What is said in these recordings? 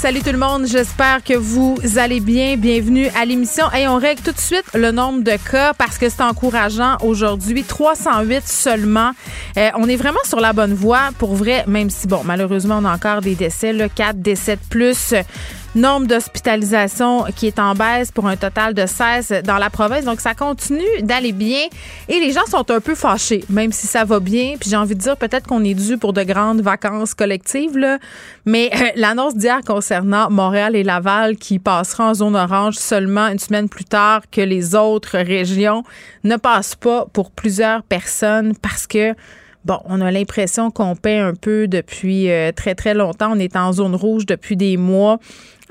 Salut tout le monde, j'espère que vous allez bien. Bienvenue à l'émission. Et on règle tout de suite le nombre de cas parce que c'est encourageant aujourd'hui. 308 seulement. Euh, on est vraiment sur la bonne voie pour vrai, même si, bon, malheureusement, on a encore des décès, là, 4 décès de plus nombre d'hospitalisations qui est en baisse pour un total de 16 dans la province. Donc, ça continue d'aller bien et les gens sont un peu fâchés, même si ça va bien. Puis j'ai envie de dire peut-être qu'on est dû pour de grandes vacances collectives, là. Mais euh, l'annonce d'hier concernant Montréal et Laval qui passeront en zone orange seulement une semaine plus tard que les autres régions ne passe pas pour plusieurs personnes parce que Bon, on a l'impression qu'on paie un peu depuis euh, très, très longtemps. On est en zone rouge depuis des mois.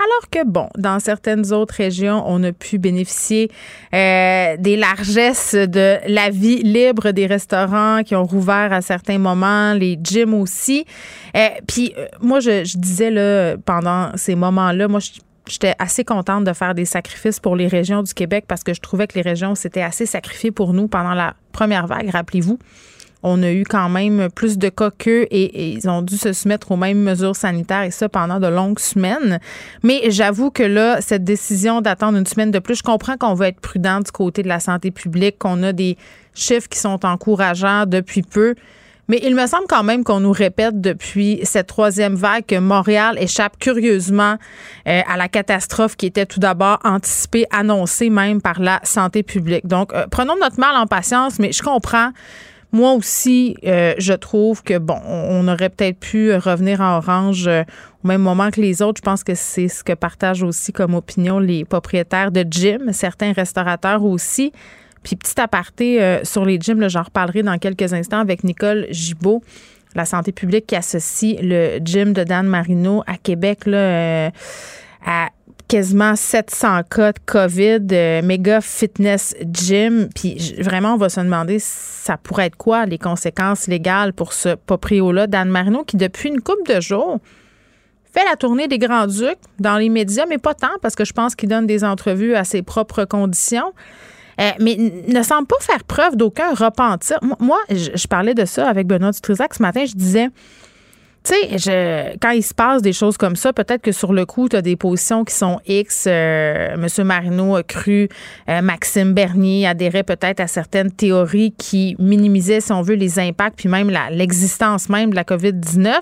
Alors que, bon, dans certaines autres régions, on a pu bénéficier euh, des largesses de la vie libre des restaurants qui ont rouvert à certains moments, les gyms aussi. Euh, puis, euh, moi, je, je, disais là, pendant ces moments-là, moi, J'étais assez contente de faire des sacrifices pour les régions du Québec parce que je trouvais que les régions s'étaient assez sacrifiées pour nous pendant la première vague, rappelez-vous on a eu quand même plus de cas qu'eux et, ils ont dû se soumettre aux mêmes mesures sanitaires et ça pendant de longues semaines. Mais j'avoue que là, cette décision d'attendre une semaine de plus, je comprends qu'on va être prudent du côté de la santé publique, qu'on a des chiffres qui sont encourageants depuis peu. Mais il me semble quand même qu'on nous répète depuis cette troisième vague que Montréal échappe curieusement euh, à la catastrophe qui était tout d'abord anticipée, annoncée même par la santé publique. Donc, euh, prenons notre mal en patience, mais je comprends moi aussi, euh, je trouve que, bon, on aurait peut-être pu revenir en orange euh, au même moment que les autres. Je pense que c'est ce que partagent aussi comme opinion les propriétaires de gym, certains restaurateurs aussi. Puis petit aparté euh, sur les gyms, j'en reparlerai dans quelques instants avec Nicole Gibault, la santé publique qui associe le gym de Dan Marino à Québec là, à quasiment 700 cas de COVID, euh, méga fitness gym. Puis vraiment, on va se demander ça pourrait être quoi les conséquences légales pour ce proprio-là? d'Anne Marino qui, depuis une couple de jours, fait la tournée des Grands-Ducs dans les médias, mais pas tant parce que je pense qu'il donne des entrevues à ses propres conditions. Euh, mais ne semble pas faire preuve d'aucun repentir. Moi, je, parlais de ça avec Benoît Dutrisac ce matin. Je disais, tu sais, quand il se passe des choses comme ça, peut-être que sur le coup, tu as des positions qui sont X. Monsieur Marino a cru, euh, Maxime Bernier adhérait peut-être à certaines théories qui minimisaient, si on veut, les impacts, puis même l'existence même de la COVID-19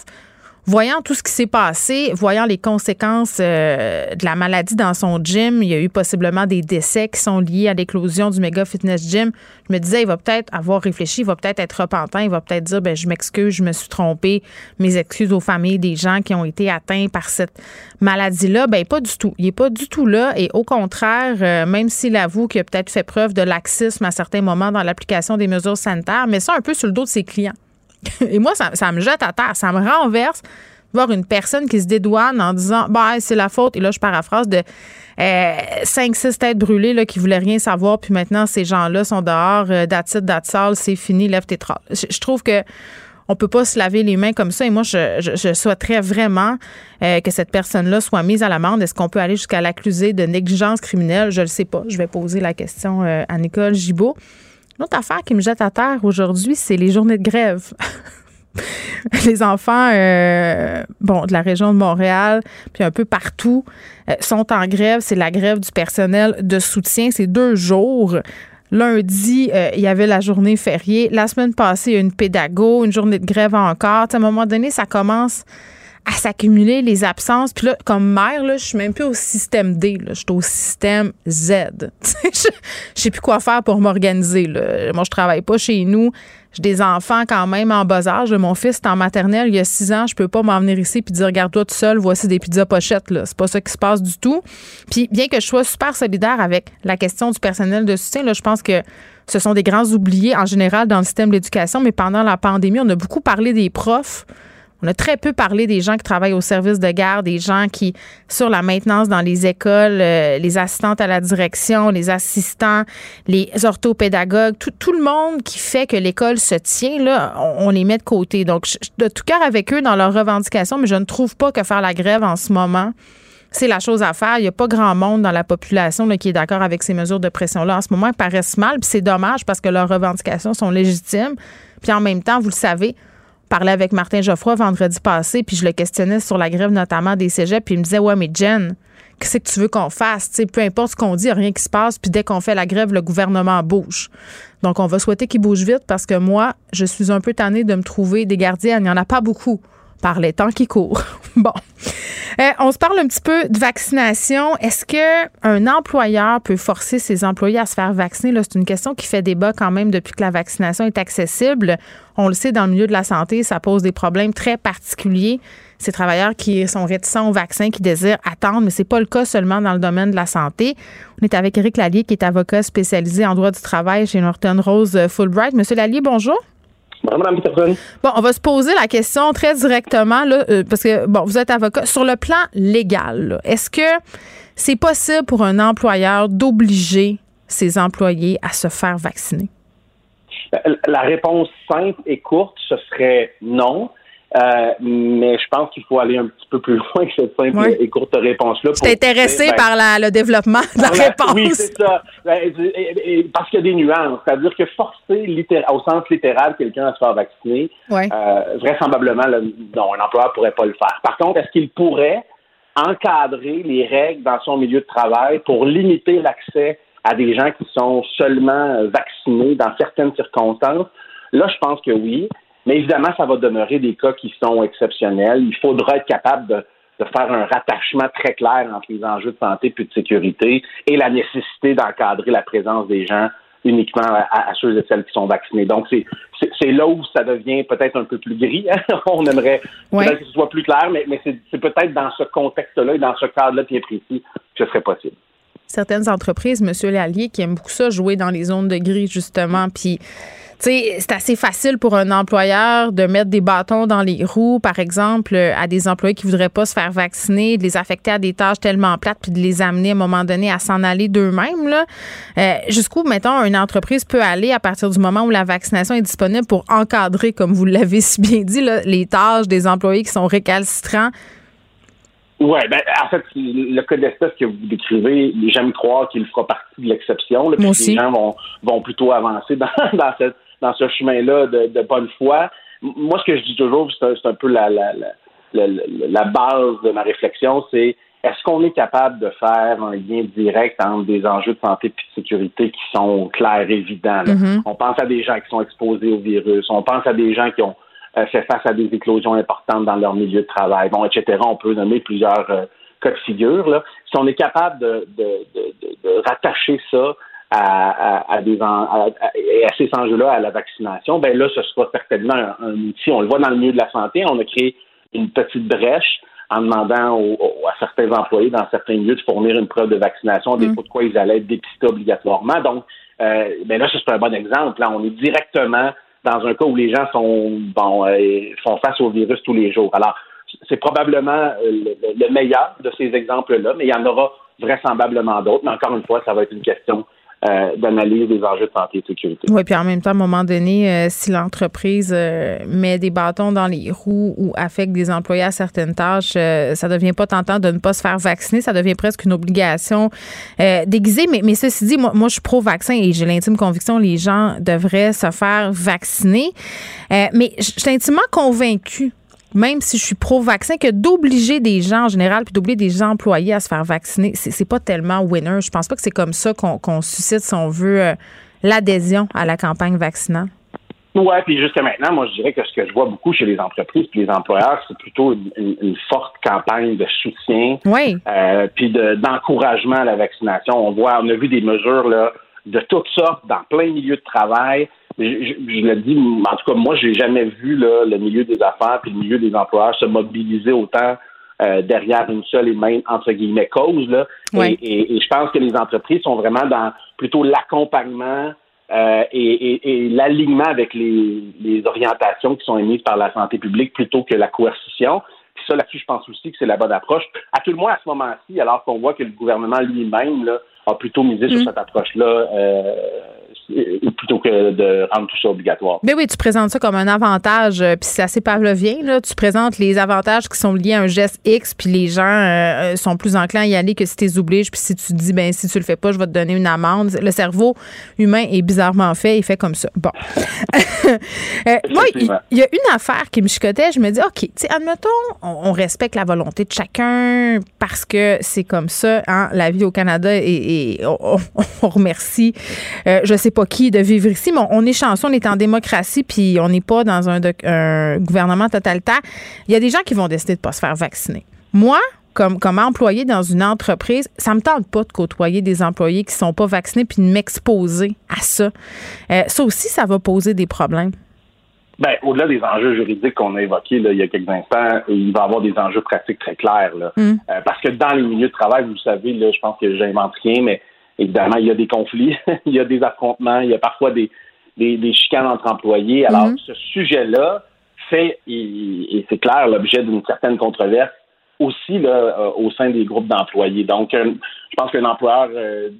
voyant tout ce qui s'est passé, voyant les conséquences euh, de la maladie dans son gym, il y a eu possiblement des décès qui sont liés à l'éclosion du méga fitness gym. Je me disais, il va peut-être avoir réfléchi, il va peut-être être repentant, il va peut-être dire, ben je m'excuse, je me suis trompé, mes excuses aux familles des gens qui ont été atteints par cette maladie-là. Ben pas du tout. Il est pas du tout là et au contraire, euh, même s'il avoue qu'il a peut-être fait preuve de laxisme à certains moments dans l'application des mesures sanitaires, mais ça un peu sur le dos de ses clients. Et moi, ça, me jette à terre, ça me renverse voir une personne qui se dédouane en disant bah c'est la faute. Et là je paraphrase de euh, cinq six têtes brûlées là qui voulaient rien savoir puis maintenant ces gens-là sont dehors euh, d'attitude c'est fini lève tes trolls je, trouve que on peut pas se laver les mains comme ça. Et moi je, souhaiterais vraiment euh, que cette personne-là soit mise à l'amende. Est-ce qu'on peut aller jusqu'à l'accuser de négligence criminelle? Je le sais pas. Je vais poser la question à Nicole Gibault L'autre affaire qui me jette à terre aujourd'hui, c'est les journées de grève. les enfants, euh, bon, de la région de Montréal, puis un peu partout, euh, sont en grève. C'est la grève du personnel de soutien. C'est deux jours. Lundi, euh, il y avait la journée fériée. La semaine passée, il y a une pédago, une journée de grève encore. à un moment donné, ça commence à s'accumuler les absences. Puis là, comme mère, là, je suis même plus au système D, là, je suis au système Z. je sais plus quoi faire pour m'organiser. Moi, je travaille pas chez nous. J'ai des enfants quand même en bas âge. Mon fils est en maternelle, il y a six ans. Je peux pas m'en venir ici puis dire regarde-toi tout seul, voici des pizzas pochettes. Là. C'est pas ça qui se passe du tout. Puis bien que je sois super solidaire avec la question du personnel de soutien, là, je pense que ce sont des grands oubliés en général dans le système de l'éducation, mais pendant la pandémie, on a beaucoup parlé des profs On a très peu parlé des gens qui travaillent au service de garde, des gens qui, sur la maintenance dans les écoles, euh, les assistantes à la direction, les assistants, les orthopédagogues, tout, le monde qui fait que l'école se tient, on, les met de côté. Donc, je, de tout cœur avec eux dans leurs revendications, mais je ne trouve pas que faire la grève en ce moment, c'est la chose à faire. Il n'y a pas grand monde dans la population qui est d'accord avec ces mesures de pression-là. En ce moment, elles paraissent mal, puis c'est dommage parce que leurs revendications sont légitimes. Puis en même temps, vous le savez, parlais avec Martin Geoffroy vendredi passé, puis je le questionnais sur la grève notamment des cégeps, puis il me disait Ouais, mais Jen, qu'est-ce que tu veux qu'on fasse? peu importe ce qu'on dit, rien qui se passe, puis dès qu'on fait la grève, le gouvernement bouge. Donc, on va souhaiter qu'il bouge vite parce que moi, je suis un peu tannée de me trouver des gardiens. Il n'y en a pas beaucoup par les temps qui courent. bon. Euh, on se parle un petit peu de vaccination. Est-ce que un employeur peut forcer ses employés à se faire vacciner? C'est une question qui fait débat quand même depuis que la vaccination est accessible. On le sait, dans le milieu de la santé, ça pose des problèmes très particuliers. Ces travailleurs qui sont réticents au vaccin, qui désirent attendre, mais c'est pas le cas seulement dans le domaine de la santé. On est avec Éric Lallier, qui est avocat spécialisé en droit du travail chez Norton Rose Fulbright. Monsieur Lallier, bonjour. Bon, on va se poser la question très directement, là, euh, parce que, bon, vous êtes avocat. Sur le plan légal, est-ce que c'est possible pour un employeur d'obliger ses employés à se faire vacciner? La réponse simple et courte, ce serait non. Euh, mais je pense qu'il faut aller un petit peu plus loin que cette simple et courte réponse-là. Tu es intéressé ben, par la, le développement de la réponse. Oui, c'est ça. Ben, parce qu'il y a des nuances. C'est-à-dire que forcer au sens littéral quelqu'un à se faire vacciner, euh, vraisemblablement, non, un employeur ne pourrait pas le faire. Par contre, est-ce qu'il pourrait encadrer les règles dans son milieu de travail pour limiter l'accès à des gens qui sont seulement vaccinés dans certaines circonstances? Là, je pense que oui. Mais évidemment, ça va demeurer des cas qui sont exceptionnels. Il faudra être capable de, faire un rattachement très clair entre les enjeux de santé et de sécurité et la nécessité d'encadrer la présence des gens uniquement à, ceux et celles qui sont vaccinés. Donc, c'est là où ça devient peut-être un peu plus gris. Hein. On aimerait que ce soit plus clair, mais, mais c'est peut-être dans ce contexte-là et dans ce cadre-là bien précis que ce serait possible certaines entreprises, M. Lallier, qui aiment beaucoup ça, jouer dans les zones de gris, justement. Puis, c'est assez facile pour un employeur de mettre des bâtons dans les roues, par exemple, à des employés qui voudraient pas se faire vacciner, de les affecter à des tâches tellement plates, puis de les amener à un moment donné à s'en aller d'eux-mêmes. Euh, jusqu'où, mettons, une entreprise peut aller à partir du moment où la vaccination est disponible pour encadrer, comme vous l'avez si bien dit, là, les tâches des employés qui sont récalcitrants? Oui, ben, en fait, le code d'espèce que vous décrivez, j'aime croire qu'il fera partie de l'exception. Les gens vont, vont plutôt avancer dans, dans, cette, dans ce chemin-là de, de, bonne foi. Moi, ce que je dis toujours, c'est un, peu la, la, la, la, base de ma réflexion, c'est est-ce qu'on est capable de faire un lien direct entre des enjeux de santé et de sécurité qui sont clairs, évidents? Mm-hmm. On pense à des gens qui sont exposés au virus, on pense à des gens qui ont euh, fait face à des éclosions importantes dans leur milieu de travail, bon, etc. On peut nommer plusieurs euh, cas de figure. Là. Si on est capable de, de, de, rattacher ça à, à, des à, ces enjeux-là à la vaccination, ben là, ce sera certainement un, outil. On le voit dans le milieu de la santé. On a créé une petite brèche en demandant à certains employés dans certains milieux de fournir une preuve de vaccination, des défaut mm. de quoi ils allaient être dépistés obligatoirement. Donc, euh, ben là, c'est un bon exemple. Là, on est directement dans un cas où les gens sont bon euh, font face au virus tous les jours. Alors, c'est probablement euh, le, meilleur de ces exemples-là, mais il y en aura vraisemblablement d'autres. Mais encore une fois, ça va être une question euh, d'analyse des enjeux de santé et de sécurité. Oui, puis en même temps, à un moment donné, euh, si l'entreprise euh, met des bâtons dans les roues ou affecte des employés à certaines tâches, ça devient pas tentant de ne pas se faire vacciner, ça devient presque une obligation déguisée. Mais, mais ceci dit, moi, moi je suis pro-vaccin et j'ai l'intime conviction que les gens devraient se faire vacciner. mais je suis intimement convaincue même si je suis pro-vaccin, que d'obliger des gens en général, puis d'obliger des employés à se faire vacciner, c'est pas tellement winner. Je pense pas que c'est comme ça qu'on suscite, si on veut, euh, l'adhésion à la campagne vaccinale. Oui, puis jusqu'à maintenant, moi, je dirais que ce que je vois beaucoup chez les entreprises et les employeurs, c'est plutôt une, forte campagne de soutien, oui. euh, puis d'encouragement à la vaccination. On voit, on a vu des mesures là de toutes sortes dans plein milieu de travail je, je, le dis, en tout cas, moi, j'ai jamais vu là, le milieu des affaires puis le milieu des employeurs se mobiliser autant euh, derrière une seule et même entre guillemets cause là. Et, je pense que les entreprises sont vraiment dans plutôt l'accompagnement euh, et, l'alignement avec les, les, orientations qui sont émises par la santé publique plutôt que la coercition. Puis ça, là-dessus, je pense aussi que c'est la bonne approche. À tout le moins, à ce moment-ci, alors qu'on voit que le gouvernement lui-même a plutôt misé sur mm. cette approche-là euh, plutôt que de rendre tout ça obligatoire. Mais oui, tu présentes ça comme un avantage, euh, puis c'est assez pavlovien. Là. Tu présentes les avantages qui sont liés à un geste X, puis les gens euh, sont plus enclins à y aller que si tu les obliges, puis si tu dis, ben si tu le fais pas, je vais te donner une amende. Le cerveau humain est bizarrement fait, il fait comme ça. Bon. euh, moi, il y, a une affaire qui me chicotait, je me dis, OK, tu admettons, on, respecte la volonté de chacun parce que c'est comme ça, hein, la vie au Canada, et, on, remercie, euh, je sais pas qui de vivre ici, mais on est chanceux, on est en démocratie, puis on n'est pas dans un, gouvernement totalitaire. Il y a des gens qui vont décider de ne pas se faire vacciner. Moi, comme, comme employé dans une entreprise, ça me tente pas de côtoyer des employés qui sont pas vaccinés puis de m'exposer à ça. Euh, ça aussi, ça va poser des problèmes. Ben, au-delà des enjeux juridiques qu'on a évoqués il y a quelques instants, il va y avoir des enjeux pratiques très clairs. Hmm. Euh, parce que dans les milieux de travail, vous le savez, là, je pense que j'invente rien, mais évidemment, il y a des conflits, il y a des affrontements, il y a parfois des, des, chicanes entre employés. Alors, mhm. ce sujet-là fait, et, c'est clair, l'objet d'une certaine controverse aussi là, euh, au sein des groupes d'employés. Donc, euh, je pense qu'un employeur euh,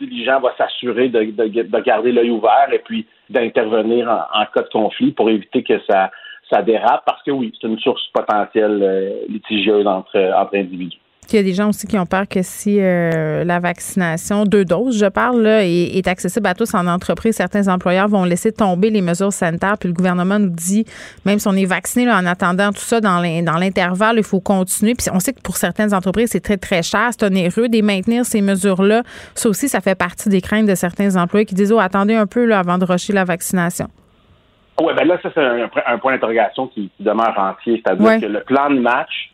diligent va s'assurer de, de, garder l'œil ouvert et puis d'intervenir en, cas de conflit pour éviter que ça, ça dérape, parce que oui, c'est une source potentielle litigieuse entre, entre individus. Il y a des gens aussi qui ont peur que si euh, la vaccination, deux doses, je parle, là, est, accessible à tous en entreprise, certains employeurs vont laisser tomber les mesures sanitaires. Puis le gouvernement nous dit, même si on est vacciné en attendant tout ça dans l'intervalle, il faut continuer. Puis on sait que pour certaines entreprises, c'est très, très cher. C'est onéreux de maintenir ces mesures-là. Ça aussi, ça fait partie des craintes de certains employés qui disent, oh, attendez un peu là, avant de rusher la vaccination. Oui, ben là, ça, c'est un, point d'interrogation qui, demeure entier. C'est-à-dire que le plan de match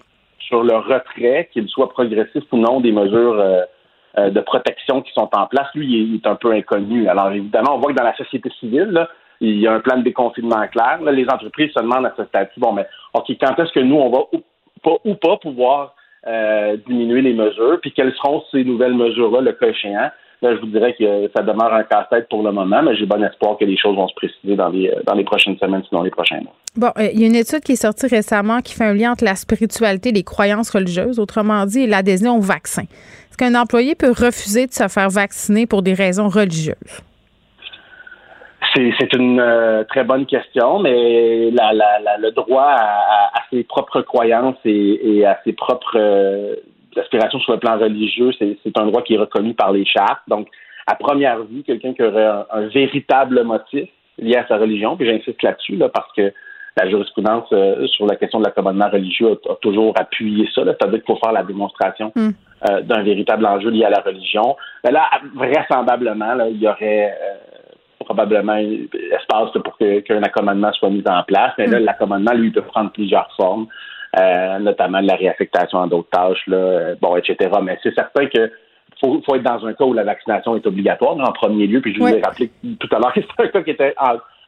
sur le retrait, qu'il soit progressif ou non des mesures euh, euh, de protection qui sont en place, lui, il est un peu inconnu. Alors, évidemment, on voit que dans la société civile, il y a un plan de déconfinement clair. les entreprises se demandent à ce statut, bon, mais OK, quand est-ce que nous, on va ou pas, ou pas pouvoir euh, diminuer les mesures, puis quelles seront ces nouvelles mesures-là, le cas échéant? Là, je vous dirais que ça demeure un casse-tête pour le moment, mais j'ai bon espoir que les choses vont se préciser dans les, dans les prochaines semaines, sinon les prochains mois. Bon, euh, il y a une étude qui est sortie récemment qui fait un lien entre la spiritualité et les croyances religieuses, autrement dit, l'adhésion au vaccin. Est-ce qu'un employé peut refuser de se faire vacciner pour des raisons religieuses? C'est une euh, très bonne question, mais le droit à, ses propres croyances et, à ses propres euh, aspirations sur le plan religieux, c'est un droit qui est reconnu par les chartes. Donc, à première vue, quelqu'un qui aurait un, véritable motif lié à sa religion, puis j'insiste là-dessus, là, parce que la jurisprudence euh, sur la question de l'accommodement religieux a, toujours appuyé ça. C'est-à-dire qu'il faut faire la démonstration hmm. euh, d'un véritable enjeu lié à la religion. Mais là, vraisemblablement, il y aurait euh, probablement espace pour qu'un accommodement soit mis en place. Mais là, hmm. l'accommodement, lui, peut prendre plusieurs formes. Euh, notamment de la réaffectation à d'autres tâches, là, euh, bon, etc. Mais c'est certain que faut, faut être dans un cas où la vaccination est obligatoire en premier lieu. Puis je vous ai rappelé tout à l'heure que c'est un cas qui était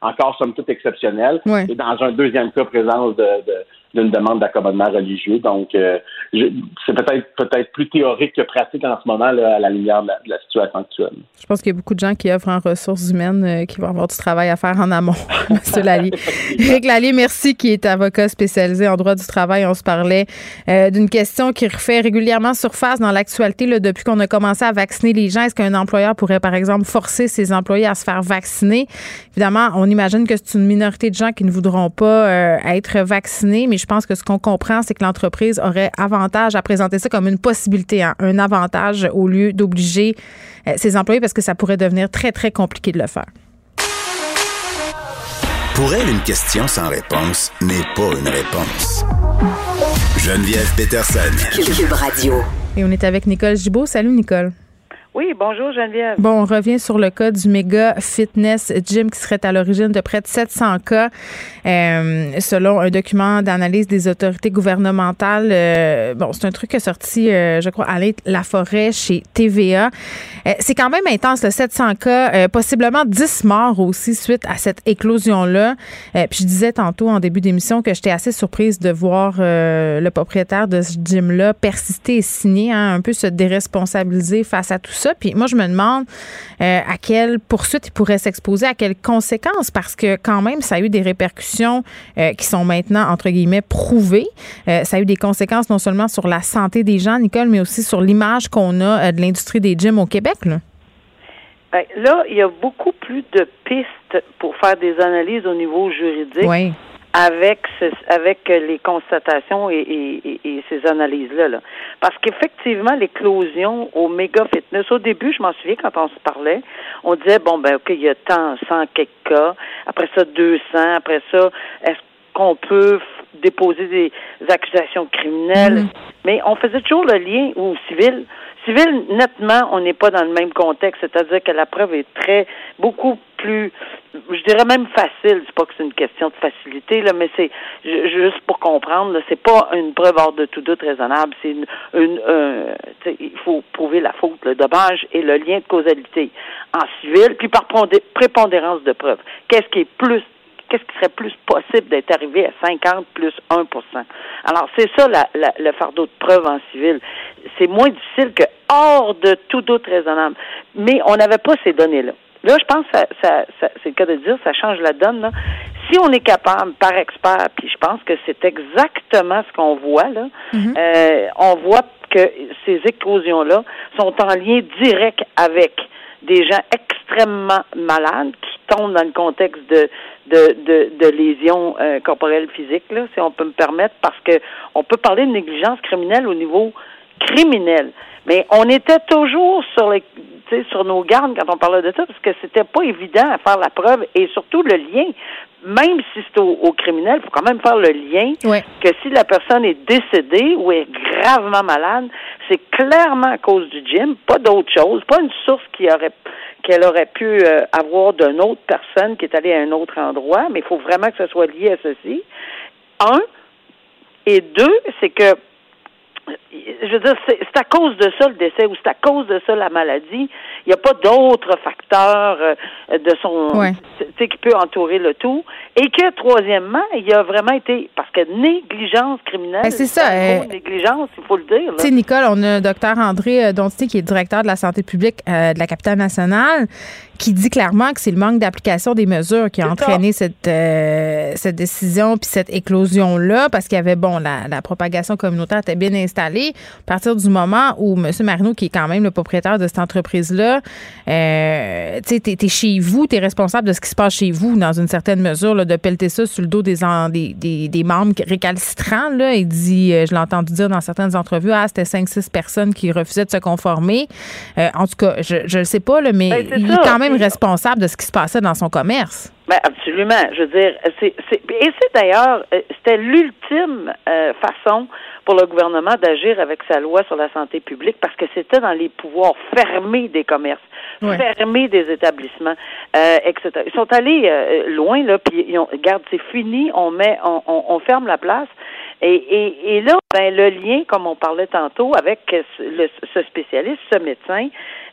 encore somme toute exceptionnel. Et dans un deuxième cas, présence de, d'une demande d'accommodement religieux. Donc, euh, c'est peut-être peut-être plus théorique que pratique en ce moment là, à la lumière de la, situation actuelle. Je pense qu'il y a beaucoup de gens qui œuvrent en ressources humaines euh, qui vont avoir du travail à faire en amont, M. Lallier. Éric Lallier, merci, qui est avocat spécialisé en droit du travail. On se parlait euh, d'une question qui refait régulièrement surface dans l'actualité depuis qu'on a commencé à vacciner les gens. Est-ce qu'un employeur pourrait, par exemple, forcer ses employés à se faire vacciner? Évidemment, on imagine que c'est une minorité de gens qui ne voudront pas être vaccinés, mais je pense que ce qu'on comprend, c'est que l'entreprise aurait avantage à présenter ça comme une possibilité, hein, un avantage au lieu d'obliger euh, ses employés parce que ça pourrait devenir très, très compliqué de le faire. Pour elle, une question sans réponse n'est pas une réponse. Geneviève Peterson. Cube Radio. Et on est avec Nicole Gibault. Salut, Nicole. Oui, bonjour Geneviève. Bon, on revient sur le cas du méga fitness gym qui serait à l'origine de près de 700 cas, euh, selon un document d'analyse des autorités gouvernementales. Euh, bon, c'est un truc qui est sorti, euh, je crois, à La Forêt chez TVA. c'est quand même intense, le 700 cas, possiblement 10 morts aussi suite à cette éclosion-là. puis je disais tantôt en début d'émission que j'étais assez surprise de voir le propriétaire de ce gym-là persister et signer, hein, un peu se déresponsabiliser face à tout ça. Puis moi, je me demande euh, à quelle poursuite il pourrait s'exposer, à quelles conséquences, parce que quand même, ça a eu des répercussions euh, qui sont maintenant, entre guillemets, prouvées. Euh, ça a eu des conséquences non seulement sur la santé des gens, Nicole, mais aussi sur l'image qu'on a de l'industrie des gyms au Québec. Là. Ben, là, il y a beaucoup plus de pistes pour faire des analyses au niveau juridique. Oui avec avec les constatations et, et, ces analyses-là. Là. Parce qu'effectivement, l'éclosion au méga fitness, au début, je m'en souviens quand on se parlait, on disait, bon, ben, OK, il y a tant, 100 quelques cas, après ça, 200, après ça, est-ce qu'on peut déposer des accusations criminelles? Mm-hmm. Mais on faisait toujours le lien au civil. Civil, nettement, on n'est pas dans le même contexte, c'est-à-dire que la preuve est très, beaucoup plus, je dirais même facile. C'est pas que c'est une question de facilité, là, mais c'est juste pour comprendre, c'est pas une preuve hors de tout doute raisonnable. C'est une, une il faut prouver la faute, le dommage et le lien de causalité en civil, puis par prépondérance de preuve. Qu'est-ce qui est plus qu'est-ce qui serait plus possible d'être arrivé à 50 plus 1% Alors, c'est ça la, le fardeau de preuve en civil. C'est moins difficile que hors de tout doute raisonnable. Mais on n'avait pas ces données-là. Là, je pense que ça, c'est le cas de dire, ça change la donne. Là. Si on est capable, par expert, puis je pense que c'est exactement ce qu'on voit, là, mm-hmm. euh, on voit que ces éclosions-là sont en lien direct avec des gens extrêmement malades qui tombent dans le contexte de de, de, de lésions euh, corporelles physiques, là, si on peut me permettre, parce que on peut parler de négligence criminelle au niveau criminel. Mais on était toujours sur les sur nos gardes quand on parlait de ça, parce que c'était pas évident à faire la preuve et surtout le lien. Même si c'est au, criminel, il faut quand même faire le lien que si la personne est décédée ou est gravement malade, c'est clairement à cause du gym, pas d'autre chose, pas une source qui aurait qu'elle aurait pu euh, avoir d'une autre personne qui est allée à un autre endroit, mais il faut vraiment que ce soit lié à ceci. Un. Et deux, c'est que je veux dire, c'est à cause de ça le décès ou c'est à cause de ça la maladie. Il n'y a pas d'autres facteurs euh, de son, qui peut entourer le tout. Et que troisièmement, il y a vraiment été parce que négligence criminelle. Ben, c'est ça. Euh, négligence, il faut le dire. Tu sais, Nicole, on a docteur André euh, Donti qui est directeur de la santé publique de la capitale nationale qui dit clairement que c'est le manque d'application des mesures qui a entraîné cette, euh, cette décision puis cette éclosion-là, parce qu'il y avait, bon, la, la, propagation communautaire était bien installée. À partir du moment où M. Marino, qui est quand même le propriétaire de cette entreprise-là, euh, tu sais, t'es, chez vous, t'es responsable de ce qui se passe chez vous, dans une certaine mesure, là, de pelleter ça sur le dos des, des, des, des, membres récalcitrants. Là. Il dit, euh, je l'ai entendu dire dans certaines entrevues, ah, c'était 5-6 personnes qui refusaient de se conformer. Euh, en tout cas, je ne sais pas, là, mais ben, il est quand même responsable de ce qui se passait dans son commerce. Ben absolument. Je veux dire, c'est, et c'est d'ailleurs, euh, c'était l'ultime euh, façon pour le gouvernement d'agir avec sa loi sur la santé publique parce que c'était dans les pouvoirs fermés des commerces, fermés des établissements, euh, etc. Ils sont allés loin là, puis ils ont, regarde, c'est fini, on met, on, on, ferme la place. Et, et, et là, ben, le lien, comme on parlait tantôt, avec ce spécialiste, ce médecin,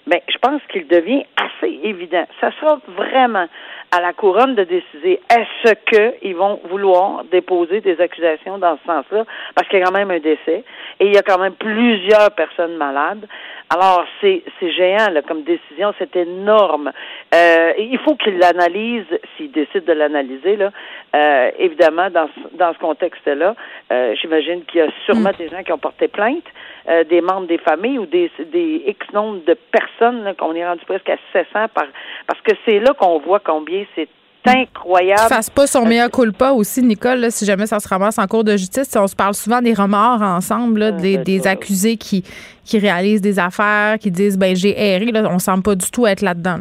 ben, je pense qu'il devient assez évident. Ça sera vraiment à la couronne de décider est-ce qu'ils vont vouloir déposer des accusations dans ce sens-là, parce qu'il y a quand même un décès et il y a quand même plusieurs personnes malades. Alors, c'est, c'est géant là, comme décision, c'est énorme. Euh, il faut qu'il l'analyse, s'il décide de l'analyser, là, euh, évidemment, dans, dans ce contexte-là, euh, j'imagine qu'il y a sûrement mm. des gens qui ont porté plainte, euh, des membres des familles ou des, des X nombre de personnes, qu'on est rendu presque à 700 par, parce que c'est là qu'on voit combien c'est incroyable. fasse pas son meilleur culpa aussi, Nicole, si jamais ça se ramasse en cours de justice. On se parle souvent des remords ensemble, ah, des, des, accusés qui, qui réalisent des affaires, qui disent ben j'ai erré. Là, on semble pas du tout être là-dedans.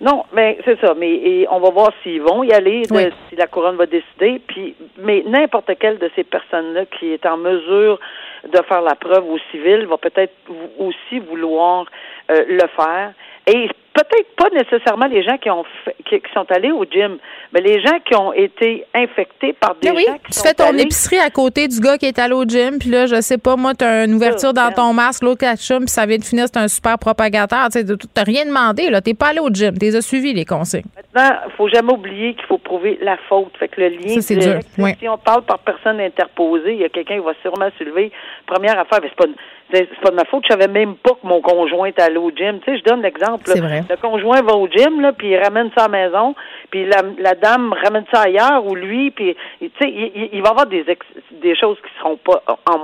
Non, mais c'est ça. Mais on va voir s'ils vont y aller, si la couronne va décider. Puis, mais n'importe quelle de ces personnes-là qui est en mesure de faire la preuve au civil va peut-être aussi vouloir euh, le faire. Et peut-être pas nécessairement les gens qui ont qui, sont allés au gym, mais les gens qui ont été infectés par des oui, gens qui tu fais ton épicerie à côté du gars qui est allé au gym, puis là, je sais pas, moi, tu as une ouverture dans ton masque, l'autre ketchup, puis ça vient de finir, c'est un super propagateur. Tu n'as rien demandé, là. T'es pas allé au gym, tu as suivi les consignes. Maintenant, il faut jamais oublier qu'il faut prouver la faute. Fait que le lien, c'est. Si on parle par personne interposée, il y a quelqu'un qui va sûrement se lever. Première affaire, mais c'est pas c'est pas de ma faute, je savais même pas que mon conjoint était allé au gym. Tu sais, je donne l'exemple. Le conjoint va au gym, là, puis il ramène ça à la maison, puis la, la dame ramène ça ailleurs, ou lui, puis tu sais, il, il, va y avoir des, des choses qui seront pas,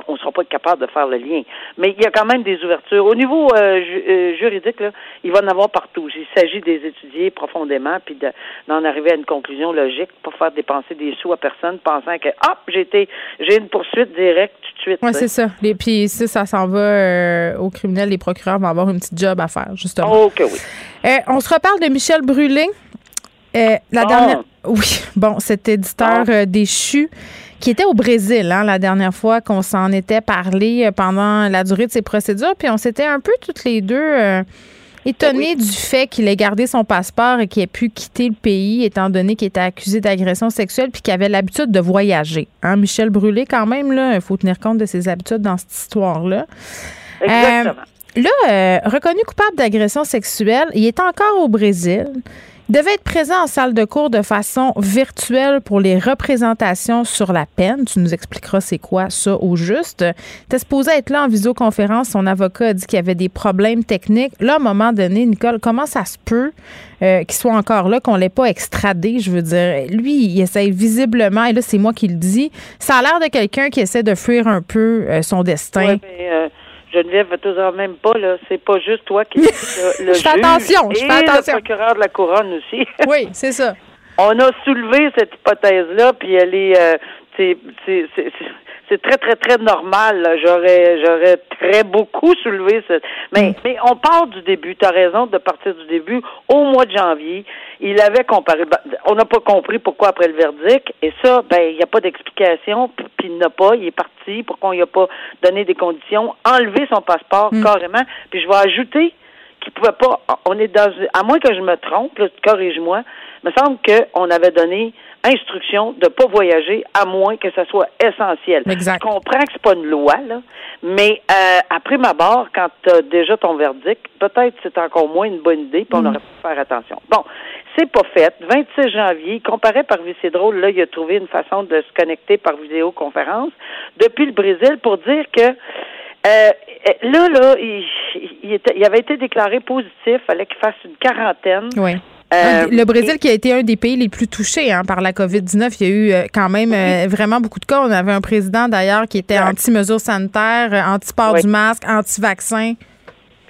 on, sera pas capable de faire le lien. Mais il y a quand même des ouvertures. Au niveau euh, euh, juridique, là, il va en avoir partout. Il s'agit des étudier profondément, puis d'en arriver à une conclusion logique, pas faire dépenser des sous à personne, pensant que, hop, j'ai j'ai une poursuite directe tout de suite. Oui, c'est ça. Et puis si ça s'en va euh, au criminel, les procureurs vont avoir une petite job à faire, justement. OK, oui. Euh, on se reparle de Michel Brûlé. Euh, la dernière. Oui, bon, cet éditeur déchu qui était au Brésil hein, la dernière fois qu'on s'en était parlé pendant la durée de ses procédures. Puis on s'était un peu toutes les deux étonné du fait qu'il ait gardé son passeport et qu'il ait pu quitter le pays, étant donné qu'il était accusé d'agression sexuelle puis qu'il avait l'habitude de voyager. Hein? Michel Brûlé, quand même, là, il faut tenir compte de ses habitudes dans cette histoire-là. Exactement. Euh, là, euh, reconnu coupable d'agression sexuelle, il est encore au Brésil devait être présent en salle de cours de façon virtuelle pour les représentations sur la peine. Tu nous expliqueras c'est quoi ça au juste. T'es supposé être là en visioconférence. Son avocat a dit qu'il y avait des problèmes techniques. Là, à un moment donné, Nicole, comment ça se peut euh, qu'il soit encore là, qu'on l'ait pas extradé? Je veux dire, lui, il essaie visiblement, et là, c'est moi qui le dis, ça a l'air de quelqu'un qui essaie de fuir un peu euh, son destin. Euh, Geneviève, toujours même pas, là. C'est pas juste toi qui le, le je fais attention, je fais attention. le procureur de la couronne aussi. oui, c'est ça. On a soulevé cette hypothèse-là, puis elle est, euh, c'est, c'est très, très, très normal. J'aurais j'aurais très beaucoup soulevé ce. Mais, mm. mais on part du début. Tu as raison de partir du début. Au mois de janvier, il avait comparé. Ben, on n'a pas compris pourquoi après le verdict. Et ça, ben, il n'y a pas d'explication. Puis il n'a pas. Il est parti. Pourquoi on lui a pas donné des conditions? Enlever son passeport mm. carrément. Puis je vais ajouter qu'il pouvait pas. On est dans. À moins que je me trompe, corrige-moi. Il me semble qu'on avait donné instruction de ne pas voyager à moins que ça soit essentiel. Exact. Je comprends que c'est pas une loi, là, mais euh, après ma barre, quand tu as déjà ton verdict, peut-être c'est encore moins une bonne idée, puis on mm. aurait pu faire attention. Bon, c'est pas fait. 26 janvier, comparé par c'est drôle, là, il a trouvé une façon de se connecter par vidéoconférence depuis le Brésil pour dire que euh, là, là, il, il, avait été déclaré positif, fallait qu'il fasse une quarantaine. Oui. Euh, le Brésil qui a été un des pays les plus touchés hein, par la COVID-19, il y a eu euh, quand même euh, vraiment beaucoup de cas. On avait un président d'ailleurs qui était anti-mesures sanitaires, anti-port du masque, anti-vaccin.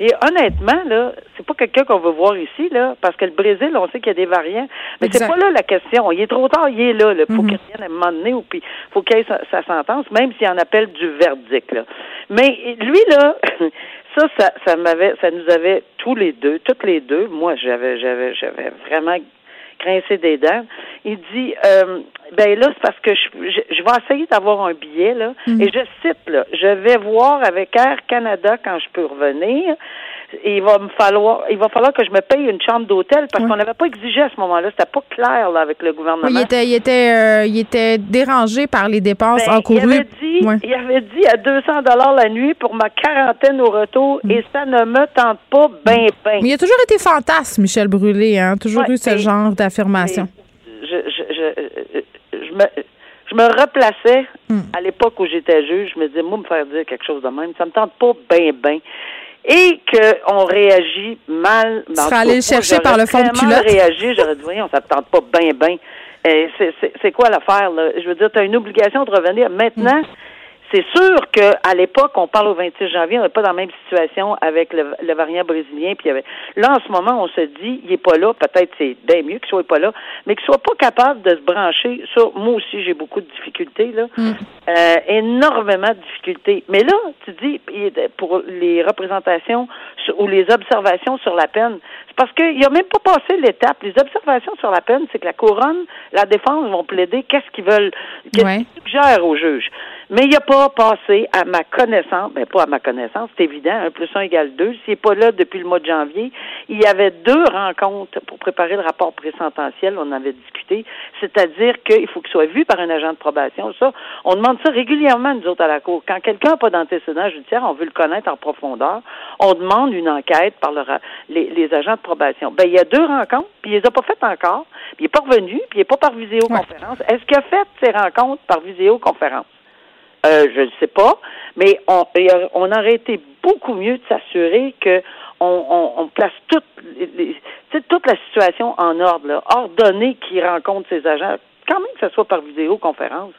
Et honnêtement, là, c'est pas quelqu'un qu'on veut voir ici, là, parce que le Brésil, on sait qu'il y a des variants. Mais c'est pas là la question. Il est trop tard, il est là. Il faut mhm. qu'il y ait à un moment donné, ou puis faut qu'il ait sa, sentence, même s'il en appelle du verdict. Là. Mais lui, là, ça, ça, ça m'avait, ça nous avait tous les deux, toutes les deux. Moi, j'avais, j'avais, j'avais vraiment grincé des dents. Il dit, euh, ben là, c'est parce que je, je, vais essayer d'avoir un billet là, mhm. et je cite là, je vais voir avec Air Canada quand je peux revenir il va me falloir il va falloir que je me paye une chambre d'hôtel parce qu'on n'avait pas exigé à ce moment-là. C'était pas clair là, avec le gouvernement. il était il était euh, il était dérangé par les dépenses ben, encourues. Il avait dit il avait dit à 200 dollars la nuit pour ma quarantaine au retour mm. et ça ne me tente pas ben ben. Mais il a toujours été fantasme Michel Brûlé hein, toujours eu ce genre d'affirmation. Je, je, je, je, me je me replaçais mm. à l'époque où j'étais juge, je me disais, moi, me faire dire quelque chose de même, ça me tente pas ben ben et qu'on réagit mal. Tu serais allé le chercher par le fond de culotte? réagi, j'aurais dit, voyons, ça ne tente pas bien, bien. C'est quoi l'affaire, là? Je veux dire, tu as une obligation de revenir. Maintenant, c'est sûr qu'à l'époque, on parle au 26 janvier, on n'est pas dans la même situation avec le, variant brésilien. Puis avait... Là, en ce moment, on se dit, il n'est pas là. Peut-être c'est bien mieux qu'il soit pas là, mais qu'il soit pas capable de se brancher. Ça, moi aussi, j'ai beaucoup de difficultés là, mm. euh, énormément de difficultés. Mais là, tu dis, pour les représentations ou les observations sur la peine, c'est parce qu'il n'a même pas passé l'étape. Les observations sur la peine, c'est que la couronne, la défense vont plaider qu'est-ce qu'ils veulent, qu'est-ce qu'ils suggèrent au juge. Mais il n'a pas passé à ma connaissance, ben pas à ma connaissance, c'est évident, un plus un égale deux. S'il n'est pas là depuis le mois de janvier, il y avait deux rencontres pour préparer le rapport présententiel, on avait discuté, c'est-à-dire qu'il faut qu'il soit vu par un agent de probation. Ça, on demande ça régulièrement, nous autres, à la Cour. Quand quelqu'un n'a pas d'antécédent judiciaire, on veut le connaître en profondeur, on demande une enquête par les, agents de probation. Ben, il y a deux rencontres, puis il les a pas faites encore, puis il n'est pas revenu, puis il n'est pas par visioconférence. Est-ce qu'il a fait ces rencontres par visioconférence? Euh, je ne sais pas, mais on, aurait été beaucoup mieux de s'assurer que on, place toute, toute la situation en ordre, là, ordonner qui rencontre ses agents, quand même que ce soit par vidéoconférence.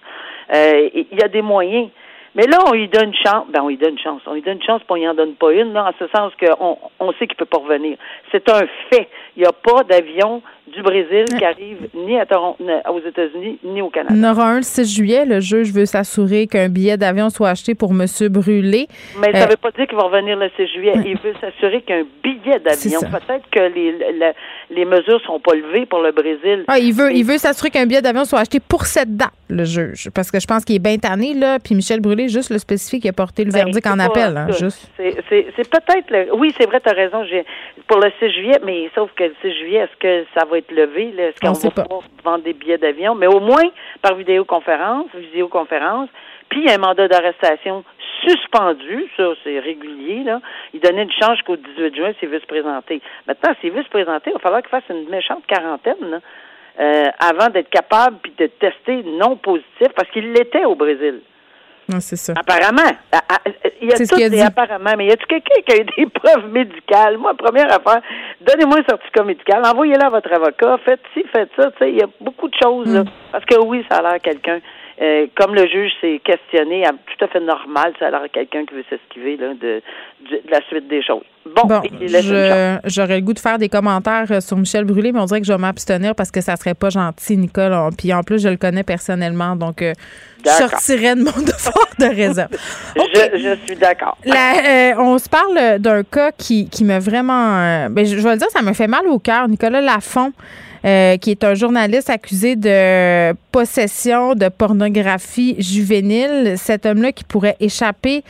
Euh, il y a des moyens. Mais là, on lui donne une chance. Ben, on lui donne une chance. On lui donne une chance, puis on en donne pas une, là, en ce sens qu'on on sait qu'il peut pas revenir. C'est un fait. Il n'y a pas d'avion du Brésil qui arrive ni à Toronto, aux États-Unis, ni au Canada. Il y en aura un le 6 juillet. Le juge veut s'assurer qu'un billet d'avion soit acheté pour M. Brûlé. Mais ça ne euh, veut pas dire qu'il va revenir le 6 juillet. Il veut s'assurer qu'un billet d'avion. Peut-être que les, les, mesures ne seront pas levées pour le Brésil. Ah, il veut, il veut s'assurer qu'un billet d'avion soit acheté pour cette date, le juge. Parce que je pense qu'il est bien tanné, là. Puis Michel Brûlé, juste le spécifique, qui a porté le ben, verdict en appel. Hein, c'est peut-être. Oui, c'est vrai, tu as raison. Pour le 6 juillet, mais sauf que le 6 juillet, est-ce que ça va être levé? Est-ce qu'on va pouvoir vendre des billets d'avion? Mais au moins par vidéoconférence, visioconférence, puis il y a un mandat d'arrestation suspendu, ça c'est régulier, là. Il donnait une chance qu'au 18 juin s'il veut se présenter. Maintenant, s'il veut se présenter, il va falloir qu'il fasse une méchante quarantaine, euh, avant d'être capable puis de tester non positif, parce qu'il l'était au Brésil. Non, c'est ça. Apparemment. Il y a tout des apparemment, mais y a-tu quelqu'un qui a eu des preuves médicales? Moi, première affaire, donnez-moi un certificat médical, envoyez-le à votre avocat, faites ci, faites ça. Tu sais, il y a beaucoup de choses, là. Mm. Parce que oui, ça a l'air quelqu'un. Euh, comme le juge s'est questionné, tout à fait normal, ça a l'air quelqu'un qui veut s'esquiver de, de, la suite des choses. Bon, j'aurais le goût de faire des commentaires euh, sur Michel Brûlé, mais on dirait que je vais m'abstenir parce que ça serait pas gentil, Nicole. Puis en plus, je le connais personnellement, donc euh, je sortirais de mon devoir de réserve. je, suis d'accord. on se parle d'un cas qui, qui m'a vraiment... Ben, je, je vais le dire, ça me fait mal au cœur. Nicolas Lafont, euh, qui est un journaliste accusé de possession de pornographie juvénile. Cet homme-là qui pourrait échapper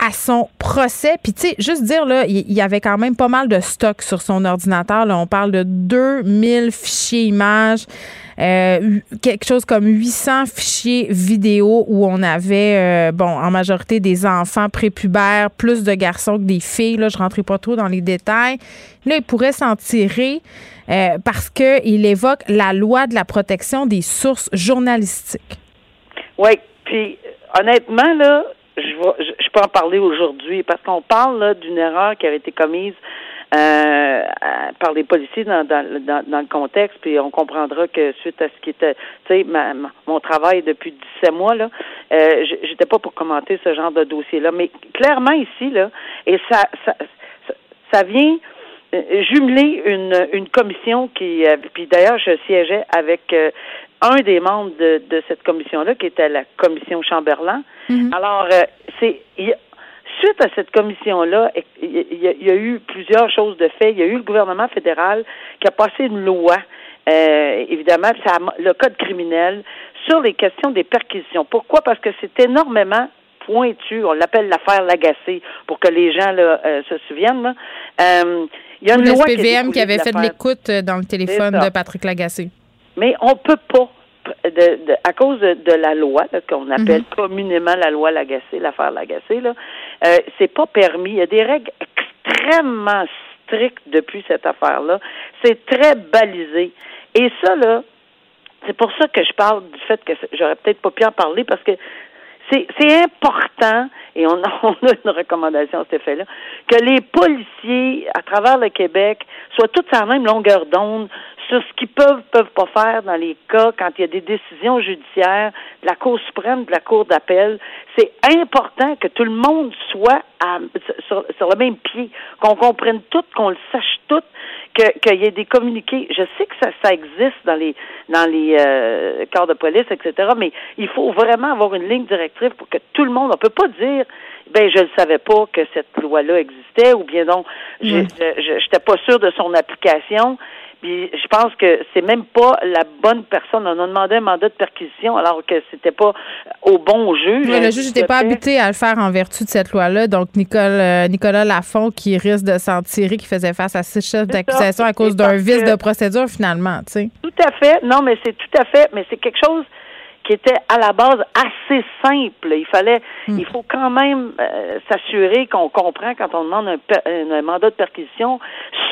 à son procès. Puis, tu sais, juste dire, là, il y avait quand même pas mal de stock sur son ordinateur. Là. On parle de 2000 fichiers images, euh, quelque chose comme 800 fichiers vidéo où on avait, euh, bon, en majorité des enfants prépubères, plus de garçons que des filles. Là, je rentrais pas trop dans les détails. Là, il pourrait s'en tirer euh, parce qu'il évoque la loi de la protection des sources journalistiques. Oui, puis honnêtement, là, je, je, peux en parler aujourd'hui parce qu'on parle d'une erreur qui a été commise euh, par les policiers dans, dans, dans, le contexte, puis on comprendra que suite à ce qui était, tu sais, mon travail depuis 17 mois, là, euh, j'étais pas pour commenter ce genre de dossier-là, mais clairement ici, là, et ça, ça, ça vient jumeler une, une commission qui, euh, puis d'ailleurs, je siégeais avec euh, un des membres de, de cette commission-là, qui était la commission Chamberlain. Mhm. Alors, c'est suite à cette commission-là, il y, a eu plusieurs choses de fait. Il y a eu le gouvernement fédéral qui a passé une loi, euh, évidemment, ça le code criminel sur les questions des perquisitions. Pourquoi? Parce que c'est énormément pointu. On l'appelle l'affaire Lagacé pour que les gens là, euh, se souviennent. Là. Euh, il y a une loi qui, qui avait fait de l'écoute dans le téléphone de Patrick Lagacé. Mais on peut pas de, à cause de, la loi qu'on appelle mhm. communément la loi Lagacé, l'affaire Lagacé, là, euh, c'est pas permis. Il y a des règles extrêmement strictes depuis cette affaire-là. C'est très balisé. Et ça, là, c'est pour ça que je parle du fait que j'aurais peut-être pas pu en parler parce que c'est important, et on a, on a, une recommandation à cet effet-là, que les policiers à travers le Québec soient tous à la même longueur d'onde sur ce qu'ils peuvent, peuvent pas faire dans les cas quand il y a des décisions judiciaires de la Cour suprême, de la Cour d'appel. C'est important que tout le monde soit sur, sur, le même pied, qu'on comprenne tout, qu'on le sache tout, qu'il y ait des communiqués. Je sais que ça, ça existe dans les dans les euh, corps de police, etc. Mais il faut vraiment avoir une ligne directrice pour que tout le monde. On peut pas dire ben je ne savais pas que cette loi-là existait ou bien donc je n'étais pas sûr de son application. Puis je pense que c'est même pas la bonne personne. On a demandé un mandat de perquisition alors que c'était pas au bon juge. Le juge n'était pas habité à le faire en vertu de cette loi-là. Donc Nicole, euh, Nicolas Lafont qui risque de s'en tirer, qui faisait face à six chefs d'accusation à cause d'un vice de procédure finalement. Tu sais. Tout à fait. Non, mais c'est tout à fait. Mais c'est quelque chose qui était à la base assez simple. Il fallait, hmm. il faut quand même euh, s'assurer qu'on comprend quand on demande un, un mandat de perquisition,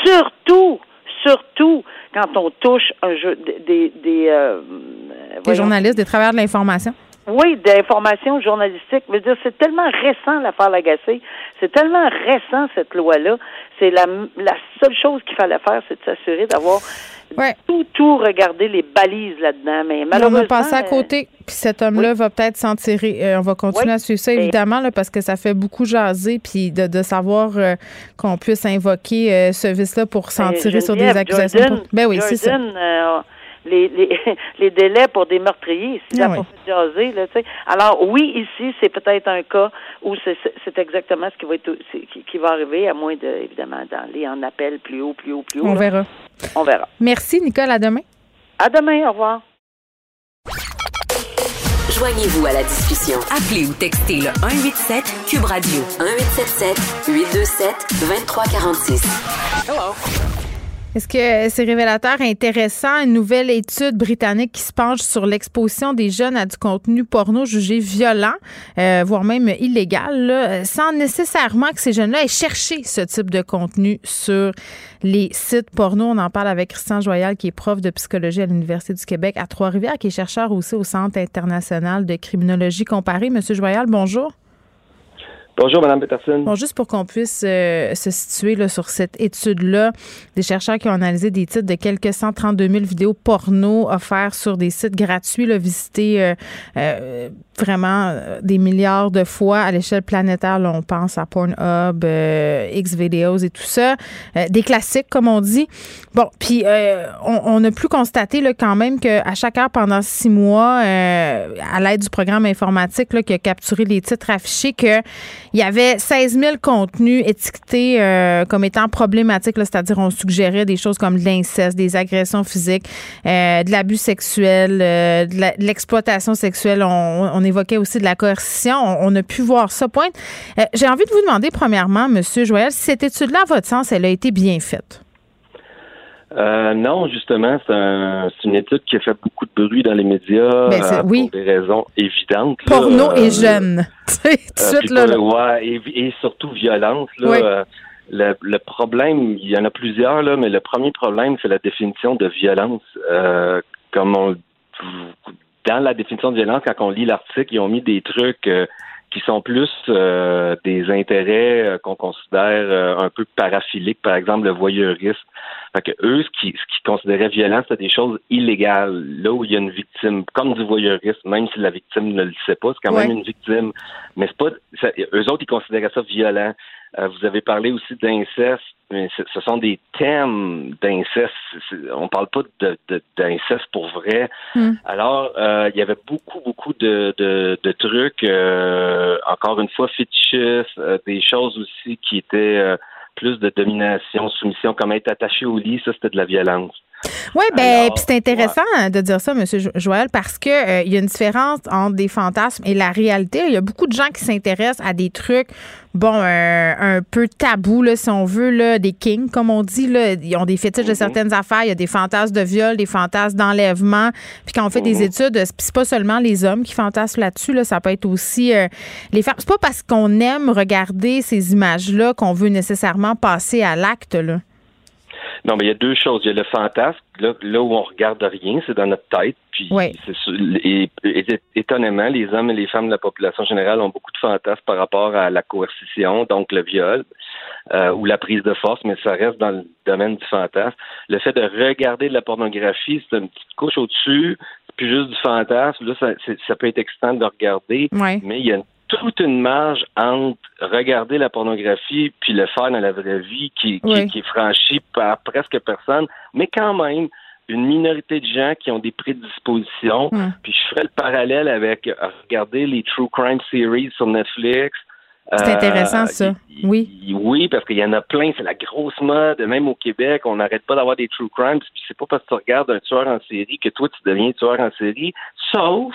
surtout surtout quand on touche un jeu des des, euh, des journalistes, des travailleurs de l'information. Oui, d'informations journalistiques. Je veux dire, c'est tellement récent l'affaire Lagacé. C'est tellement récent cette loi-là. C'est la, la seule chose qu'il fallait faire, c'est de s'assurer d'avoir tout, tout regarder les balises là-dedans. Mais malheureusement. on va passer à côté. Puis cet homme-là va peut-être s'en tirer. Euh, on va continuer à suivre ça, évidemment, là, parce que ça fait beaucoup jaser. Puis de, de savoir euh, qu'on puisse invoquer euh, ce vice-là pour s'en tirer sur des accusations. ben oui, c'est ça les, les, les délais pour des meurtriers. Si ah, jaser, là, Alors oui, ici, c'est peut-être un cas où c'est exactement ce qui va être qui, qui, va arriver, à moins de évidemment d'aller en appel plus haut, plus haut, plus haut. On verra. On verra. Merci, Nicole. À demain. À demain. Au revoir. Joignez-vous à la discussion. Appelez ou textez le 187 Cube Radio 1877 827 2346. Hello. Est-ce que c'est révélateur intéressant? Une nouvelle étude britannique qui se penche sur l'exposition des jeunes à du contenu porno jugé violent, euh, voire même illégal, sans nécessairement que ces jeunes-là aient cherché ce type de contenu sur les sites porno. On en parle avec Christian Joyal, qui est prof de psychologie à l'Université du Québec à Trois-Rivières, qui est chercheur aussi au Centre international de criminologie comparée. Monsieur Joyal, bonjour. Bonjour, Mme Peterson. Bon, juste pour qu'on puisse euh, se situer là, sur cette étude-là, des chercheurs qui ont analysé des titres de quelques 132 000 vidéos porno offertes sur des sites gratuits, là, visités euh, euh, vraiment des milliards de fois à l'échelle planétaire. Là, on pense à Pornhub, Xvideos et tout ça. des classiques, comme on dit. Bon, puis on, on, a pu constater là, quand même qu'à chaque heure, pendant six mois, à l'aide du programme informatique qui a capturé les titres affichés, que il y avait 16 000 contenus étiquetés euh, comme étant problématiques, c'est-à-dire on suggérait des choses comme de l'inceste, des agressions physiques, euh, de l'abus sexuel, euh, de l'exploitation sexuelle. On, évoquait aussi de la coercition. On, a pu voir ça. Point. J'ai envie de vous demander, premièrement, Monsieur Joël, si cette étude-là, à votre sens, elle a été bien faite? Euh, non, justement, c'est une étude qui a fait beaucoup de bruit dans les médias ben, euh, pour des raisons évidentes. Porno et euh, jeune. suite, là, et, surtout violence. Là, le, le, problème, il y en a plusieurs, là, mais le premier problème, c'est la définition de violence. comme on, dans la définition de violence, quand on lit l'article, ils ont mis des trucs qui sont plus euh, des intérêts euh, qu'on considère euh, un peu paraphiliques, par exemple le voyeurisme. Fait que eux, ce qu'ils ce qui considéraient violent, c'était des choses illégales. Là où il y a une victime, comme du voyeurisme, même si la victime ne le sait pas, c'est quand même une victime. Mais c'est pas, eux autres, ils considéraient ça violent. vous avez parlé aussi d'inceste mais ce sont des thèmes d'inceste. On parle pas d'inceste de, pour vrai. Hmm. Alors, euh, il y avait beaucoup, beaucoup de, de, trucs, euh, encore une fois, fétichistes, euh, des choses aussi qui étaient plus de domination, soumission, comme être attaché au lit, ça, c'était de la violence. Oui, ben, c'est intéressant de dire ça, M. Joël, parce que euh, il y a une différence entre des fantasmes et la réalité. Il y a beaucoup de gens qui s'intéressent à des trucs, bon, euh, un peu tabous, là, si on veut, là, des kings, comme on dit. Là. Ils ont des fétiches de mhm. certaines affaires. Il y a des fantasmes de viol, des fantasmes d'enlèvement. Puis quand on fait des mhm. études, c'est pas seulement les hommes qui fantasment là-dessus. Là, ça peut être aussi euh, les femmes. C'est pas parce qu'on aime regarder ces images-là qu'on veut nécessairement passer à l'acte. Là. Non, mais il y a deux choses. Il y a le fantasme, là, là où on regarde rien, c'est dans notre tête. Puis, et, étonnamment, les hommes et les femmes de la population générale ont beaucoup de fantasmes par rapport à la coercition, donc le viol euh, ou la prise de force, mais ça reste dans le domaine du fantasme. Le fait de regarder de la pornographie, c'est une petite couche au-dessus, puis juste du fantasme. Là, ça, ça peut être excitant de regarder, mais il y a une toute une marge entre regarder la pornographie puis le faire dans la vraie vie qui, qui, est franchie par presque personne, mais quand même une minorité de gens qui ont des prédispositions. Puis je ferai le parallèle avec regarder les true crime series sur Netflix. C'est intéressant, ça. Euh, oui. Oui, parce qu'il y en a plein. C'est la grosse mode. Même au Québec, on n'arrête pas d'avoir des true crimes. Puis c'est pas parce que tu regardes un tueur en série que toi, tu deviens tueur en série. Sauf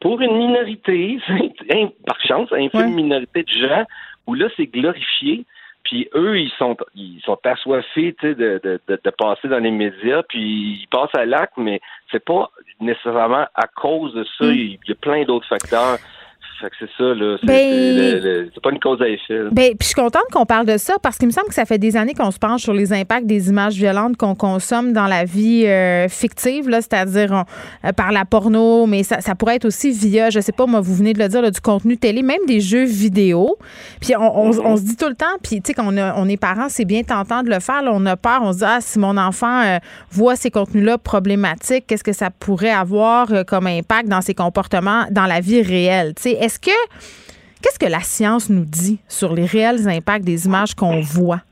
pour une minorité, par chance, une minorité de gens, où là, c'est glorifié. Puis eux, ils sont ils sont assoiffés de, de, de, de, passer dans les médias, puis ils passent à l'acte, mais c'est pas nécessairement à cause de ça. Mm. Il y a plein d'autres facteurs. Fait que c'est ça, là. C'est ben, pas une cause à effet. Ben, puis je suis contente qu'on parle de ça parce qu'il me semble que ça fait des années qu'on se penche sur les impacts des images violentes qu'on consomme dans la vie euh, fictive, là, c'est-à-dire euh, par la porno, mais ça, ça, pourrait être aussi via, je sais pas, moi, vous venez de le dire, du contenu télé, même des jeux vidéo. Puis on, on, se dit tout le temps, puis tu sais, quand on, on, est parents, c'est bien tentant de le faire. Là, on a peur, on se dit, ah, si mon enfant euh, voit ces contenus-là problématiques, qu'est-ce que ça pourrait avoir comme impact dans ses comportements dans la vie réelle? Tu sais, est-ce que qu'est-ce que la science nous dit sur les réels impacts des images qu'on voit?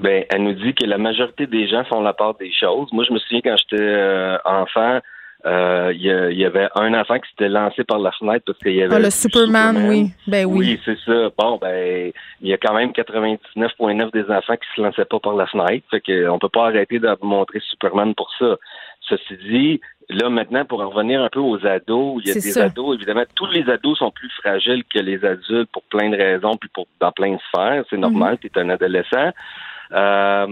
Ben, elle nous dit que la majorité des gens font la part des choses. Moi, je me souviens quand j'étais euh, enfant, euh, il y, avait un enfant qui s'était lancé par la fenêtre parce qu'il y avait. Ah, le Superman, oui. Ben oui. Oui, c'est ça. Bon, ben, il y a quand même 99,9 des enfants qui se lançaient pas par la fenêtre. Fait qu'on peut pas arrêter de montrer Superman pour ça. Ceci dit, Là, maintenant, pour en revenir un peu aux ados, il y a des ados, évidemment, tous les ados sont plus fragiles que les adultes pour plein de raisons, puis pour dans plein de sphères. C'est normal, mhm. tu es un adolescent. Euh,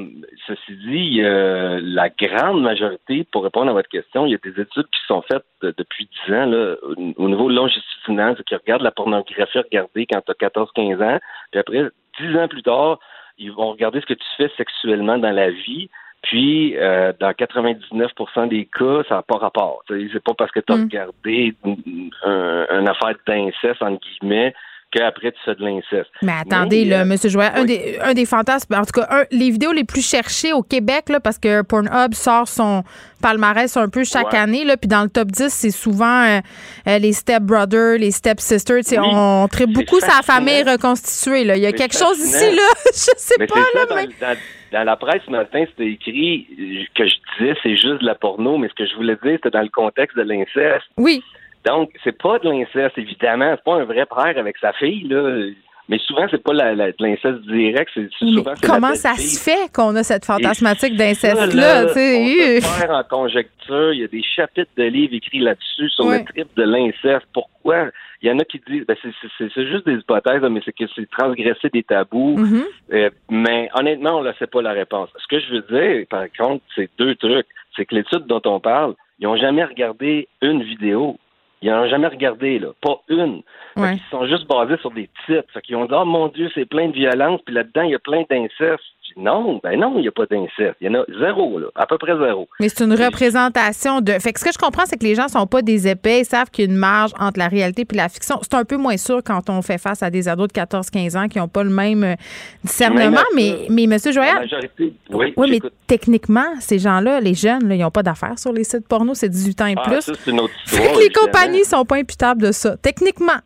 ceci dit, la grande majorité, pour répondre à votre question, il y a des études qui sont faites depuis 10 ans là, au, niveau longitudinal, qui regardent la pornographie regardée quand tu as 14-15 ans, puis après, 10 ans plus tard, ils vont regarder ce que tu fais sexuellement dans la vie, puis, euh, dans 99% des cas, ça n'a pas rapport. C'est pas parce que tu as mm. regardé une, affaire d'inceste, entre guillemets, qu'après tu fais de l'inceste. Mais attendez, là, euh, M. Joël, un, des, un des fantasmes, en tout cas, les vidéos les plus cherchées au Québec, là, parce que Pornhub sort son palmarès un peu chaque année, là, puis dans le top 10, c'est souvent euh, les step brothers, les step sisters. on traite beaucoup sa famille reconstituée. Là. Il y a quelque chose ici, là, je sais pas. Là, mais... dans, la presse ce matin, c'était écrit que je disais c'est juste de la porno, mais ce que je voulais dire, c'était dans le contexte de l'inceste. Oui. Donc, c'est pas de l'inceste, évidemment. C'est pas un vrai père avec sa fille, là. Mais souvent, c'est pas la, de l'inceste direct, c'est souvent Comment ça se fait qu'on a cette fantasmatique d'inceste-là? Tu faire en conjecture, il y a des chapitres de livres écrits là-dessus sur le trip de l'inceste. Pourquoi? Il y en a qui disent, ben c'est juste des hypothèses, mais c'est que c'est transgresser des tabous. Mm-hmm. Euh, mais honnêtement, on ne sait pas la réponse. Ce que je veux dire, par contre, c'est deux trucs. C'est que l'étude dont on parle, ils n'ont jamais regardé une vidéo. Ils n'en ont jamais regardé, là. Pas une. Ils sont juste basés sur des titres. Fait qu'ils ont dit, oh mon Dieu, c'est plein de violence, puis là-dedans, il y a plein d'inceste. Non, ben non, il n'y a pas d'inceste. Il y en a zéro, là, à peu près zéro. Mais c'est une représentation de. Fait que ce que je comprends, c'est que les gens sont pas des épais, ils savent qu'il y a une marge entre la réalité et la fiction. C'est un peu moins sûr quand on fait face à des ados de 14-15 ans qui n'ont pas le même euh, discernement. mais, mais, M. Joyal. Oui, oui mais techniquement, ces gens-là, les jeunes, là, ils n'ont pas d'affaires sur les sites porno, c'est 18 ans et ah, plus. Ça, une autre histoire, les compagnies sont pas imputables de ça. Techniquement.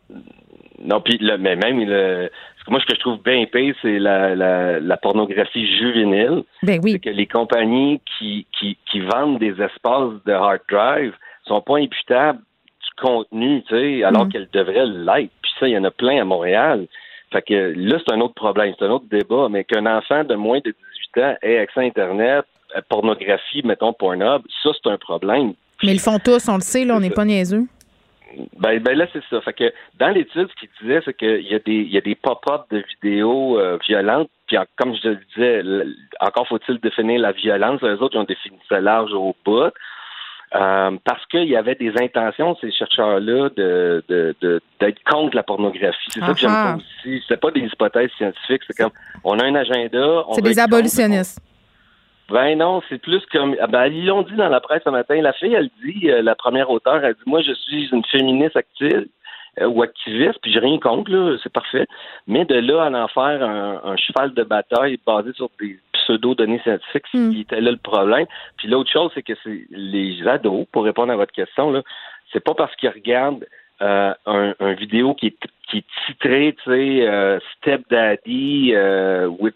Non, puis mais même le, moi, ce que je trouve bien pire, c'est la, la, pornographie juvénile. Ben oui. C'est que les compagnies qui, qui, qui vendent des espaces de hard drive sont pas imputables du contenu, tu sais, alors mm. qu'elles devraient l'être. Puis ça, il y en a plein à Montréal. Fait que là, c'est un autre problème, c'est un autre débat, mais qu'un enfant de moins de 18 ans ait accès à Internet, à pornographie, mettons Pornhub, ça, c'est un problème. Mais ils le font tous, on le sait, là, on n'est pas niaiseux. Ben, ben là, c'est ça. Fait que dans l'étude, ce qu'il disait, c'est qu'il y a des, il y a des pop-up de vidéos euh, violentes. Puis comme je le disais, encore faut-il définir la violence. Les autres, ils ont défini ça large au bout. Euh, parce qu'il y avait des intentions, ces chercheurs-là, de, de, d'être contre la pornographie. C'est ça que j'aime pas aussi. C'est pas des hypothèses scientifiques. C'est comme, on a un agenda. C'est des abolitionnistes. Ben non, c'est plus comme ah ben ils l'ont dit dans la presse ce matin. La fille, elle dit, euh, la première auteure, elle dit Moi, je suis une féministe active euh, ou activiste, puis j'ai rien contre, là, c'est parfait. Mais de là à en faire un, cheval de bataille basé sur des pseudo-données scientifiques, mm. qui était là le problème. Puis l'autre chose, c'est que c'est les ados, pour répondre à votre question, là, c'est pas parce qu'ils regardent euh, un, un, vidéo qui est, qui est titré, tu sais, euh, Step Daddy euh, with,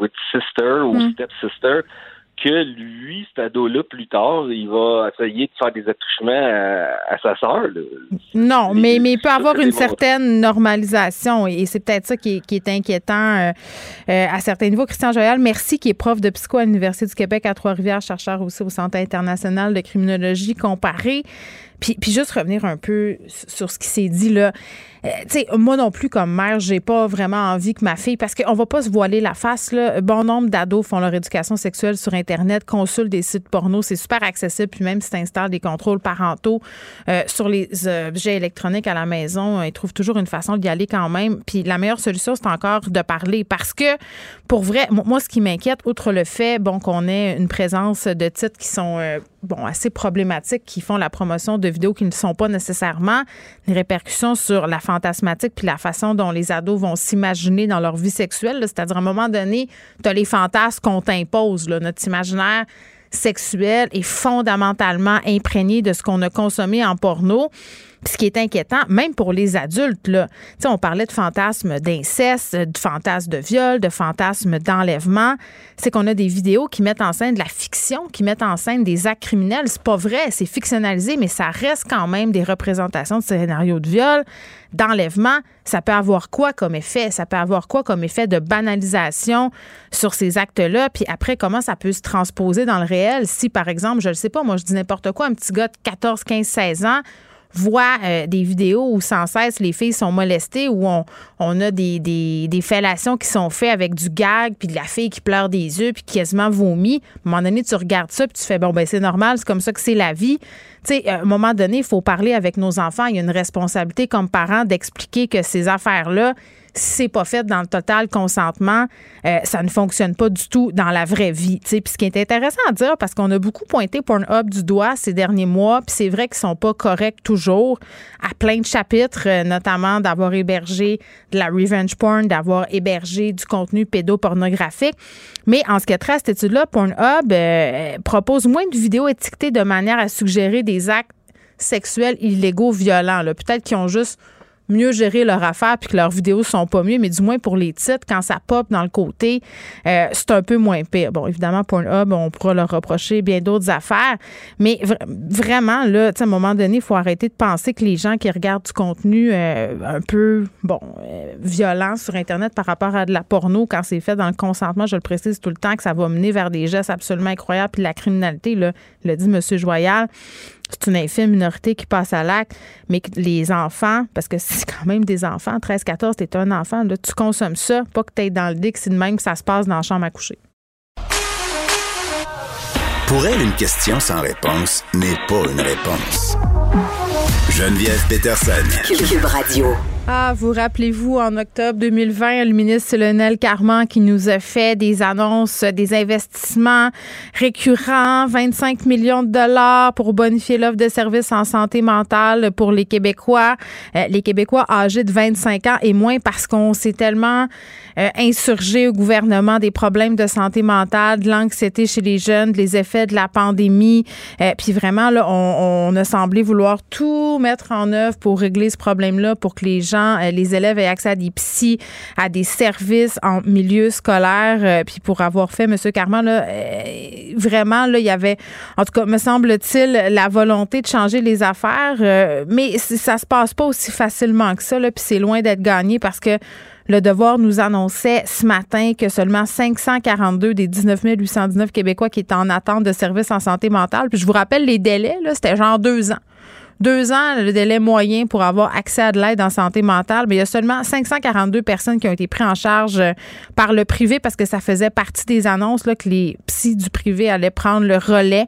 with Sister ou mm. Step Sister, que lui, cet ado-là, plus tard, il va essayer de faire des attouchements à, sa sœur. Non, mais, mais il peut avoir une certaine normalisation et c'est peut-être ça qui est, qui est inquiétant à certains niveaux. Christian Joyal, merci, qui est prof de psycho à l'Université du Québec à Trois-Rivières, chercheur aussi au Centre international de criminologie comparée. Puis, puis juste revenir un peu sur ce qui s'est dit là. Euh, moi non plus, comme mère, j'ai pas vraiment envie que ma fille, parce qu'on va pas se voiler la face, là. Bon nombre d'ados font leur éducation sexuelle sur Internet, consultent des sites porno, c'est super accessible, puis même si tu installes des contrôles parentaux euh, sur les objets électroniques à la maison, ils trouvent toujours une façon d'y aller quand même. Puis la meilleure solution, c'est encore de parler, parce que, pour vrai, moi, ce qui m'inquiète, outre le fait, bon, qu'on ait une présence de titres qui sont, euh, bon, assez problématiques, qui font la promotion de vidéos qui ne sont pas nécessairement des répercussions sur la fantasmatique puis la façon dont les ados vont s'imaginer dans leur vie sexuelle. C'est-à-dire, à un moment donné, tu as les fantasmes qu'on t'impose. Notre imaginaire sexuel est fondamentalement imprégné de ce qu'on a consommé en porno. Puis ce qui est inquiétant, même pour les adultes, là, on parlait de fantasmes d'inceste, de fantasmes de viol, de fantasmes d'enlèvement, c'est qu'on a des vidéos qui mettent en scène de la fiction, qui mettent en scène des actes criminels. C'est pas vrai, c'est fictionnalisé, mais ça reste quand même des représentations de scénarios de viol, d'enlèvement. Ça peut avoir quoi comme effet? Ça peut avoir quoi comme effet de banalisation sur ces actes-là? Puis après, comment ça peut se transposer dans le réel? Si, par exemple, je ne sais pas, moi, je dis n'importe quoi, un petit gars de 14, 15, 16 ans voit euh, des vidéos où sans cesse les filles sont molestées, où on, on a des, des, fellations qui sont faites avec du gag, puis de la fille qui pleure des yeux, puis quasiment vomit. À un moment donné, tu regardes ça, puis tu fais, bon, ben c'est normal, c'est comme ça que c'est la vie. Tu sais, à un moment donné, il faut parler avec nos enfants. Il y a une responsabilité comme parent d'expliquer que ces affaires-là, c'est pas fait dans le total consentement, euh, ça ne fonctionne pas du tout dans la vraie vie. Puis ce qui est intéressant à dire, parce qu'on a beaucoup pointé Pornhub du doigt ces derniers mois, puis c'est vrai qu'ils sont pas corrects toujours à plein de chapitres, euh, notamment d'avoir hébergé de la revenge porn, d'avoir hébergé du contenu pédopornographique. Mais en ce qui est trait à cette étude-là, Pornhub euh, propose moins de vidéos étiquetées de manière à suggérer des actes sexuels illégaux violents. Peut-être qu'ils ont juste mieux gérer leur affaire puis que leurs vidéos sont pas mieux, mais du moins pour les titres, quand ça pop dans le côté, euh, c'est un peu moins pire. Bon, évidemment, Pornhub, on pourra leur reprocher bien d'autres affaires, mais vraiment, là, à un moment donné, il faut arrêter de penser que les gens qui regardent du contenu euh, un peu, bon, euh, violent sur Internet par rapport à de la porno, quand c'est fait dans le consentement, je le précise tout le temps, que ça va mener vers des gestes absolument incroyables, puis la criminalité, là, le dit M. Joyal, c'est une infime minorité qui passe à l'acte, mais que les enfants, parce que c'est quand même des enfants, 13, 14, t'es un enfant, là, tu consommes ça, pas que t'es dans le lit, c'est de même que ça se passe dans la chambre à coucher. Pour elle, une question sans réponse n'est pas une réponse. Geneviève Peterson. Cube Radio. Ah, vous rappelez-vous, en octobre 2020, le ministre Lionel Carman qui nous a fait des annonces, des investissements récurrents, 25 millions de dollars pour bonifier l'offre de services en santé mentale pour les Québécois, euh, les Québécois âgés de 25 ans et moins parce qu'on s'est tellement euh, insurgé au gouvernement des problèmes de santé mentale, de l'anxiété chez les jeunes, les effets de la pandémie. Euh, puis vraiment, là, on, on a semblé vouloir tout mettre en œuvre pour régler ce problème-là, pour que les euh, les élèves aient accès à des psys, à des services en milieu scolaire. puis pour avoir fait, M. Carman, là, vraiment, là, il y avait, en tout cas, me semble-t-il, la volonté de changer les affaires. mais ça se passe pas aussi facilement que ça. Là, puis c'est loin d'être gagné parce que le Devoir nous annonçait ce matin que seulement 542 des 19 819 Québécois qui étaient en attente de services en santé mentale. Puis je vous rappelle les délais, là, c'était genre deux ans. Deux ans, le délai moyen pour avoir accès à de l'aide en santé mentale, mais il y a seulement 542 personnes qui ont été prises en charge euh, par le privé parce que ça faisait partie des annonces là, que les psys du privé allaient prendre le relais.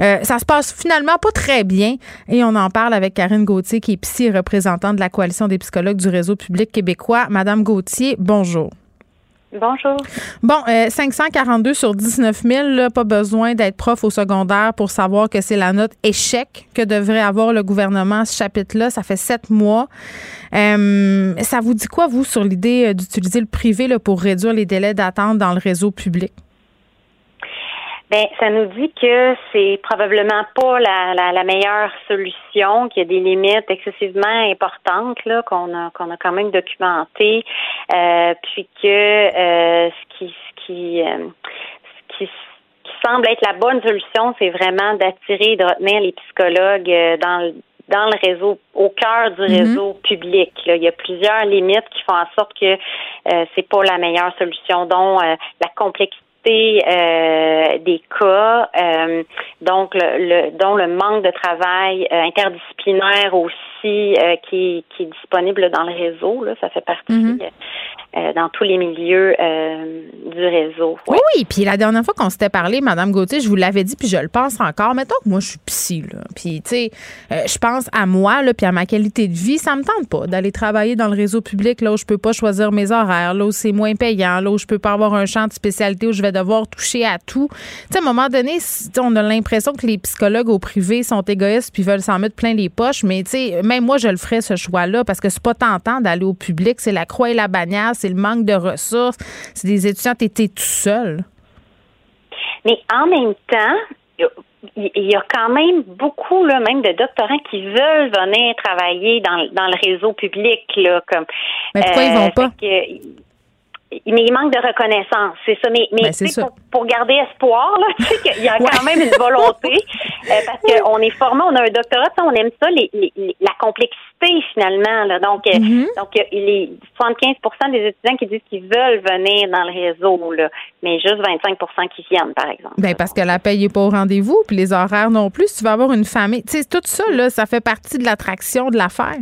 Euh, ça se passe finalement pas très bien et on en parle avec Karine Gauthier, qui est psy représentante de la Coalition des psychologues du réseau public québécois. Madame Gauthier, bonjour. Bonjour. Bon, 542 euh, sur 19 000, pas besoin d'être prof au secondaire pour savoir que c'est la note échec que devrait avoir le gouvernement à ce chapitre-là. Ça fait sept mois. Euh, ça vous dit quoi, vous, sur l'idée d'utiliser le privé là, pour réduire les délais d'attente dans le réseau public? Ben, ça nous dit que c'est probablement pas la, la, la, meilleure solution, qu'il y a des limites excessivement importantes là qu'on a qu'on a quand même documentées, euh, puis que euh, ce qui ce qui euh, ce qui semble être la bonne solution, c'est vraiment d'attirer et de retenir les psychologues dans le dans le réseau, au cœur du mm-hmm. réseau public. Là. Il y a plusieurs limites qui font en sorte que euh, c'est pas la meilleure solution, dont la complexité euh, des cas, euh, donc le, dont le manque de travail euh, interdisciplinaire aussi qui, qui, est disponible dans le réseau. Là, ça fait partie mm-hmm. Euh, dans tous les milieux euh, du réseau. Oui, oui. Puis la dernière fois qu'on s'était parlé, Madame Gauthier, je vous l'avais dit, puis je le pense encore. Mettons que moi, je suis psy, là. Puis, tu sais, euh, je pense à moi, là, puis à ma qualité de vie. Ça me tente pas d'aller travailler dans le réseau public, là où je peux pas choisir mes horaires, là où c'est moins payant, là où je peux pas avoir un champ de spécialité où je vais devoir toucher à tout. Tu sais, à un moment donné, on a l'impression que les psychologues au privé sont égoïstes puis veulent s'en mettre plein les poches. Mais, tu sais, même moi, je le ferais, ce choix-là, parce que c'est pas tentant d'aller au public. C'est la croix et la bannière c'est le manque de ressources, c'est des étudiants, tu étais tout seul. Mais en même temps, il y a quand même beaucoup, là, même de doctorants qui veulent venir travailler dans, le réseau public, là, comme. Mais pourquoi ils vont euh, pas? Mais il manque de reconnaissance, c'est ça. Mais, mais ben, pour, garder espoir, là, tu sais qu'il y a quand même une volonté, euh, parce qu'on est formé, on a un doctorat, on aime ça, les, la complexité finalement. Là. Donc, euh, mm-hmm. donc il est 75% des étudiants qui disent qu'ils veulent venir dans le réseau, là, mais juste 25% qui viennent, par exemple. Ben parce que la paye n'est pas au rendez-vous, puis les horaires non plus. Tu vas avoir une famille. Tu sais, tout ça, là, ça fait partie de l'attraction de l'affaire.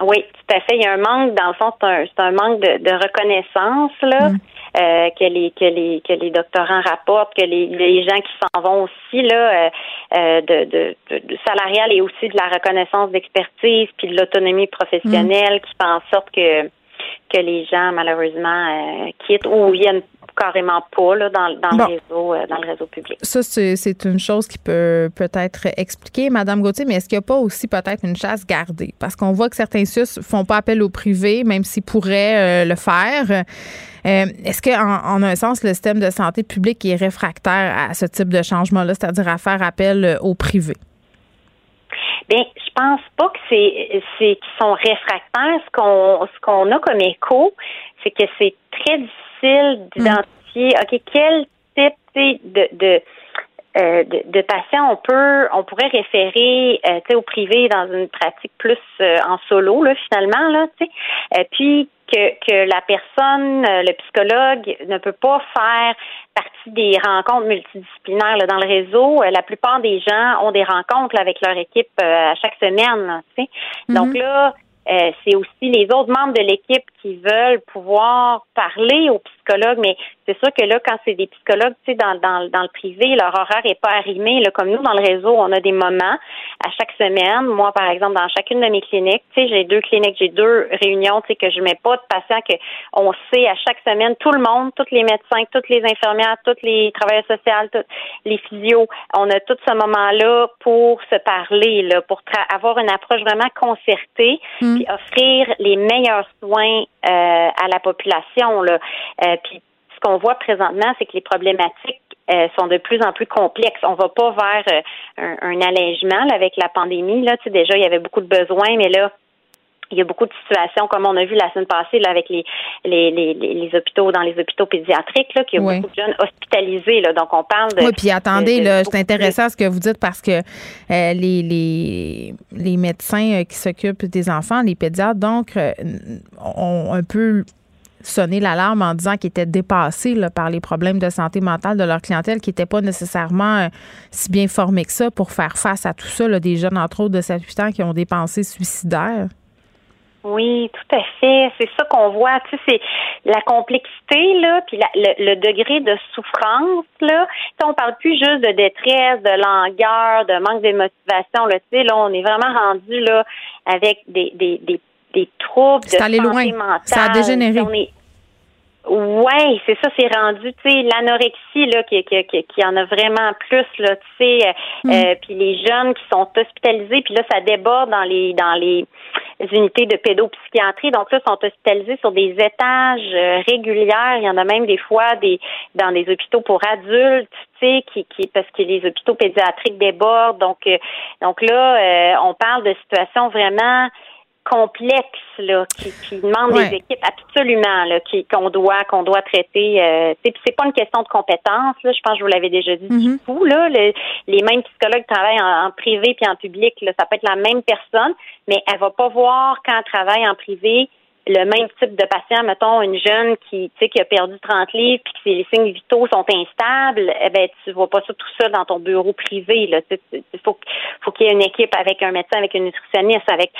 Oui, tout à fait. Il y a un manque, dans le fond, c'est un, un, manque de, de reconnaissance là. Mm. Euh, que les que les que les doctorants rapportent, que les, les gens qui s'en vont aussi là, euh, euh de, de, de, salarial et aussi de la reconnaissance d'expertise puis de l'autonomie professionnelle qui fait en sorte que que les gens malheureusement euh, quittent ou viennent carrément pas là, dans, dans le réseau euh, dans le réseau public. Ça, c'est une chose qui peut peut-être expliquer, Madame Gauthier, mais est-ce qu'il n'y a pas aussi peut-être une chasse gardée? Parce qu'on voit que certains SUS font pas appel au privé, même s'ils pourraient euh, le faire. Euh, est-ce qu'en en, un sens, le système de santé publique est réfractaire à ce type de changement-là, c'est-à-dire à faire appel au privé? Bien, je pense pas que c'est c'est qu'ils sont réfractaires. Ce qu'on ce qu'on a comme écho, c'est que c'est très difficile d'identifier, OK, quel type de, de euh, de, de, patients on peut on pourrait référer euh, au privé dans une pratique plus euh, en solo là finalement là tu sais. Puis que que la personne le psychologue ne peut pas faire partie des rencontres multidisciplinaires là, dans le réseau. La plupart des gens ont des rencontres avec leur équipe à chaque semaine donc mm-hmm. là euh, c'est aussi les autres membres de l'équipe qui veulent pouvoir parler aux psychologues, mais c'est sûr que là, quand c'est des psychologues, tu sais, dans, dans, dans le privé, leur horaire est pas arrimé. Là, comme nous, dans le réseau, on a des moments à chaque semaine. Moi, par exemple, dans chacune de mes cliniques, tu sais, j'ai deux cliniques, j'ai deux réunions, tu sais, que je mets pas de patients, que on sait à chaque semaine, tout le monde, tous les médecins, toutes les infirmières, tous les travailleurs sociaux, tous les physios, on a tout ce moment-là pour se parler, là, pour avoir une approche vraiment concertée, mm. Puis offrir les meilleurs soins euh, à la population, là. Euh, puis qu'on voit présentement, c'est que les problématiques euh, sont de plus en plus complexes. On va pas vers euh, un, allègement avec la pandémie. Là, tu sais, déjà, il y avait beaucoup de besoins, mais là, il y a beaucoup de situations, comme on a vu la semaine passée là, avec les, les, les, les hôpitaux, dans les hôpitaux pédiatriques, là, qu'il y a beaucoup de jeunes hospitalisés. Là, donc, on parle de. Oui, puis attendez, là, c'est intéressant ce que vous dites parce que euh, les, les, les médecins qui s'occupent des enfants, les pédiatres, donc, ont un peu sonner l'alarme en disant qu'ils étaient dépassés par les problèmes de santé mentale de leur clientèle, qui n'étaient pas nécessairement euh, si bien formés que ça pour faire face à tout ça, des jeunes, entre autres, de 7-8 ans qui ont des pensées suicidaires. Oui, tout à fait. C'est ça qu'on voit. Tu sais, c'est la complexité là, puis le, degré de souffrance là. Tu on parle plus juste de détresse, de langueur, de manque de motivation. Là, tu sais, là, on est vraiment rendu là avec des des, des des troubles de santé loin. mentale. Ça a dégénéré. Oui, c'est ça, c'est rendu, tu sais, l'anorexie, là, qui, qui, qui, en a vraiment plus, là, tu sais, mm. euh, puis les jeunes qui sont hospitalisés, puis là, ça déborde dans les dans les unités de pédopsychiatrie, donc là, sont hospitalisés sur des étages euh, réguliers, il y en a même des fois des dans des hôpitaux pour adultes, tu sais, qui, qui parce que les hôpitaux pédiatriques débordent, donc euh, donc là, on parle de situations vraiment complexe là, qui, qui demande des équipes absolument là, qui, qu'on doit qu'on doit traiter. Euh, c'est pas une question de compétence. Là, je pense que je vous l'avais déjà dit du coup. Mm-hmm. Là, les mêmes psychologues travaillent en, privé puis en public. Là, ça peut être la même personne, mais elle va pas voir quand elle travaille en privé le même type de patient, mettons une jeune qui, tu sais, qui a perdu 30 livres puis que les signes vitaux sont instables, eh ben tu vois pas ça tout seul dans ton bureau privé. Là, il faut, faut qu'il y ait une équipe avec un médecin, avec une nutritionniste, avec,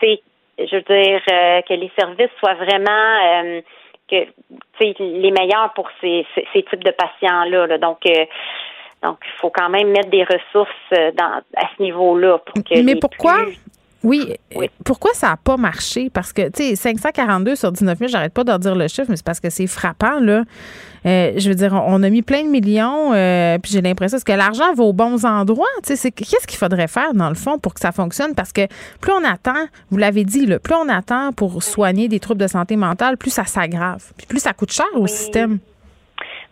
tu sais, je veux dire euh, que les services soient vraiment euh, que les meilleurs pour ces, ces, types de patients là. là. Donc euh, donc, il faut quand même mettre des ressources dans, à ce niveau-là. Pour que Mais pourquoi? Oui. Pourquoi ça n'a pas marché? Parce que, tu sais, 542 sur 19 000, j'arrête pas d'en dire le chiffre, mais c'est parce que c'est frappant, là. Euh, je veux dire, on a mis plein de millions, euh, puis j'ai l'impression que l'argent va aux bons endroits? Tu sais, qu'est-ce qu'il faudrait faire, dans le fond, pour que ça fonctionne? Parce que plus on attend, vous l'avez dit, là, plus on attend pour soigner des troubles de santé mentale, plus ça s'aggrave, puis plus ça coûte cher au système.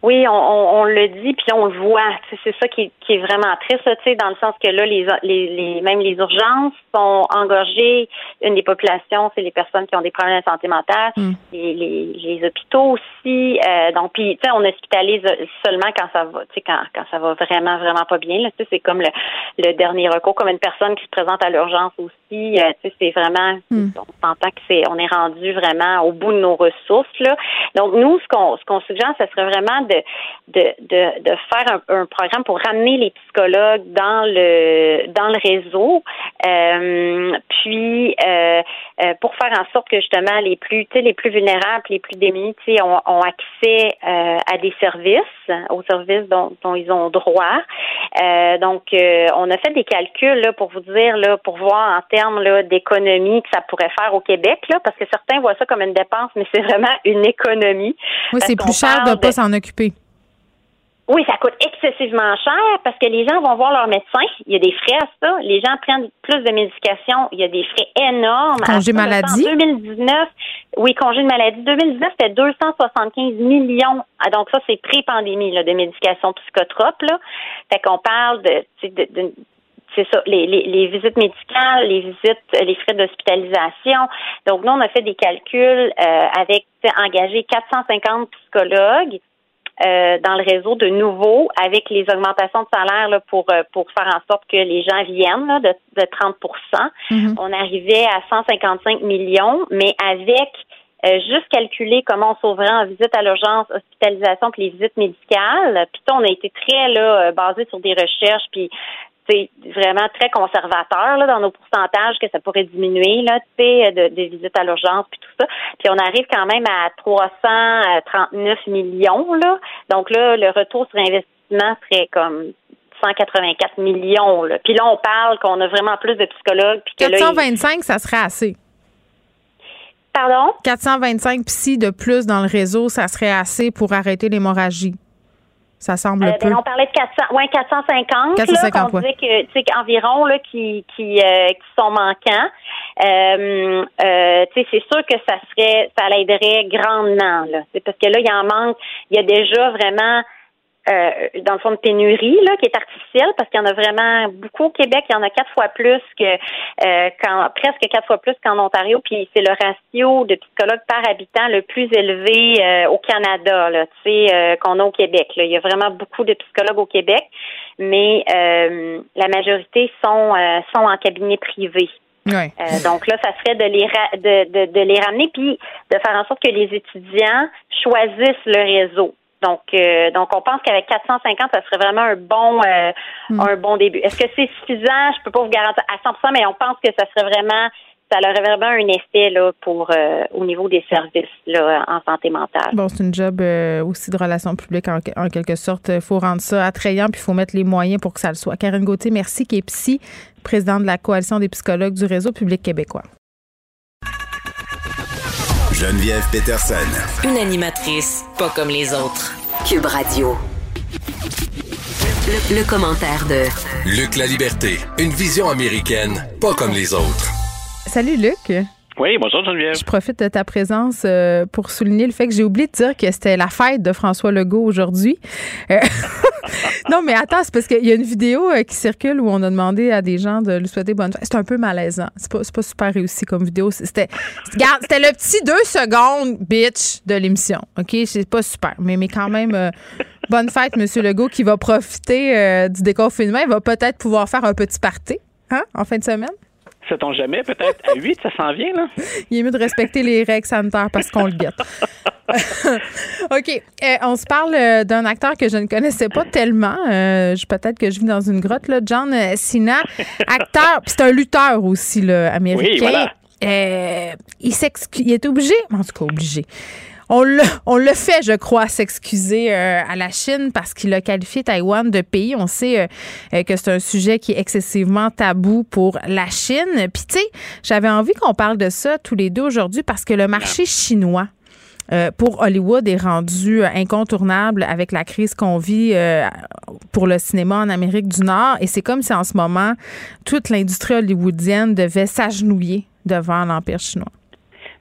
Oui, on, on, le dit, puis on le voit. C'est ça qui, qui, est vraiment triste, tu sais, dans le sens que là, les, les, les, même les urgences sont engorgées. Une des populations, c'est les personnes qui ont des problèmes de santé mentale, mm. les, les, les, hôpitaux aussi. Euh, donc, puis, tu sais, on hospitalise seulement quand ça va, tu sais, quand, quand ça va vraiment, vraiment pas bien. Là, c'est comme le, le dernier recours, comme une personne qui se présente à l'urgence aussi. Euh, tu sais, c'est vraiment, mm. on s'entend que c'est, on est rendu vraiment au bout de nos ressources là. Donc, nous, ce qu'on, ce qu'on suggère, ce serait vraiment de, de, de, faire un, programme pour ramener les psychologues dans le dans le réseau, euh, puis euh, euh, pour faire en sorte que justement les plus les plus vulnérables, les plus démunis, ont, ont accès à des services, aux services dont, dont ils ont droit. donc, on a fait des calculs là, pour vous dire là, pour voir en termes d'économie que ça pourrait faire au Québec, là, parce que certains voient ça comme une dépense, mais c'est vraiment une économie. Oui, c'est plus cher de ne pas s'en occuper. Oui, ça coûte excessivement cher parce que les gens vont voir leur médecin. Il y a des frais à ça. Les gens prennent plus de médication. Il y a des frais énormes. Congé maladie? En 2019, oui, congé de maladie. 2019, c'était 275 millions. Ah, donc ça, c'est pré-pandémie de médication psychotrope. Là. Fait qu'on parle de, de, c'est ça, les, les, visites médicales, les visites, les frais d'hospitalisation. Donc, nous, on a fait des calculs euh, avec engager 450 psychologues euh, dans le réseau de nouveau avec les augmentations de salaire là, pour euh, pour faire en sorte que les gens viennent là, de, de 30 mm-hmm. On arrivait à 155 millions, mais avec euh, juste calculer comment on sauverait en visite à l'urgence, hospitalisation puis les visites médicales. Puis on a été très là basé sur des recherches puis c'est vraiment très conservateur là, dans nos pourcentages que ça pourrait diminuer là, de, de visites à l'urgence puis tout ça. Puis on arrive quand même à 339 millions là. Donc là, le retour sur investissement serait comme 184 millions. Là. Puis là, on parle qu'on a vraiment plus de psychologues. Puis que 425, ça serait assez. Pardon? 425 psy de plus dans le réseau, ça serait assez pour arrêter l'hémorragie. Ça semble euh, ben, on parlait de 400, ouais, 450. 450 là, on disait que, tu sais, qu'environ là, qui, qui, euh, qui sont manquants. Euh, euh, tu sais, c'est sûr que ça serait, ça l'aiderait grandement. Là, parce que là, il en manque. Il y a déjà vraiment euh, dans le fond de pénurie là, qui est artificielle parce qu'il y en a vraiment beaucoup au Québec. Il y en a quatre fois plus que euh, quand, presque quatre fois plus qu'en Ontario. Puis c'est le ratio de psychologues par habitant le plus élevé euh, au Canada, là, tu sais, qu'on a au Québec. Là. Il y a vraiment beaucoup de psychologues au Québec, mais la majorité sont sont en cabinet privé. donc là, ça serait de les de, de, de les ramener puis de faire en sorte que les étudiants choisissent le réseau. Donc, euh, donc on pense qu'avec 450, ça serait vraiment un bon, euh, hmm. un bon début. Est-ce que c'est suffisant? Je peux pas vous garantir à 100%, mais on pense que ça serait vraiment, ça aurait vraiment un effet là pour euh, au niveau des services là en santé mentale. Bon, c'est une job aussi de relations publiques en, quelque sorte. Il faut rendre ça attrayant puis il faut mettre les moyens pour que ça le soit. Karine Gauthier, merci, qui est psy, présidente de la coalition des psychologues du réseau public québécois. Geneviève Peterson. Une animatrice pas comme les autres. Cube Radio. Le, commentaire de Luc La Liberté. Une vision américaine pas comme les autres. Salut Luc. Oui, bonjour Geneviève. Je profite de ta présence euh, pour souligner le fait que j'ai oublié de dire que c'était la fête de François Legault aujourd'hui. Euh, non, mais attends, c'est parce qu'il y a une vidéo euh, qui circule où on a demandé à des gens de lui souhaiter bonne fête. C'est un peu malaisant. C'est pas, pas super réussi comme vidéo. C'était, le petit deux secondes, bitch, de l'émission. OK? C'est pas super. Mais, mais quand même, bonne fête, Monsieur Legault, qui va profiter du déconfinement. Il va peut-être pouvoir faire un petit party hein, en fin de semaine? Sait-on jamais? Peut-être à 8, ça s'en vient, là? Il est mieux de respecter les règles sanitaires parce qu'on le guette. OK. Euh, on se parle euh, d'un acteur que je ne connaissais pas tellement. Euh, Peut-être que je vis dans une grotte, là. John Cena, acteur, c'est un lutteur aussi, là, américain. Oui, voilà. Euh, il, il est obligé, en tout cas obligé, on le, on le fait, je crois, s'excuser euh, à la Chine parce qu'il a qualifié Taïwan de pays. On sait euh, euh, que c'est un sujet qui est excessivement tabou pour la Chine. Puis, tu sais, j'avais envie qu'on parle de ça tous les deux aujourd'hui parce que le marché chinois, pour Hollywood est rendu incontournable avec la crise qu'on vit pour le cinéma en Amérique du Nord. Et c'est comme si en ce moment, toute l'industrie hollywoodienne devait s'agenouiller devant l'Empire chinois.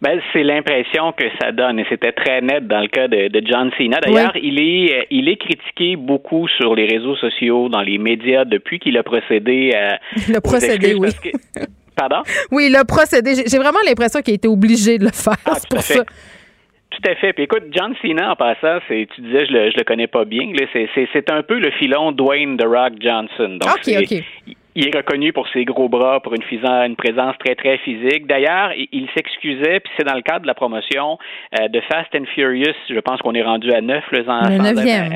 Ben, c'est l'impression que ça donne et c'était très net dans le cas de, John Cena. D'ailleurs, il est euh, il est critiqué beaucoup sur les réseaux sociaux, dans les médias depuis qu'il a procédé à le procédé, oui. Pardon? Oui, il a procédé. J'ai vraiment l'impression qu'il a été obligé de le faire. Ah, pour ça. Tout à fait. Puis écoute, John Cena, en passant, c'est, tu disais, je le, je le connais pas bien. c'est, un peu le filon Dwayne The Rock Johnson. Donc, OK, OK il est reconnu pour ses gros bras, pour une, une présence très, très physique. D'ailleurs, il, s'excusait, puis c'est dans le cadre de la promotion euh, de Fast and Furious. Je pense qu'on est rendu à neuf, le, le neuvième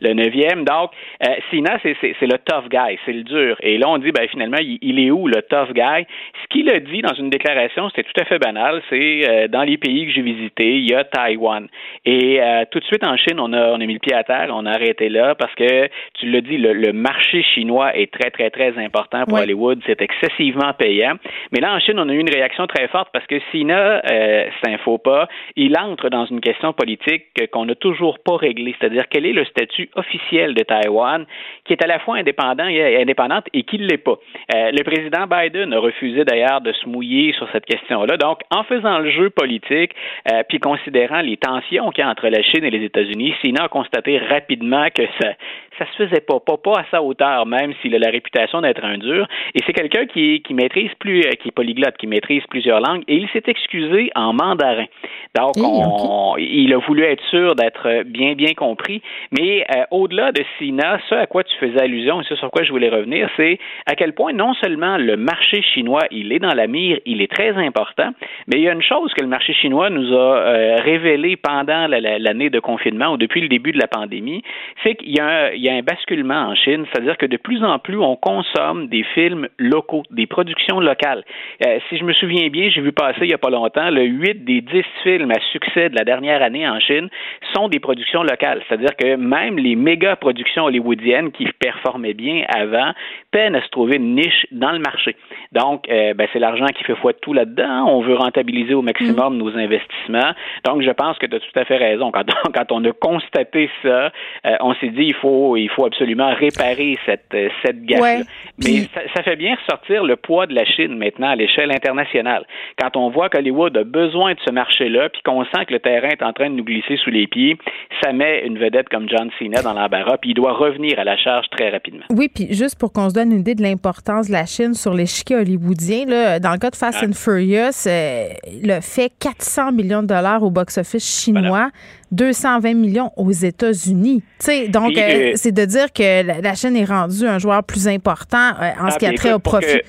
le neuvième. Donc, euh, Sina, c'est le tough guy, c'est le dur. Et là, on dit, ben, finalement, il, est où le tough guy? Ce qu'il a dit dans une déclaration, c'était tout à fait banal, c'est euh, dans les pays que j'ai visités, il y a Taïwan. Et euh, tout de suite en Chine, on a, on a mis le pied à terre, on a arrêté là parce que, tu l'as dit, le, marché chinois est très, très, très important pour Hollywood. C'est excessivement payant. Mais là, en Chine, on a eu une réaction très forte parce que Sina, euh, c'est un faux pas, il entre dans une question politique qu'on n'a toujours pas réglée. C'est-à-dire, quel est le statut officielle de Taïwan, qui est à la fois indépendant et indépendante et qui ne l'est pas? Euh, le président Biden a refusé d'ailleurs de se mouiller sur cette question-là. Donc, en faisant le jeu politique, euh, puis considérant les tensions qu'il y a entre la Chine et les États-Unis, Sina a constaté rapidement que ça, ça se faisait pas, pas, pas à sa hauteur, même s'il a la réputation d'être un dur. Et c'est quelqu'un qui, qui maîtrise plus, euh, qui est polyglotte, qui maîtrise plusieurs langues, et il s'est excusé en mandarin. Donc, il a voulu être sûr d'être bien, bien compris. Mais euh, au-delà de Sina, ce à quoi tu faisais allusion et ce sur quoi je voulais revenir, c'est à quel point non seulement le marché chinois, il est dans la mire, il est très important, mais il y a une chose que le marché chinois nous a euh, révélé pendant l'année de confinement ou depuis le début de la pandémie, c'est qu'il y a un basculement en Chine, c'est-à-dire que de plus en plus, on consomme des films locaux, des productions locales. Euh, si je me souviens bien, j'ai vu passer il n'y a pas longtemps, le 8 des 10 films à succès de la dernière année en Chine sont des productions locales. C'est-à-dire que même les méga productions hollywoodiennes qui performaient bien avant peinent à se trouver une niche dans le marché. Donc, euh, ben, c'est l'argent qui fait foi de tout là-dedans. On veut rentabiliser au maximum mm. nos investissements. Donc, je pense que tu as tout à fait raison. Quand on, quand on a constaté ça, euh, on s'est dit il faut il faut absolument réparer cette, cette gaffe Mais ça, fait bien ressortir le poids de la Chine maintenant à l'échelle internationale. Quand on voit qu'Hollywood a besoin de ce marché-là, puis qu'on sent que le terrain est en train de nous glisser sous les pieds, ça met une vedette comme John Cena dans l'embarras, puis il doit revenir à la charge très rapidement. Oui, puis juste pour qu'on se donne une idée de l'importance de la Chine sur l'échiquier hollywoodien, là, dans le cas de Fast and Furious, euh, le fait 400 millions de dollars au box-office chinois. 220 millions aux États-Unis. Donc, euh, c'est de dire que la Chine est rendue un joueur plus important euh, en ce qui a trait au profit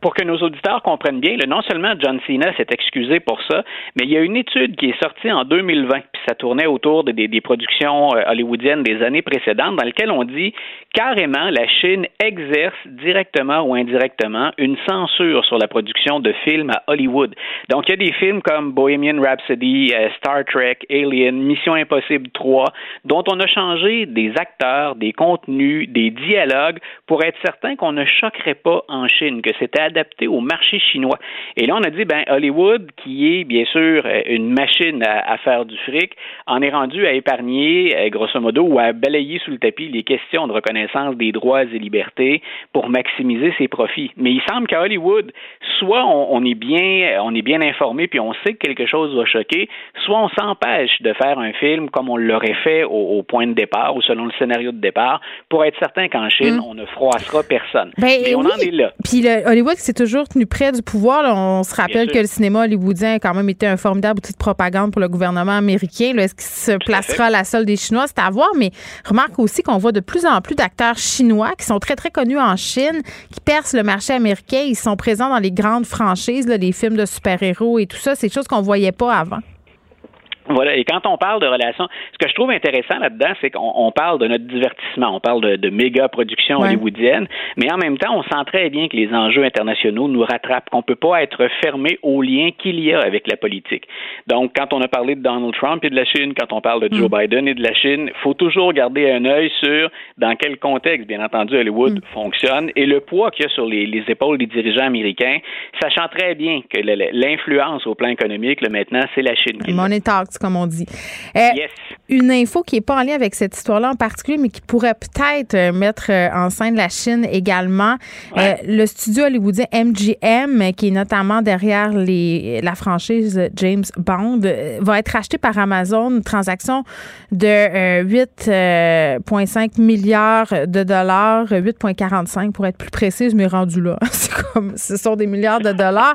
pour que nos auditeurs comprennent bien, non seulement John Cena s'est excusé pour ça, mais il y a une étude qui est sortie en 2020, puis ça tournait autour des, productions euh, hollywoodiennes des années précédentes, dans lequel on dit carrément la Chine exerce directement ou indirectement une censure sur la production de films à Hollywood. Donc il y a des films comme Bohemian Rhapsody, euh, Star Trek, Alien, Mission Impossible 3, dont on a changé des acteurs, des contenus, des dialogues pour être certain qu'on ne choquerait pas en Chine, que c'était adapté au marché chinois. Et là, on a dit, ben, Hollywood, qui est bien sûr euh, une machine à, faire du fric, en est rendu à épargner, euh, grosso modo, ou à balayer sous le tapis les questions de reconnaissance des droits et libertés pour maximiser ses profits. Mais il semble qu'à Hollywood, soit on, est bien, on est bien informé puis on sait que quelque chose va choquer, soit on s'empêche de faire un film comme on l'aurait fait au, point de départ ou selon le scénario de départ pour être certain qu'en Chine, mm. on ne froissera personne. Ben, Mais on en est là. Puis Hollywood s'est toujours tenu près du pouvoir. On se rappelle que le cinéma hollywoodien a quand même été un formidable outil de propagande pour le gouvernement américain. Est-ce qu'il se placera à la solde des Chinois? C'est à voir. Mais remarque aussi qu'on voit de plus en plus d'acteurs chinois qui sont très, très connus en Chine, qui percent le marché américain. Ils sont présents dans les grandes franchises, les films de super-héros et tout ça. C'est des choses qu'on voyait pas avant. Voilà, et quand on parle de relations, ce que je trouve intéressant là-dedans, c'est qu'on parle de notre divertissement, on parle de, de méga productions hollywoodiennes, mais en même temps, on sent très bien que les enjeux internationaux nous rattrapent, qu'on peut pas être fermé aux liens qu'il y a avec la politique. Donc, quand on a parlé de Donald Trump et de la Chine, quand on parle de Joe mm. Biden et de la Chine, faut toujours garder un œil sur dans quel contexte, bien entendu, Hollywood mm. fonctionne et le poids qu'il y a sur les, les, épaules des dirigeants américains, sachant très bien que l'influence au plan économique, là, maintenant, c'est la Chine. Comme on dit. Euh, une info qui n'est pas en lien avec cette histoire-là en particulier, mais qui pourrait peut-être euh, mettre euh, en scène la Chine également. le studio hollywoodien MGM, qui est notamment derrière les, la franchise James Bond, va être racheté par Amazon, une transaction de 8,5 milliards de dollars, 8,45 pour être plus précise, mais rendu là. C'est comme, ce sont des milliards de dollars.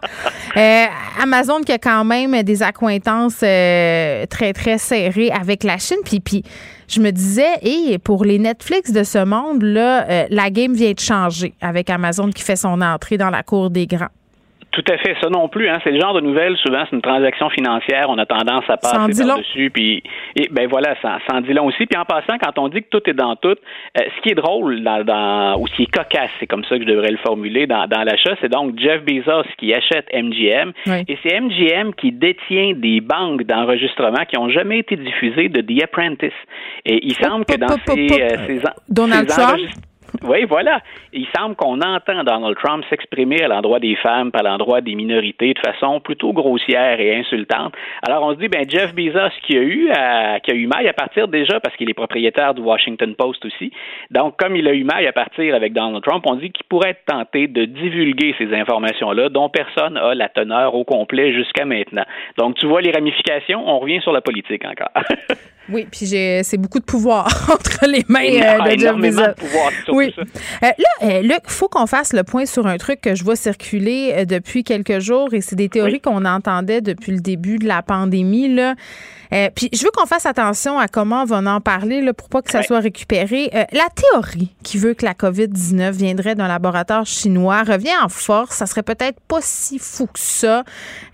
Amazon qui a quand même des accointances très, très serré avec la Chine. Puis, puis je me disais, et pour les Netflix de ce monde-là, euh, la game vient de changer avec Amazon qui fait son entrée dans la cour des grands. Tout à fait, ça non plus. Hein. C'est le genre de nouvelles, souvent, c'est une transaction financière. On a tendance à passer par-dessus. Puis, et, ben voilà, ça, ça en dit long aussi. Puis en passant, quand on dit que tout est dans tout, euh, ce qui est drôle dans, dans, ou ce qui est cocasse, c'est comme ça que je devrais le formuler dans, dans l'achat, c'est donc Jeff Bezos qui achète MGM. Et c'est MGM qui détient des banques d'enregistrement qui n'ont jamais été diffusées de The Apprentice. Et il semble que dans ces, euh, ces, Donald Trump oui, voilà. Il semble qu'on entend Donald Trump s'exprimer à l'endroit des femmes, à l'endroit des minorités de façon plutôt grossière et insultante. Alors on se dit, ben Jeff Bezos qui a eu, euh, qui a eu maille à partir déjà parce qu'il est propriétaire du Washington Post aussi. Donc comme il a eu maille à partir avec Donald Trump, on dit qu'il pourrait être tenté de divulguer ces informations-là dont personne a la teneur au complet jusqu'à maintenant. Donc tu vois les ramifications. On revient sur la politique encore. Oui, puis c'est beaucoup de pouvoir entre les mains euh, de Jeff Bezos. oui. Euh, là, euh, Luc, il faut qu'on fasse le point sur un truc que je vois circuler depuis quelques jours et c'est des théories qu'on entendait depuis le début de la pandémie. Là. Euh, puis je veux qu'on fasse attention à comment on va en parler là, pour pas que ça soit récupéré. Euh, la théorie qui veut que la COVID-19 viendrait d'un laboratoire chinois revient en force. Ça serait peut-être pas si fou que ça.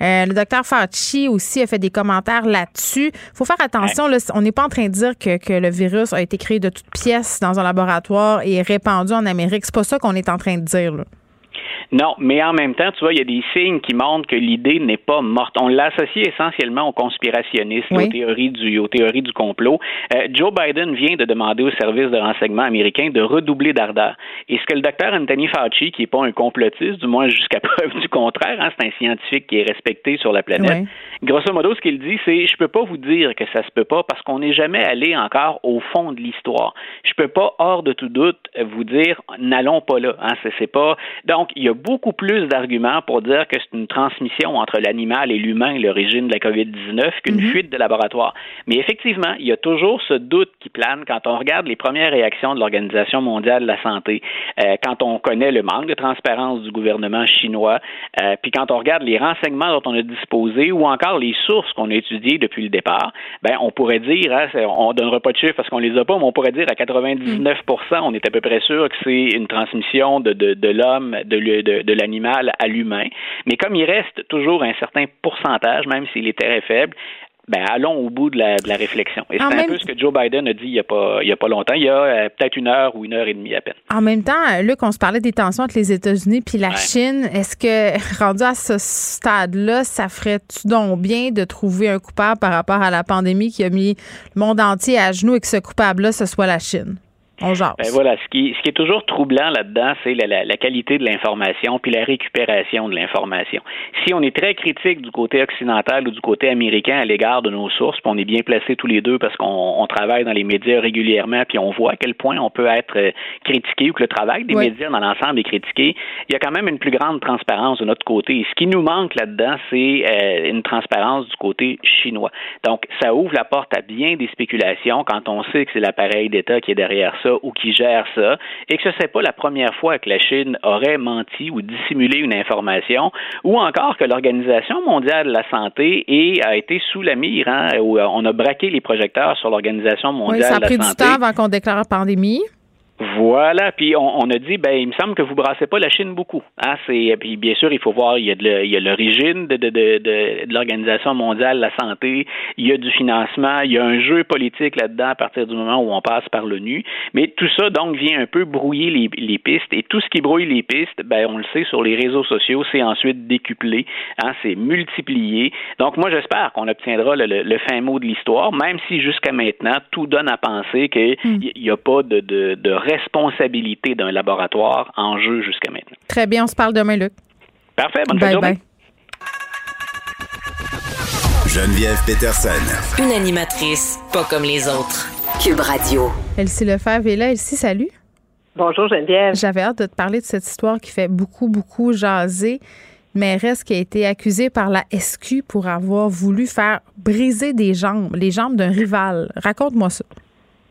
Euh, le docteur Fauci aussi a fait des commentaires là-dessus. faut faire attention. Là, on n'est pas en train de dire que, que, le virus a été créé de toutes pièces dans un laboratoire et répandu en Amérique. C'est pas ça qu'on est en train de dire. Là. Non, mais en même temps, tu vois, il y a des signes qui montrent que l'idée n'est pas morte. On l'associe essentiellement aux conspirationnistes, aux théories du, aux théories du complot. Euh, Joe Biden vient de demander au service de renseignement américain de redoubler d'ardeur. Et ce que le docteur Anthony Fauci, qui n'est pas un complotiste, du moins jusqu'à preuve du contraire, hein, c'est un scientifique qui est respecté sur la planète. Grosso modo, ce qu'il dit, c'est je peux pas vous dire que ça se peut pas parce qu'on n'est jamais allé encore au fond de l'histoire. Je peux pas, hors de tout doute, vous dire n'allons pas là. Hein, c'est pas. Donc, il y a beaucoup plus d'arguments pour dire que c'est une transmission entre l'animal et l'humain, l'origine de la COVID-19, qu'une mhm. fuite de laboratoire. Mais effectivement, il y a toujours ce doute qui plane quand on regarde les premières réactions de l'Organisation mondiale de la santé, euh, quand on connaît le manque de transparence du gouvernement chinois, euh, puis quand on regarde les renseignements dont on a disposé ou encore les sources qu'on a étudiées depuis le départ, ben on pourrait dire, hein, on donnera pas de chiffres parce qu'on les a pas, mais on pourrait dire à 99% on est à peu près sûr que c'est une transmission de, de, de l'homme, de, de, l'animal à l'humain. Mais comme il reste toujours un certain pourcentage, même s'il est très faible, ben, allons au bout de la, réflexion. Et c'est un peu ce que Joe Biden a dit il n'y a, pas, il y a pas longtemps, il y a euh, peut-être une heure ou une heure et demie à peine. En même temps, Luc, on se parlait des tensions entre les États-Unis puis la Chine. Est-ce que, rendu à ce stade-là, ça ferait-tu donc bien de trouver un coupable par rapport à la pandémie qui a mis le monde entier à genoux et que ce coupable-là, ce soit la Chine? On jase. Ben voilà, ce qui, ce qui est toujours troublant là-dedans, c'est la, la, qualité de l'information puis la récupération de l'information. Si on est très critique du côté occidental ou du côté américain à l'égard de nos sources, puis on est bien placés tous les deux parce qu'on travaille dans les médias régulièrement, puis on voit à quel point on peut être euh, critiqué ou que le travail des médias dans l'ensemble est critiqué, il y a quand même une plus grande transparence de notre côté. ce qui nous manque là-dedans, c'est euh, une transparence du côté chinois. Donc, ça ouvre la porte à bien des spéculations quand on sait que c'est l'appareil d'État qui est derrière ça ou qui gère ça, et que ce n'est pas la première fois que la Chine aurait menti ou dissimulé une information, ou encore que l'Organisation mondiale de la santé a été sous la mire, hein, où euh, on a braqué les projecteurs sur l'Organisation mondiale de la santé. Ça a pris du temps avant qu'on déclare la pandémie. Voilà, puis on, a dit, ben, il me semble que vous brassez pas la Chine beaucoup. Hein? C'est, puis bien sûr, il faut voir, il y a de, il y a l'origine de, de, de, de, l'Organisation mondiale de la santé, il y a du financement, il y a un jeu politique là-dedans à partir du moment où on passe par l'ONU. Mais tout ça, donc, vient un peu brouiller les, les pistes. Et tout ce qui brouille les pistes, ben, on le sait, sur les réseaux sociaux, c'est ensuite décuplé, hein? c'est multiplié. Donc, moi, j'espère qu'on obtiendra le, le, fin mot de l'histoire, même si jusqu'à maintenant, tout donne à penser qu'il n'y hmm. a pas de, de, de responsabilité d'un laboratoire en jeu jusqu'à maintenant. Très bien, on se parle demain, Luc. Parfait, bonne bye journée. Geneviève Peterson. Une animatrice pas comme les autres. Cube Radio. Elsie Lefebvre est là. Elsie, salut. Bonjour Geneviève. J'avais hâte de te parler de cette histoire qui fait beaucoup, beaucoup jaser. Mairesse qui a été accusée par la SQ pour avoir voulu faire briser des jambes, les jambes d'un rival. Raconte-moi ça.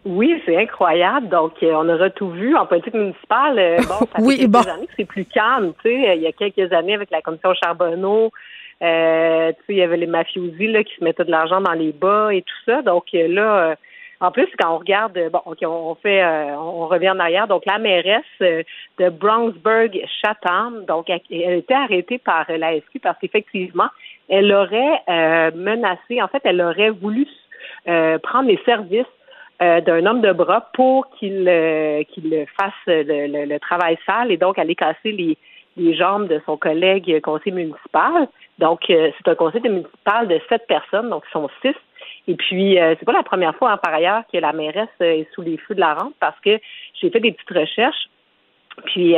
Oui, c'est incroyable. Donc, euh, on aura tout vu en politique municipale. Euh, bon, ça fait quelques années que c'est plus calme. Tu sais, il y a quelques années avec la commission Charbonneau, euh, tu sais, il y avait les mafiosi là, qui se mettaient de l'argent dans les bas et tout ça. Donc là, en plus, quand on regarde, bon, ok, on fait, on revient en arrière. Donc, la mairesse de Brownsburg Chatham, donc, elle, elle a été arrêtée par la SQ parce qu'effectivement, elle aurait menacé, en fait, elle aurait voulu prendre les services euh, d'un homme de bras pour qu'il euh, qu'il fasse le, le, travail sale et donc aller casser les, les jambes de son collègue conseiller municipal. Donc, euh, c'est un conseil municipal de sept personnes, donc ils sont six. Et puis, c'est pas la première fois, hein, par ailleurs, que la mairesse est sous les feux de la rampe parce que j'ai fait des petites recherches. Puis,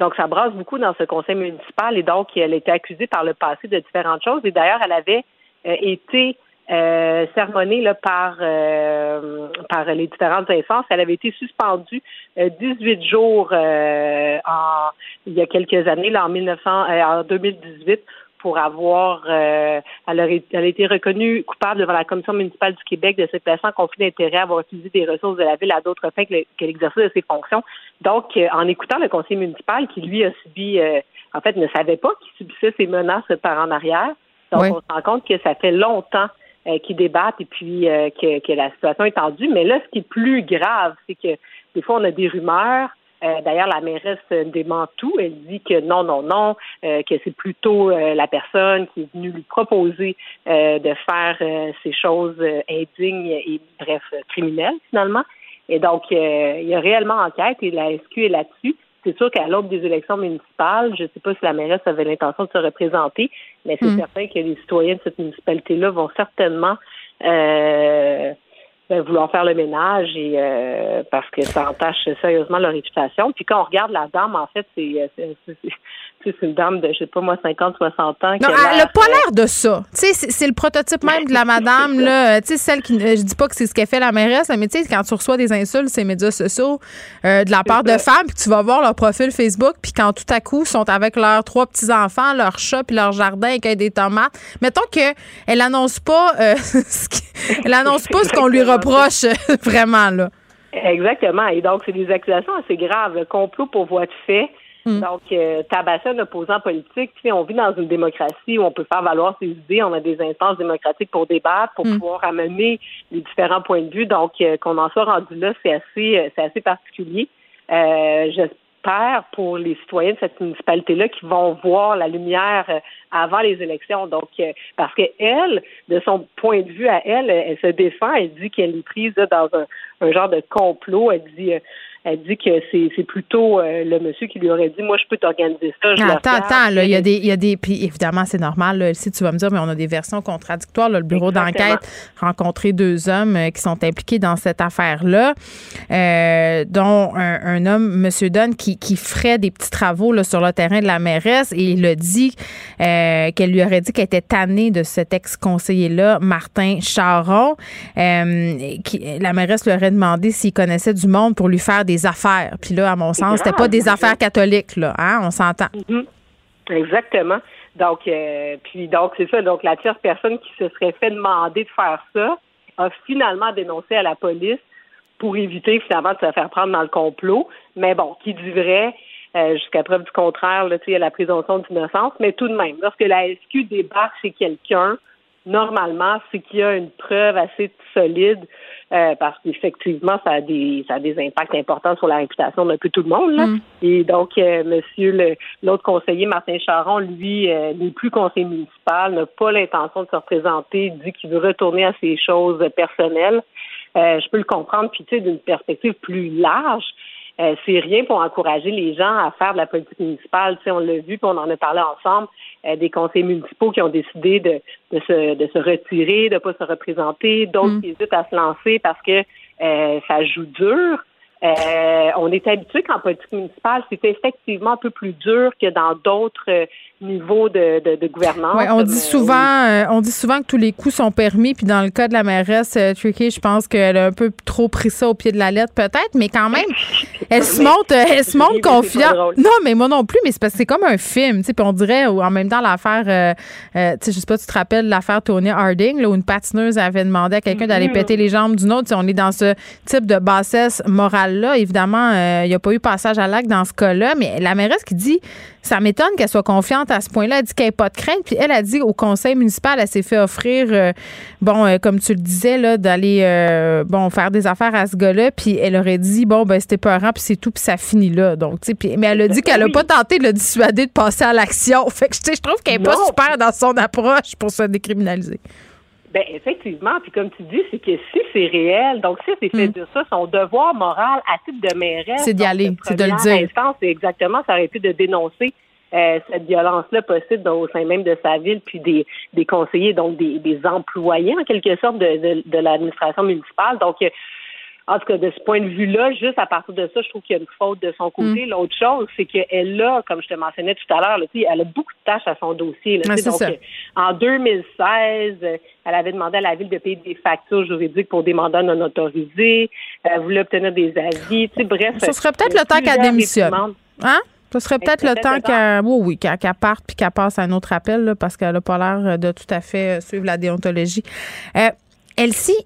donc, ça brasse beaucoup dans ce conseil municipal et donc, elle été accusée par le passé de différentes choses. Et d'ailleurs, elle avait été euh, sermonnée là, par euh, par les différentes instances. Elle avait été suspendue euh, 18 jours euh, en il y a quelques années, là, en 1900, euh, en 2018 pour avoir, elle, aurait, elle, a été reconnue coupable devant la Commission municipale du Québec de se placer en conflit d'intérêt, avoir utilisé des ressources de la ville à d'autres fins que, l'exercice de ses fonctions. Donc, en écoutant le conseil municipal qui, lui, a subi, en fait, ne savait pas qu'il subissait ces menaces par en arrière. Donc, on se rend compte que ça fait longtemps euh, qui débattent et puis euh, que, la situation est tendue. Mais là, ce qui est plus grave, c'est que des fois, on a des rumeurs. Euh, d'ailleurs, la mairesse dément tout. Elle dit que non, non, non, que c'est plutôt la personne qui est venue lui proposer de faire ces choses indignes et, bref, criminelles, finalement. Et donc, il y a réellement enquête et la SQ est là-dessus. C'est sûr qu'à l'aube des élections municipales, je ne sais pas si la mairesse avait l'intention de se représenter, mais c'est hmm. certain que les citoyens de cette municipalité-là vont certainement euh, ben, vouloir faire le ménage et euh, parce que ça entache sérieusement leur réputation. Puis quand on regarde la dame, en fait, c'est c'est une dame de, je sais pas moi, 50, 60 ans. Non, elle n'a pas l'air de ça. Tu sais, c'est le prototype même de la madame, là. Tu sais, celle qui, je dis pas que c'est ce qu'elle fait la mairesse, mais tu sais, quand tu reçois des insultes ces médias sociaux euh, de la part de femmes, puis tu vas voir leur profil Facebook, puis quand tout à coup, sont avec leurs trois petits-enfants, leur chat, puis leur jardin avec des tomates, mettons qu'elle annonce pas, euh, elle annonce pas ce qu'on lui reproche vraiment, là. Exactement. Et donc, c'est des accusations assez graves. Le complot pour voie de fait, Mm. Donc, euh, tabasser un opposant politique, tu sais, on vit dans une démocratie où on peut faire valoir ses idées, on a des instances démocratiques pour débattre, pour mm. pouvoir amener les différents points de vue. Donc, euh, qu'on en soit rendu là, c'est assez, euh, c'est assez particulier. Euh, j'espère pour les citoyens de cette municipalité-là qui vont voir la lumière avant les élections. Donc, parce que elle, de son point de vue à elle, elle se défend, elle dit qu'elle est prise dans un, un, genre de complot. Elle dit Elle dit que c'est plutôt euh, le monsieur qui lui aurait dit Moi, je peux t'organiser ça. Je attends, attends, là, il y a des. Il y a des puis évidemment, c'est normal. si tu vas me dire, mais on a des versions contradictoires. le bureau d'enquête rencontré deux hommes euh, qui sont impliqués dans cette affaire-là, euh, dont un, homme, M. Dunn, qui, qui ferait des petits travaux là, sur le terrain de la mairesse et il a dit qu'elle lui aurait dit qu'elle était tannée de cet ex-conseiller-là, Martin Charon. Qui, la mairesse lui aurait demandé s'il connaissait du monde pour lui faire des affaires. Puis là, à mon sens, c'était pas des affaires catholiques, là, hein? On s'entend. Mm-hmm. Exactement. Donc, euh, puis donc c'est ça. Donc, la tierce personne qui se serait fait demander de faire ça a finalement dénoncé à la police pour éviter finalement de se faire prendre dans le complot. Mais bon, qui dit vrai, euh, jusqu'à preuve du contraire, là, il y a la présomption d'innocence. Mais tout de même, lorsque la SQ débarque chez quelqu'un, normalement, c'est qu'il y a une preuve assez solide euh, parce qu'effectivement, ça a des ça a des impacts importants sur la réputation d'un peu tout le monde. Là. Mm. Et donc, euh, Monsieur l'autre conseiller Martin Charon, lui, euh, n'est plus conseiller municipal, n'a pas l'intention de se représenter, dit qu'il veut retourner à ses choses personnelles. je peux le comprendre, puis tu sais, d'une perspective plus large. C'est rien pour encourager les gens à faire de la politique municipale. Tu sais, on l'a vu, puis on en a parlé ensemble. Euh, des conseils municipaux qui ont décidé de, de, se, de se retirer, de ne pas se représenter, d'autres mm. qui hésitent à se lancer parce que euh, ça joue dur. Euh, on est habitué qu'en politique municipale, c'est effectivement un peu plus dur que dans d'autres niveau de, de, de gouvernance. Ouais, on dit euh, souvent, euh, on dit souvent que tous les coups sont permis. Puis dans le cas de la mairesse euh, Tricky, je pense qu'elle a un peu trop pris ça au pied de la lettre, peut-être, mais quand même, elle se montre, elle se montre confiante. Non, mais moi non plus, mais c'est parce que c'est comme un film, tu sais. Puis on dirait, en même temps, l'affaire, euh, tu sais, je sais pas, tu te rappelles l'affaire Tony Harding, là, où une patineuse avait demandé à quelqu'un d'aller mm-hmm. péter les jambes d'une autre. on est dans ce type de bassesse morale Évidemment, il n'y a pas eu passage à l'acte dans ce cas-là, mais la mairesse qui dit ça m'étonne qu'elle soit confiante à ce point-là. Elle dit qu'elle n'a pas de crainte. Puis elle a dit au conseil municipal, elle s'est fait offrir, euh, bon, euh, comme tu le disais, là, d'aller, euh, bon, faire des affaires à ce gars-là. Puis elle aurait dit, bon, ben, c'était peurant, puis c'est tout, puis ça finit là. Donc, tu sais, mais elle a dit qu'elle n'a pas tenté de le dissuader de passer à l'action. Fait que, je trouve qu'elle n'est pas super dans son approche pour se décriminaliser. Ben effectivement, puis comme tu dis, c'est que si c'est réel, donc si c'est fait mm. de ça, son devoir moral à titre de mairesse, c'est d'y aller, c'est de le dire. c'est exactement, ça aurait été de dénoncer euh, cette violence-là possible au sein même de sa ville, puis des, des conseillers, donc des, des employés en quelque sorte de, de, de l'administration municipale. Donc euh, en tout cas, de ce point de vue-là, juste à partir de ça, je trouve qu'il y a une faute de son côté. Mm. L'autre chose, c'est qu'elle a, comme je te mentionnais tout à l'heure, elle a beaucoup de tâches à son dossier. donc, euh, en 2016, elle avait demandé à la ville de payer des factures juridiques pour des mandats non autorisés. Elle voulait obtenir des avis. bref. Ce serait peut-être le temps qu'elle démissionne. Hein? Ce serait peut-être le temps qu'elle oui, oui, parte puis qu'elle passe à un autre appel parce qu'elle n'a pas l'air de tout à fait suivre la déontologie. Euh, Elsie,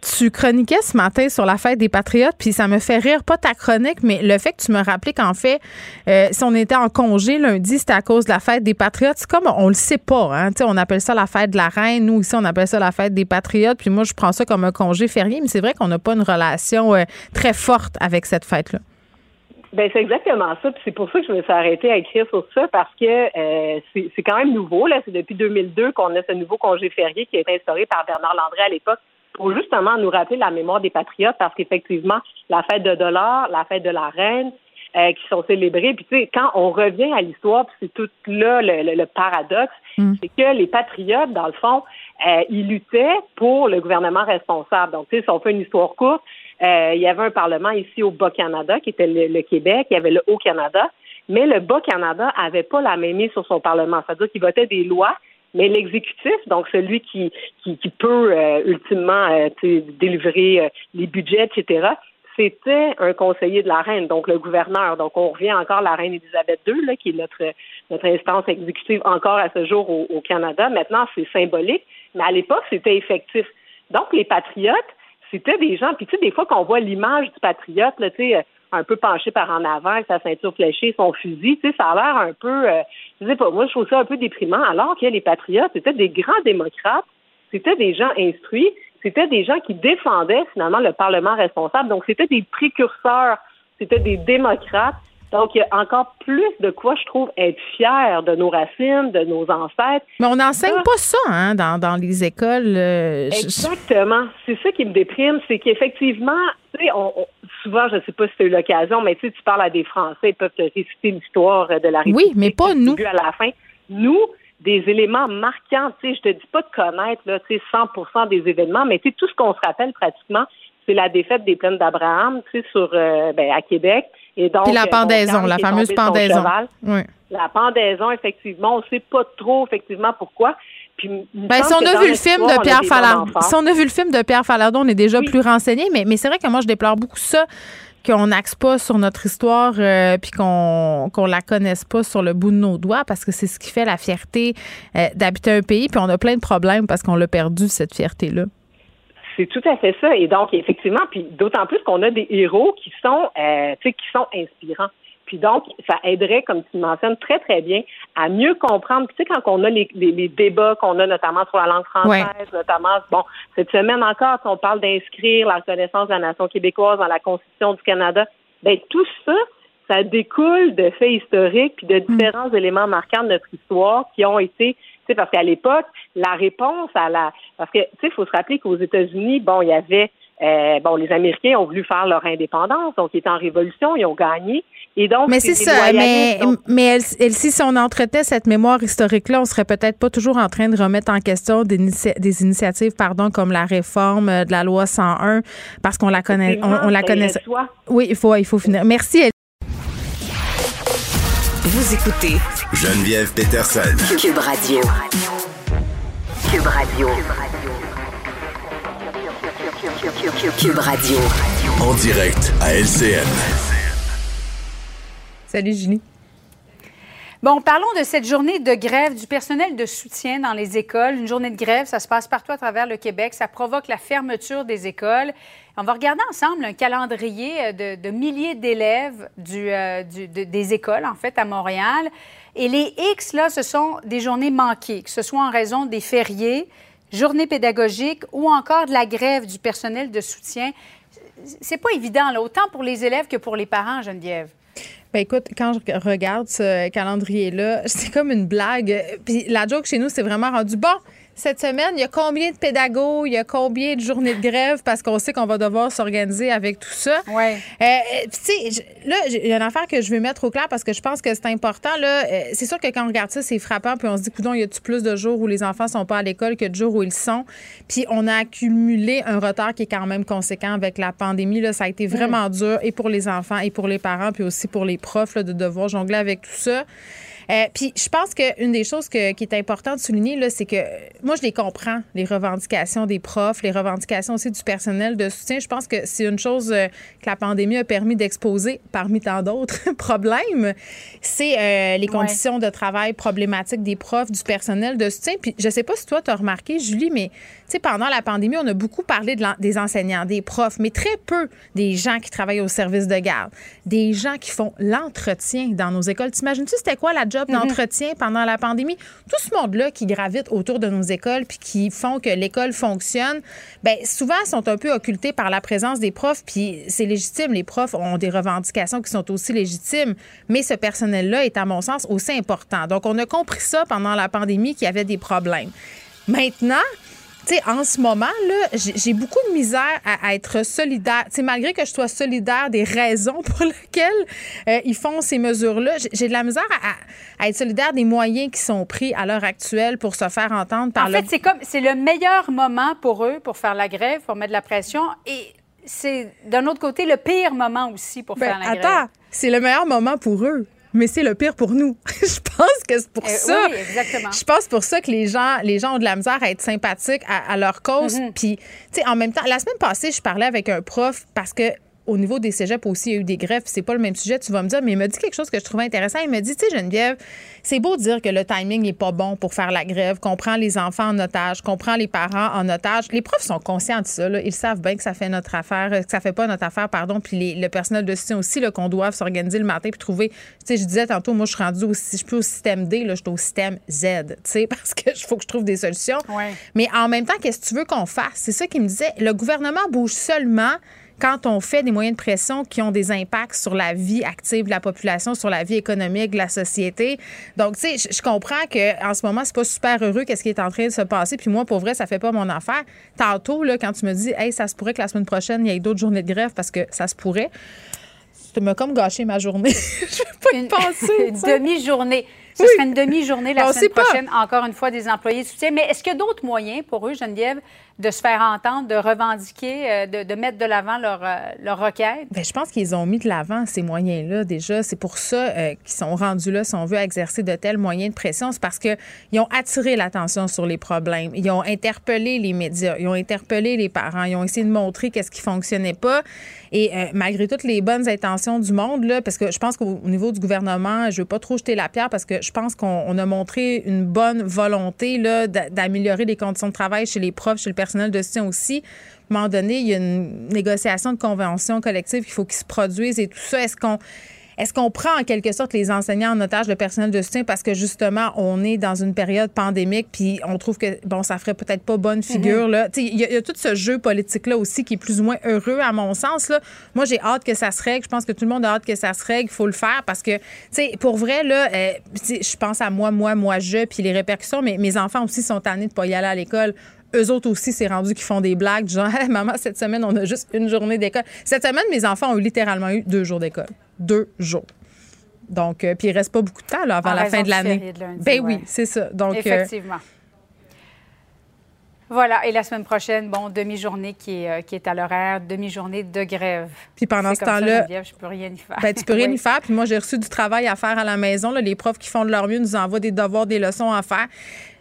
tu chroniquais ce matin sur la fête des Patriotes, puis ça me fait rire, pas ta chronique, mais le fait que tu me rappelais qu'en fait, euh, si on était en congé lundi, c'était à cause de la fête des Patriotes. C'est comme on le sait pas, hein. on appelle ça la fête de la reine. Nous, ici, on appelle ça la fête des Patriotes. Puis moi, je prends ça comme un congé férié, mais c'est vrai qu'on n'a pas une relation euh, très forte avec cette fête-là. Ben c'est exactement ça. Puis c'est pour ça que je me suis arrêtée à écrire sur ça parce que euh, c'est quand même nouveau. Là, c'est depuis 2002 qu'on a ce nouveau congé férié qui a été instauré par Bernard Landré à l'époque pour justement nous rappeler la mémoire des patriotes, parce qu'effectivement, la fête de dollars, la fête de la reine, euh, qui sont célébrées. Puis tu sais, quand on revient à l'histoire, puis c'est tout là le, paradoxe, mm. c'est que les patriotes, dans le fond, euh, ils luttaient pour le gouvernement responsable. Donc, tu sais, si on fait une histoire courte, euh, il y avait un parlement ici au Bas-Canada, qui était le, Québec, il y avait le Haut-Canada, mais le Bas-Canada avait pas la même mise sur son parlement. C'est-à-dire qu'il votait des lois mais l'exécutif, donc celui qui, qui, peut euh, ultimement euh, délivrer euh, les budgets, etc., c'était un conseiller de la reine, donc le gouverneur. Donc on revient encore à la reine Elisabeth II, là, qui est notre, notre instance exécutive encore à ce jour au, au Canada. Maintenant, c'est symbolique, mais à l'époque, c'était effectif. Donc les patriotes, c'était des gens, puis tu sais, des fois qu'on voit l'image du patriote, là, tu sais, un peu penché par en avant, avec sa ceinture fléchée, son fusil, tu sais, ça a l'air un peu, euh, je sais pas, moi, je trouve ça un peu déprimant, alors que les patriotes, c'était des grands démocrates, c'était des gens instruits, c'était des gens qui défendaient finalement le Parlement responsable, donc c'était des précurseurs, c'était des démocrates, donc, il y a encore plus de quoi, je trouve, être fier de nos racines, de nos ancêtres. Mais on n'enseigne pas ça hein, dans, dans les écoles. Euh, Exactement. C'est ça qui me déprime, c'est qu'effectivement, tu sais, souvent, je ne sais pas si tu as eu l'occasion, mais tu sais, tu parles à des Français, ils peuvent te réciter l'histoire de la République. Oui, mais pas nous. à la fin. Nous, des éléments marquants, tu sais, je te dis pas de connaître, là, tu sais, 100 des événements, mais tu sais, tout ce qu'on se rappelle pratiquement, c'est la défaite des plaines d'Abraham, tu sais, sur, euh, ben, à Québec. Et donc, Puis la pendaison, la fameuse pendaison. Oui. La pendaison, effectivement, on ne sait pas trop, effectivement, pourquoi. Puis, ben, si on a vu le film de Pierre Falardeau, si on a vu le film de Pierre Falardeau, on est déjà plus renseigné, mais, mais c'est vrai que moi, je déplore beaucoup ça qu'on n'axe pas sur notre histoire euh, puis qu'on qu'on la connaisse pas sur le bout de nos doigts parce que c'est ce qui fait la fierté euh, d'habiter un pays puis on a plein de problèmes parce qu'on l'a perdu cette fierté là. C'est tout à fait ça. Et donc, effectivement, puis d'autant plus qu'on a des héros qui sont, euh, qui sont inspirants. Puis donc, ça aiderait, comme tu mentionnes très, très bien, à mieux comprendre. Puis tu sais, quand on a les, les, débats qu'on a notamment sur la langue française, notamment, bon, cette semaine encore, on parle d'inscrire la reconnaissance de la nation québécoise dans la Constitution du Canada, ben tout ça, ça découle de faits historiques puis de mm. différents éléments marquants de notre histoire qui ont été sais, parce qu'à l'époque, la réponse à la parce que tu sais, il faut se rappeler qu'aux États-Unis, bon, il y avait euh, bon, les Américains ont voulu faire leur indépendance, donc ils étaient en révolution, ils ont gagné. Et donc, mais c'est ça. Mais, mais si on entretait cette mémoire historique-là, on serait peut-être pas toujours en train de remettre en question des, des initiatives, pardon, comme la réforme de la loi 101, parce qu'on la connaît, on, la connaît. Oui, il faut, il faut finir. Merci. Vous écoutez Geneviève Peterson. Cube Radio. Cube Radio. Cube Radio. En direct à LCN. Salut Julie. Bon, parlons de cette journée de grève du personnel de soutien dans les écoles. Une journée de grève, ça se passe partout à travers le Québec. Ça provoque la fermeture des écoles. On va regarder ensemble un calendrier de, milliers d'élèves du, euh, des écoles, en fait, à Montréal. Et les X, là, ce sont des journées manquées, que ce soit en raison des fériés, journée pédagogique ou encore de la grève du personnel de soutien. C'est pas évident, là, autant pour les élèves que pour les parents, Geneviève. Ben écoute, quand je regarde ce calendrier-là, c'est comme une blague. Puis la joke chez nous, c'est vraiment rendu bon cette semaine, il y a combien de pédagogues, il y a combien de journées de grève parce qu'on sait qu'on va devoir s'organiser avec tout ça? Ouais. Euh, tu sais, là, il y a une affaire que je veux mettre au clair parce que je pense que c'est important. Là, euh, c'est sûr que quand on regarde ça, c'est frappant, puis on se dit, coudon, y a-tu plus de jours où les enfants sont pas à l'école que de jours où ils sont? Puis on a accumulé un retard qui est quand même conséquent avec la pandémie. Là, ça a été vraiment dur et pour les enfants et pour les parents, puis aussi pour les profs de devoir jongler avec tout ça. Euh, puis je pense qu'une des choses qui est importante de souligner, c'est que moi, je les comprends, les revendications des profs, les revendications aussi du personnel de soutien. Je pense que c'est une chose euh, que la pandémie a permis d'exposer parmi tant d'autres problèmes. C'est euh, les conditions de travail problématiques des profs, du personnel de soutien. Puis je sais pas si toi, tu as remarqué, Julie, mais sais, pendant la pandémie, on a beaucoup parlé de des enseignants, des profs, mais très peu des gens qui travaillent au service de garde, des gens qui font l'entretien dans nos écoles. T'imagines-tu c'était quoi la job mhm. d'entretien pendant la pandémie? Tout ce monde-là qui gravite autour de nos écoles puis qui font que l'école fonctionne, bien, souvent sont un peu occultés par la présence des profs, puis c'est légitime. Les profs ont des revendications qui sont aussi légitimes, mais ce personnel-là est, à mon sens, aussi important. Donc, on a compris ça pendant la pandémie qu'il y avait des problèmes. Maintenant, en ce moment, là, j'ai beaucoup de misère à, être solidaire. sais, malgré que je sois solidaire des raisons pour lesquelles euh, ils font ces mesures-là, j'ai de la misère à, être solidaire des moyens qui sont pris à l'heure actuelle pour se faire entendre par En fait, c'est comme c'est le meilleur moment pour eux pour faire la grève, pour mettre de la pression et c'est d'un autre côté le pire moment aussi pour ben, faire la grève. Attends, c'est le meilleur moment pour eux mais c'est le pire pour nous. je pense que c'est pour euh, ça. Oui, exactement. Je pense pour ça que les gens, les gens ont de la misère à être sympathiques à, leur cause. Mm-hmm. Puis, tu sais, en même temps, la semaine passée, je parlais avec un prof parce que au niveau des cégeps aussi, il y a eu des grèves, c'est pas le même sujet, tu vas me dire, mais il m'a dit quelque chose que je trouvais intéressant. Il m'a dit, tu sais, Geneviève, c'est beau dire que le timing n'est pas bon pour faire la grève, qu'on prend les enfants en otage, qu'on prend les parents en otage. Les profs sont conscients de ça, Ils savent bien que ça fait notre affaire, que ça fait pas notre affaire, pardon, puis le personnel de soutien aussi, qu'on doit s'organiser le matin puis trouver, tu sais, je disais tantôt, moi, je suis rendue aussi, je suis au système D, là, je suis au système Z, tu sais, parce que faut que je trouve des solutions. Mais en même temps, qu'est-ce que tu veux qu'on fasse? C'est ça qu'il me disait. Le gouvernement bouge seulement quand on fait des moyens de pression qui ont des impacts sur la vie active de la population, sur la vie économique de la société. Donc, tu sais, je comprends qu'en ce moment, c'est pas super heureux qu'est-ce qui est en train de se passer. Puis moi, pour vrai, ça fait pas mon affaire. Tantôt, là, quand tu me dis, hey, ça se pourrait que la semaine prochaine, il y ait d'autres journées de grève parce que ça se pourrait, tu m'as comme gâché ma journée. je vais pas y penser. Une demi-journée. Ce serait une demi-journée la semaine prochaine, encore une fois, des employés de soutien. Mais est-ce qu'il y a d'autres moyens pour eux, Geneviève, de se faire entendre, de revendiquer, euh, de, mettre de l'avant leur, euh, leur requête? Bien, je pense qu'ils ont mis de l'avant ces moyens-là déjà. C'est pour ça euh, qu'ils sont rendus là, si on veut, à exercer de tels moyens de pression. C'est parce qu'ils ont attiré l'attention sur les problèmes. Ils ont interpellé les médias, ils ont interpellé les parents, ils ont essayé de montrer qu'est-ce qui fonctionnait pas. Et malgré toutes les bonnes intentions du monde, là, parce que je pense qu'au niveau du gouvernement, je veux pas trop jeter la pierre parce que je pense qu'on a montré une bonne volonté d'améliorer les conditions de travail chez les profs, chez le personnel personnel de soutien aussi. À un moment donné, il y a une négociation de convention collective qu'il faut qu'ils se produisent et tout ça. Est-ce qu'on est-ce qu'on prend en quelque sorte les enseignants en otage, le personnel de soutien, parce que justement, on est dans une période pandémique, puis on trouve que, bon, ça ferait peut-être pas bonne figure. Mhm. là. Il y, a tout ce jeu politique-là aussi qui est plus ou moins heureux, à mon sens. Là. Moi, j'ai hâte que ça se règle. Je pense que tout le monde a hâte que ça se règle. Il faut le faire parce que, tu sais, pour vrai, là, euh, je pense à moi, moi, moi, je, puis les répercussions, mais mes enfants aussi sont tannés de pas y aller à l'école eux autres aussi, c'est rendu qu'ils font des blagues, genre, maman, cette semaine, on a juste une journée d'école. Cette semaine, mes enfants ont littéralement eu deux jours d'école. Deux jours. Donc, euh, puis il reste pas beaucoup de temps là, avant la fin de l'année. Ben oui, c'est ça. Donc, euh, Effectivement. Voilà, et la semaine prochaine, bon, demi-journée qui est, euh, qui est à l'horaire, demi-journée de grève. Puis pendant ce temps-là, je peux rien y faire. Ben, tu peux rien y faire. Puis moi, j'ai reçu du travail à faire à la maison. Les profs qui font de leur mieux nous envoient des devoirs, des leçons à faire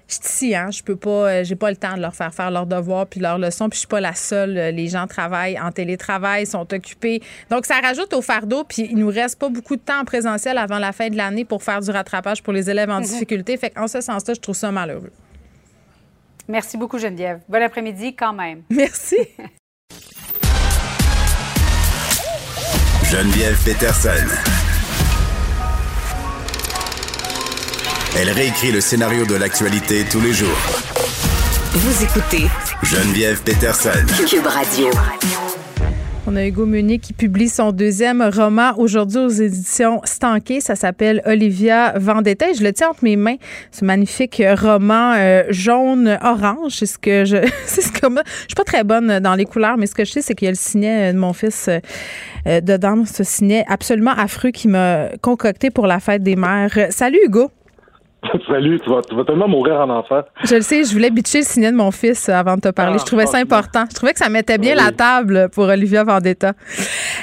je suis ici, hein, je peux pas, euh, j'ai pas le temps de leur faire faire leurs devoirs puis leurs leçons, puis je suis pas la seule. Euh, les gens travaillent en télétravail, sont occupés. Donc, ça rajoute au fardeau, puis il nous reste pas beaucoup de temps en présentiel avant la fin de l'année pour faire du rattrapage pour les élèves en mhm. difficulté. Fait en ce sens-là, je trouve ça malheureux. Merci beaucoup, Geneviève. Bon après-midi quand même. Merci. Geneviève Peterson. Elle réécrit le scénario de l'actualité tous les jours. Vous écoutez Geneviève Peterson. Cube Radio. On a Hugo Meunier qui publie son deuxième roman aujourd'hui aux éditions Stanké. Ça s'appelle Olivia Vendetta. je le tiens entre mes mains, ce magnifique roman euh, jaune-orange. C'est ce que je. c'est ce que je suis pas très bonne dans les couleurs, mais ce que je sais, c'est qu'il y a le ciné de mon fils euh, dedans. Ce ciné absolument affreux qui m'a concocté pour la fête des mères. Salut Hugo. Salut, tu vas, tu vas, tellement mourir en enfant. Je le sais, je voulais bitcher le ciné de mon fils avant de te parler. je ah, trouvais ça important. Je trouvais que ça mettait bien la table pour Olivia Vendetta.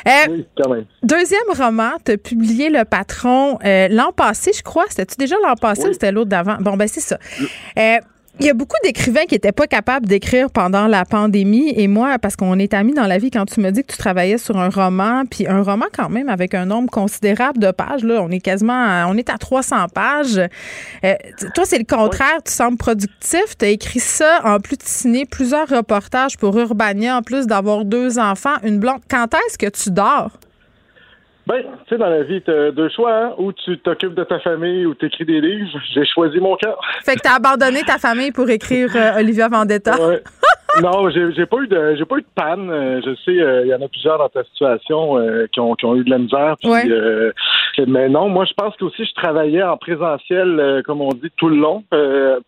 Euh, oui, quand même. Deuxième roman, tu as publié Le Patron euh, l'an passé, je crois. C'était-tu déjà l'an passé ou c'était l'autre d'avant? Bon, ben c'est ça. Euh, il y a beaucoup d'écrivains qui n'étaient pas capables d'écrire pendant la pandémie. Et moi, parce qu'on est amis dans la vie, quand tu me dis que tu travaillais sur un roman, puis un roman quand même avec un nombre considérable de pages, là, on est quasiment, on est à 300 pages. Euh, toi, c'est le contraire. Tu sembles productif. Tu as écrit ça en plus de signer plusieurs reportages pour Urbania, en plus d'avoir deux enfants, une blonde. Quand est-ce que tu dors? Ben, tu sais, dans la vie, t'as deux choix, hein? Ou tu t'occupes de ta famille ou t'écris des livres. J'ai choisi mon cœur. Fait que t'as abandonné ta famille pour écrire euh, Olivia Vendetta. Ouais. non, j'ai pas eu de j'ai pas eu de panne. Euh, je sais, euh, il y en a plusieurs dans ta situation qui, ont, qui ont eu de la misère. Puis, mais non, moi je pense que aussi je travaillais en présentiel, comme on dit, tout le long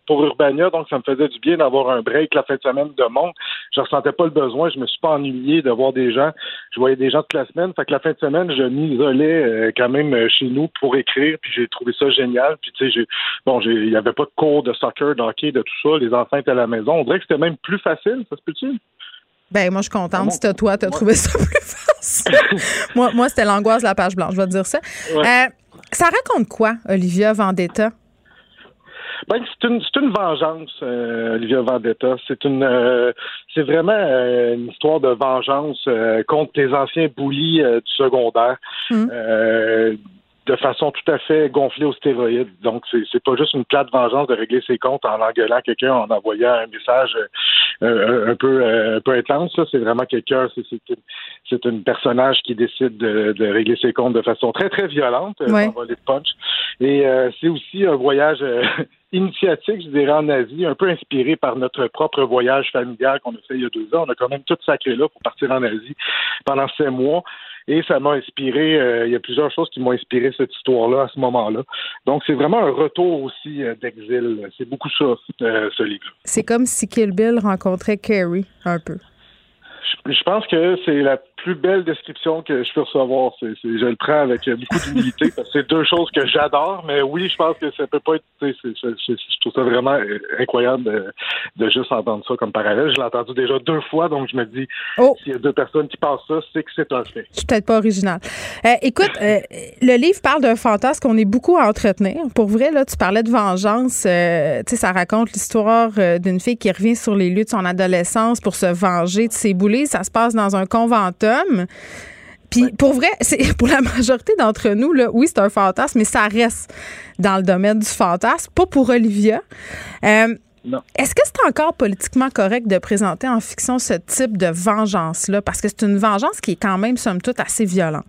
pour Urbania, donc ça me faisait du bien d'avoir un break la fin de semaine de monde. Je ressentais pas le besoin, je me suis pas ennuyé de voir des gens. Je voyais des gens toute la semaine. Fait que la fin de semaine, je m'isolais euh, quand même euh, chez nous pour écrire, puis j'ai trouvé ça génial. Puis tu sais, bon, il n'y avait pas de cours de soccer, d'hockey, de tout ça. Les enfants étaient à la maison. On dirait que c'était même plus facile, ça se peut-tu? Ben moi je suis contente si toi t'as trouvé ça plus facile. moi, moi c'était l'angoisse de la page blanche, je vais te dire ça. Euh, ça raconte quoi, Olivia Vendetta? Ben, c'est une, c'est une vengeance, euh, Olivia Vendetta. C'est une, euh, c'est vraiment euh, une histoire de vengeance contre tes anciens boulis du secondaire. Hum de façon tout à fait gonflée aux stéroïdes. Donc, c'est, c'est pas juste une plate vengeance de régler ses comptes en engueulant quelqu'un, en envoyant un message euh, un peu euh, un peu intense. C'est vraiment quelqu'un, c'est, c'est, une, c'est une personnage qui décide de, de, régler ses comptes de façon très, très violente, euh, ouais. de punch. Et c'est aussi un voyage initiatique, je dirais, en Asie, un peu inspiré par notre propre voyage familial qu'on a fait il y a deux ans. On a quand même tout sacré là pour partir en Asie pendant sept mois. Et ça m'a inspiré, euh, il y a plusieurs choses qui m'ont inspiré cette histoire-là à ce moment-là. Donc, c'est vraiment un retour aussi euh, d'exil. C'est beaucoup ça, euh, ce livre. C'est comme si Kill Bill rencontrait Carrie, un peu. Je pense que c'est la plus belle description que je peux recevoir. C'est, je le prends avec beaucoup d'humilité parce que c'est deux choses que j'adore, mais oui, je pense que ça peut pas être. je trouve ça vraiment euh, incroyable de, juste entendre ça comme parallèle. Je l'ai entendu déjà deux fois, donc je me dis oh. s'il y a deux personnes qui pensent ça, c'est que c'est un fait. Je suis peut-être pas original. Euh, écoute, euh, le livre parle d'un fantasme qu'on est beaucoup à entretenir. Pour vrai, là, tu parlais de vengeance. tu sais, ça raconte l'histoire d'une fille qui revient sur les lieux de son adolescence pour se venger de ses boulets. Ça se passe dans un puis pour vrai, c'est pour la majorité d'entre nous, là, oui, c'est un fantasme, mais ça reste dans le domaine du fantasme, pas pour Olivia. Euh, est-ce que c'est encore politiquement correct de présenter en fiction ce type de vengeance-là? Parce que c'est une vengeance qui est quand même, somme toute, assez violente.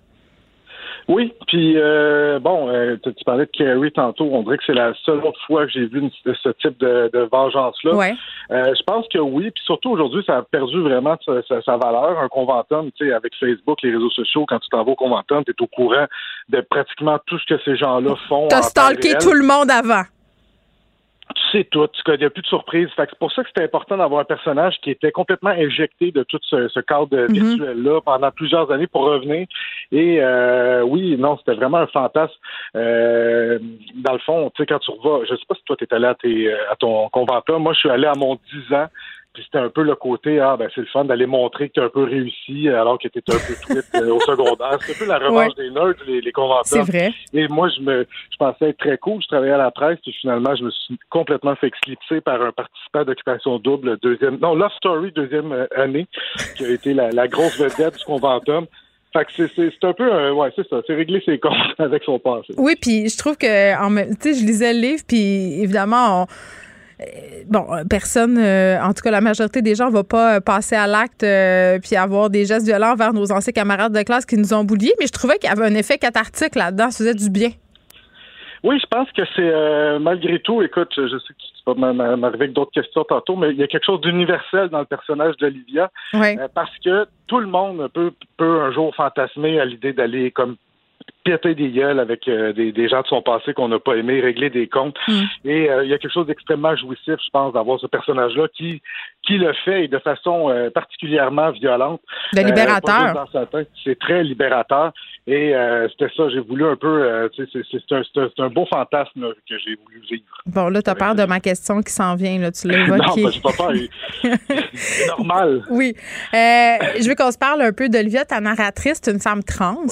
Oui, puis euh, bon, euh, tu, parlais de Carrie tantôt. On dirait que c'est la seule autre fois que j'ai vu ce type de, vengeance-là. Ouais. Euh, je pense que oui, puis surtout aujourd'hui, ça a perdu vraiment sa, valeur. Un conventum, tu sais, avec Facebook, les réseaux sociaux, quand tu t'en vas au conventum, tu es au courant de pratiquement tout ce que ces gens-là font. T'as stalké tout le monde avant tu sais tout, il n'y a plus de surprise. c'est pour ça que c'était important d'avoir un personnage qui était complètement injecté de tout ce, cadre mhm. virtuel-là pendant plusieurs années pour revenir. Et euh, oui, non, c'était vraiment un fantasme. Euh, dans le fond, tu sais, quand tu revas, je sais pas si toi, tu es allé à, tes, à ton conventeur. Moi, je suis allé à mon 10 ans c'était un peu le côté, ah, ben, c'est le fun d'aller montrer que tu as un peu réussi alors que tu étais un peu tweet euh, au secondaire. C'est un peu la revanche des nerds, les, les C'est vrai. Et moi, je me, je pensais être très cool. Je travaillais à la presse, puis finalement, je me suis complètement fait éclipser par un participant d'occupation double, deuxième, non, Love Story, deuxième euh, année, qui a été la, grosse vedette du conventum. Fait que c'est un peu, un, ouais, c'est ça, c'est régler ses comptes avec son passé. Oui, puis je trouve que, tu sais, je lisais le livre, puis évidemment, on bon, personne, euh, en tout cas la majorité des gens, ne va pas euh, passer à l'acte puis avoir des gestes violents vers nos anciens camarades de classe qui nous ont bouliés, mais je trouvais qu'il y avait un effet cathartique là-dedans, ça faisait du bien. Oui, je pense que c'est malgré tout, écoute, je sais que tu vas m'arriver avec d'autres questions tantôt, mais il y a quelque chose d'universel dans le personnage d'Olivia. parce que tout le monde peut, peut un jour fantasmer à l'idée d'aller comme péter des gueules avec euh, des, gens de son passé qu'on n'a pas aimé, régler des comptes. Mm. Et euh, il y a quelque chose d'extrêmement jouissif, je pense, d'avoir ce personnage-là qui, qui le fait et de façon euh, particulièrement violente. De libérateur. C'est très libérateur. Et c'était ça, j'ai voulu un peu, c'est un, un, beau fantasme que j'ai voulu vivre. Bon, là, tu as peur de ma question qui s'en vient, là, tu l'as évoqué. non, ben, je pas peur. c'est normal. Oui. je veux qu'on se parle un peu d'Olivia, ta narratrice, une femme trans.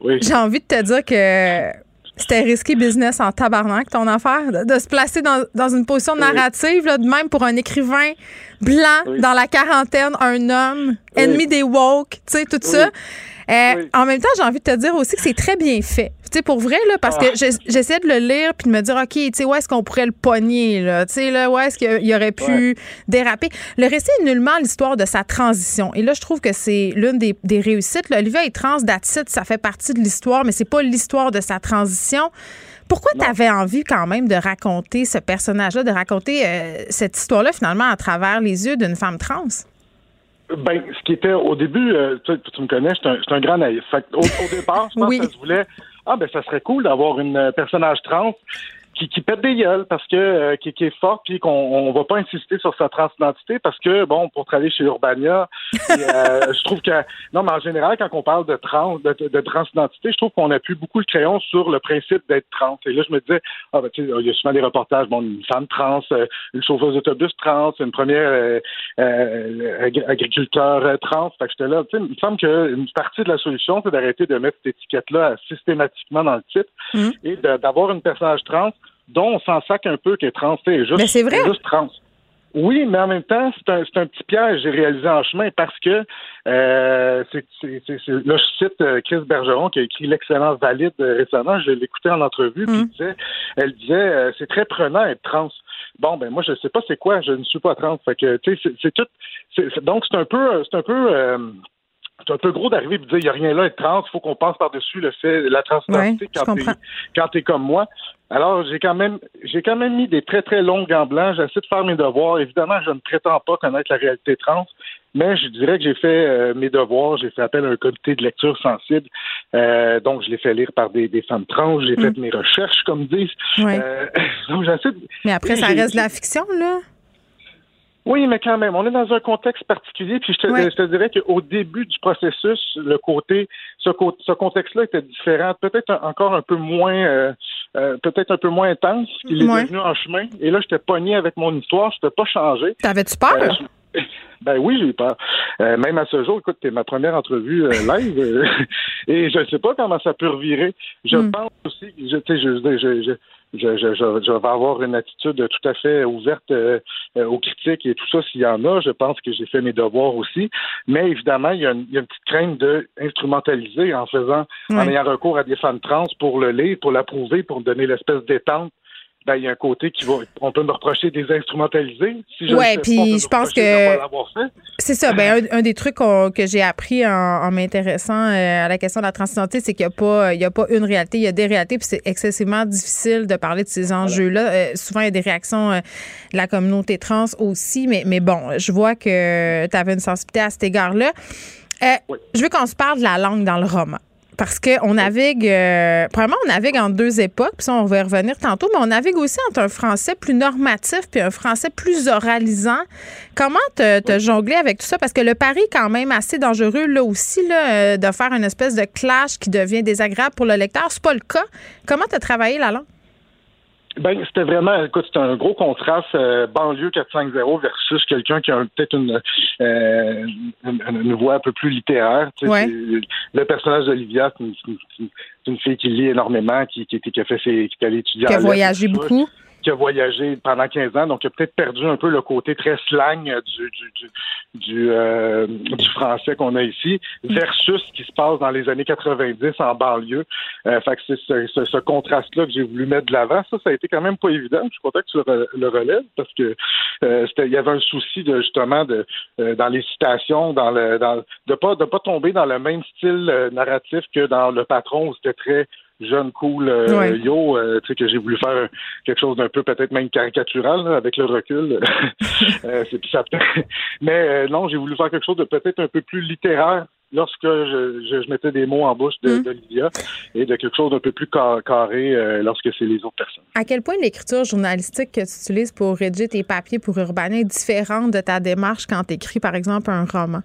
Oui. J'ai envie de te dire que c'était risqué business en tabarnak, ton affaire, de, se placer dans, une position narrative, de même pour un écrivain blanc dans la quarantaine, un homme, ennemi des woke, tu sais, tout ça. Euh, en même temps, j'ai envie de te dire aussi que c'est très bien fait. Sais, pour vrai, là, parce que j'essaie de le lire puis de me dire, OK, tu sais, où est-ce qu'on pourrait le pogner, là? Tu sais, là, où est-ce qu'il aurait pu déraper? Le récit est nullement l'histoire de sa transition. Et là, je trouve que c'est l'une des, réussites. Là, Olivia est trans d'attitude, ça fait partie de l'histoire, mais c'est pas l'histoire de sa transition. Pourquoi tu avais envie quand même de raconter ce personnage-là, de raconter euh, cette histoire-là finalement à travers les yeux d'une femme trans? Ben, ce qui était au début, euh, tu, me connais, je suis un, grand naïf. au, départ, je pense que je voulais, ah ben ça serait cool d'avoir une euh, personnage trans qui, qui pète des gueules parce que euh, qui, qui, est fort puis qu'on on va pas insister sur sa transidentité parce que bon pour travailler chez Urbania euh, je trouve que non mais en général quand on parle de trans de, de, transidentité je trouve qu'on appuie beaucoup le crayon sur le principe d'être trans et là je me disais ah ben tu sais il y a souvent des reportages bon une femme trans euh, une chauffeuse d'autobus trans une première agriculteur trans fait que j'étais là tu sais il me semble qu'une partie de la solution c'est d'arrêter de mettre cette étiquette là systématiquement dans le titre mmh. et d'avoir une personnage trans dont on s'en sac un peu qu'elle est trans. juste, mais c'est vrai. juste trans. Oui, mais en même temps, c'est un, un, petit piège j'ai réalisé en chemin parce que euh, c'est, là, je cite euh, Chris Bergeron qui a écrit L'excellence valide euh, récemment. Je l'écoutais en entrevue, puis mm. disait, elle disait euh, c'est très prenant être trans. Bon, ben moi, je sais pas c'est quoi, je ne suis pas trans. Fait que, tu sais, c'est, tout. donc, c'est un peu, c'est un peu c'est un peu gros d'arriver et de dire il n'y a rien là, être trans, il faut qu'on passe par-dessus le fait, la transidentité quand tu es comme moi. Alors, j'ai quand même j'ai quand même mis des très, très longues en blanc. J'essaie de faire mes devoirs. Évidemment, je ne prétends pas connaître la réalité trans, mais je dirais que j'ai fait euh, mes devoirs. J'ai fait appel à un comité de lecture sensible. Euh, donc, je l'ai fait lire par des, femmes trans. J'ai fait mm. mes recherches, comme disent. Euh, donc, j'essaie Mais après, ça reste de la fiction, là? Oui, mais quand même, on est dans un contexte particulier. Puis je te, je te dirais qu'au début du processus, le côté, ce, ce contexte-là était différent, peut-être encore un peu moins, euh, euh, peut-être un peu moins intense qu'il est devenu en chemin. Et là, j'étais pogné avec mon histoire, je n'étais pas changé. T'avais-tu peur? Euh, ben oui, j'ai eu peur. même à ce jour, écoute, c'est ma première entrevue live et je ne sais pas comment ça peut revirer. Je hmm. pense aussi, je, je, je, je je, je, je, vais avoir une attitude tout à fait ouverte euh, euh, aux critiques et tout ça s'il y en a. Je pense que j'ai fait mes devoirs aussi. Mais évidemment, il y a une, il y a une petite crainte de instrumentaliser en faisant, en ayant recours à des femmes trans pour le lire, pour l'approuver, pour donner l'espèce d'étente ben, il y a un côté qui va. On peut me reprocher des instrumentalisés. Si je ouais, puis je pense que. C'est ça. Ben, un, des trucs que j'ai appris en, m'intéressant euh, à la question de la transidentité, c'est qu'il n'y a, pas, il y a pas une réalité, il y a des réalités, puis c'est excessivement difficile de parler de ces enjeux-là. Euh, souvent, il y a des réactions euh, de la communauté trans aussi, mais, mais bon, je vois que tu avais une sensibilité à cet égard-là. Je veux qu'on se parle de la langue dans le roman parce qu'on navigue, euh, premièrement, on navigue en deux époques, puis ça, on va y revenir tantôt, mais on navigue aussi entre un français plus normatif puis un français plus oralisant. Comment te, te jongler avec tout ça? Parce que le pari est quand même assez dangereux, là aussi, là, euh, de faire une espèce de clash qui devient désagréable pour le lecteur. C'est pas le cas. Comment tu as travaillé la langue? Ben, c'était vraiment, écoute, c'était un gros contraste euh, banlieue 450 versus quelqu'un qui a peut-être une, euh, une, voix un peu plus littéraire. Le personnage d'Olivia, c'est une, une, fille qui lit énormément, qui, qui, qui a fait ses, qui est allée étudier. Qui a voyagé beaucoup qui a voyagé pendant 15 ans, donc il a peut-être perdu un peu le côté très slang du, du, du, euh, du, français qu'on a ici, versus ce qui se passe dans les années 90 en banlieue. Euh, fait que c'est ce, ce, contraste-là que j'ai voulu mettre de l'avant. Ça, ça a été quand même pas évident. Je suis content que tu le, relèves parce que euh, il y avait un souci de justement de euh, dans les citations, dans le dans de pas de pas tomber dans le même style narratif que dans le patron où c'était très jeune cool euh, yo, euh, tu sais que j'ai voulu faire quelque chose d'un peu peut-être même caricatural avec le recul. euh, ça, mais non, j'ai voulu faire quelque chose de peut-être un peu plus littéraire lorsque je, je, mettais des mots en bouche de, mm. et de quelque chose d'un peu plus carré lorsque c'est les autres personnes. À quel point l'écriture journalistique que tu utilises pour rédiger tes papiers pour Urbanin est différente de ta démarche quand tu écris, par exemple, un roman?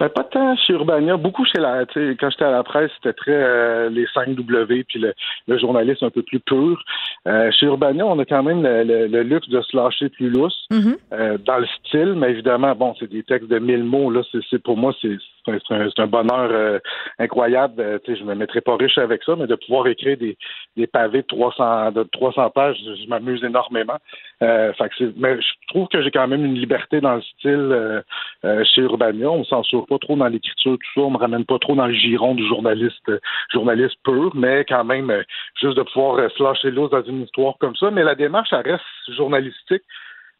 Ben, pas tant chez Urbania, beaucoup chez la. Quand j'étais à la presse, c'était très euh, les 5 W puis le, le, journalisme un peu plus pur. Euh, chez Urbania, on a quand même le, luxe de se lâcher plus lousse mm-hmm. euh, dans le style, mais évidemment, bon, c'est des textes de 1000 mots. Là, c'est pour moi, c'est c'est un, bonheur euh, incroyable. Euh, je me mettrai pas riche avec ça, mais de pouvoir écrire des, des pavés de 300, de 300 pages, je, m'amuse énormément. Euh, mais je trouve que j'ai quand même une liberté dans le style chez Urbania. On ne censure pas trop dans l'écriture, tout ça. On me ramène pas trop dans le giron du journaliste, journaliste pur, mais quand même, juste de pouvoir se lâcher l'os dans une histoire comme ça. Mais la démarche, elle reste journalistique.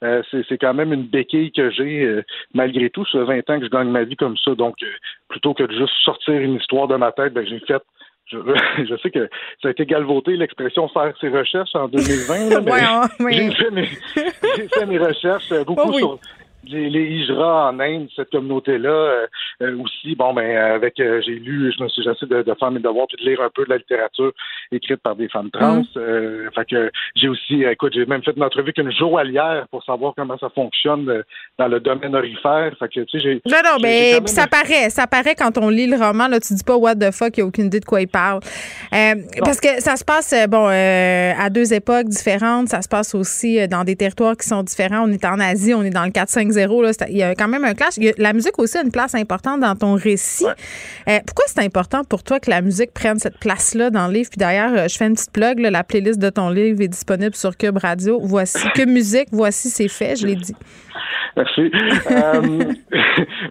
Euh, c'est quand même une béquille que j'ai euh, malgré tout. Ça fait 20 ans que je gagne ma vie comme ça. Donc, euh, plutôt que de juste sortir une histoire de ma tête, ben, j'ai fait je, je, sais que ça a été galvauté l'expression faire ses recherches en 2020. mais J'ai fait, mes, fait mes recherches beaucoup sur les, les Hijra en Inde, cette communauté-là, euh, euh, aussi, bon, ben, avec, euh, j'ai lu, je me suis, j'essaie de, de, faire mes devoirs puis de lire un peu de la littérature écrite par des femmes trans. Mm. fait que j'ai aussi, écoute, j'ai même fait une entrevue qu'une joaillière pour savoir comment ça fonctionne dans le domaine orifère. Fait que, tu sais, j'ai. Non, non, mais ça paraît, ça paraît quand on lit le roman, là, tu dis pas what the fuck, il n'y a aucune idée de quoi il parle. parce que ça se passe, bon, à deux époques différentes, ça se passe aussi dans des territoires qui sont différents. On est en Asie, on est dans le 4-5 il y a quand même un clash. la musique aussi a une place importante dans ton récit. Euh, pourquoi c'est important pour toi que la musique prenne cette place-là dans le livre? Puis d'ailleurs, euh, je fais une petite plug. la playlist de ton livre est disponible sur Cube Radio. Voici Cube Musique, voici c'est fait, je l'ai dit. Merci. Euh,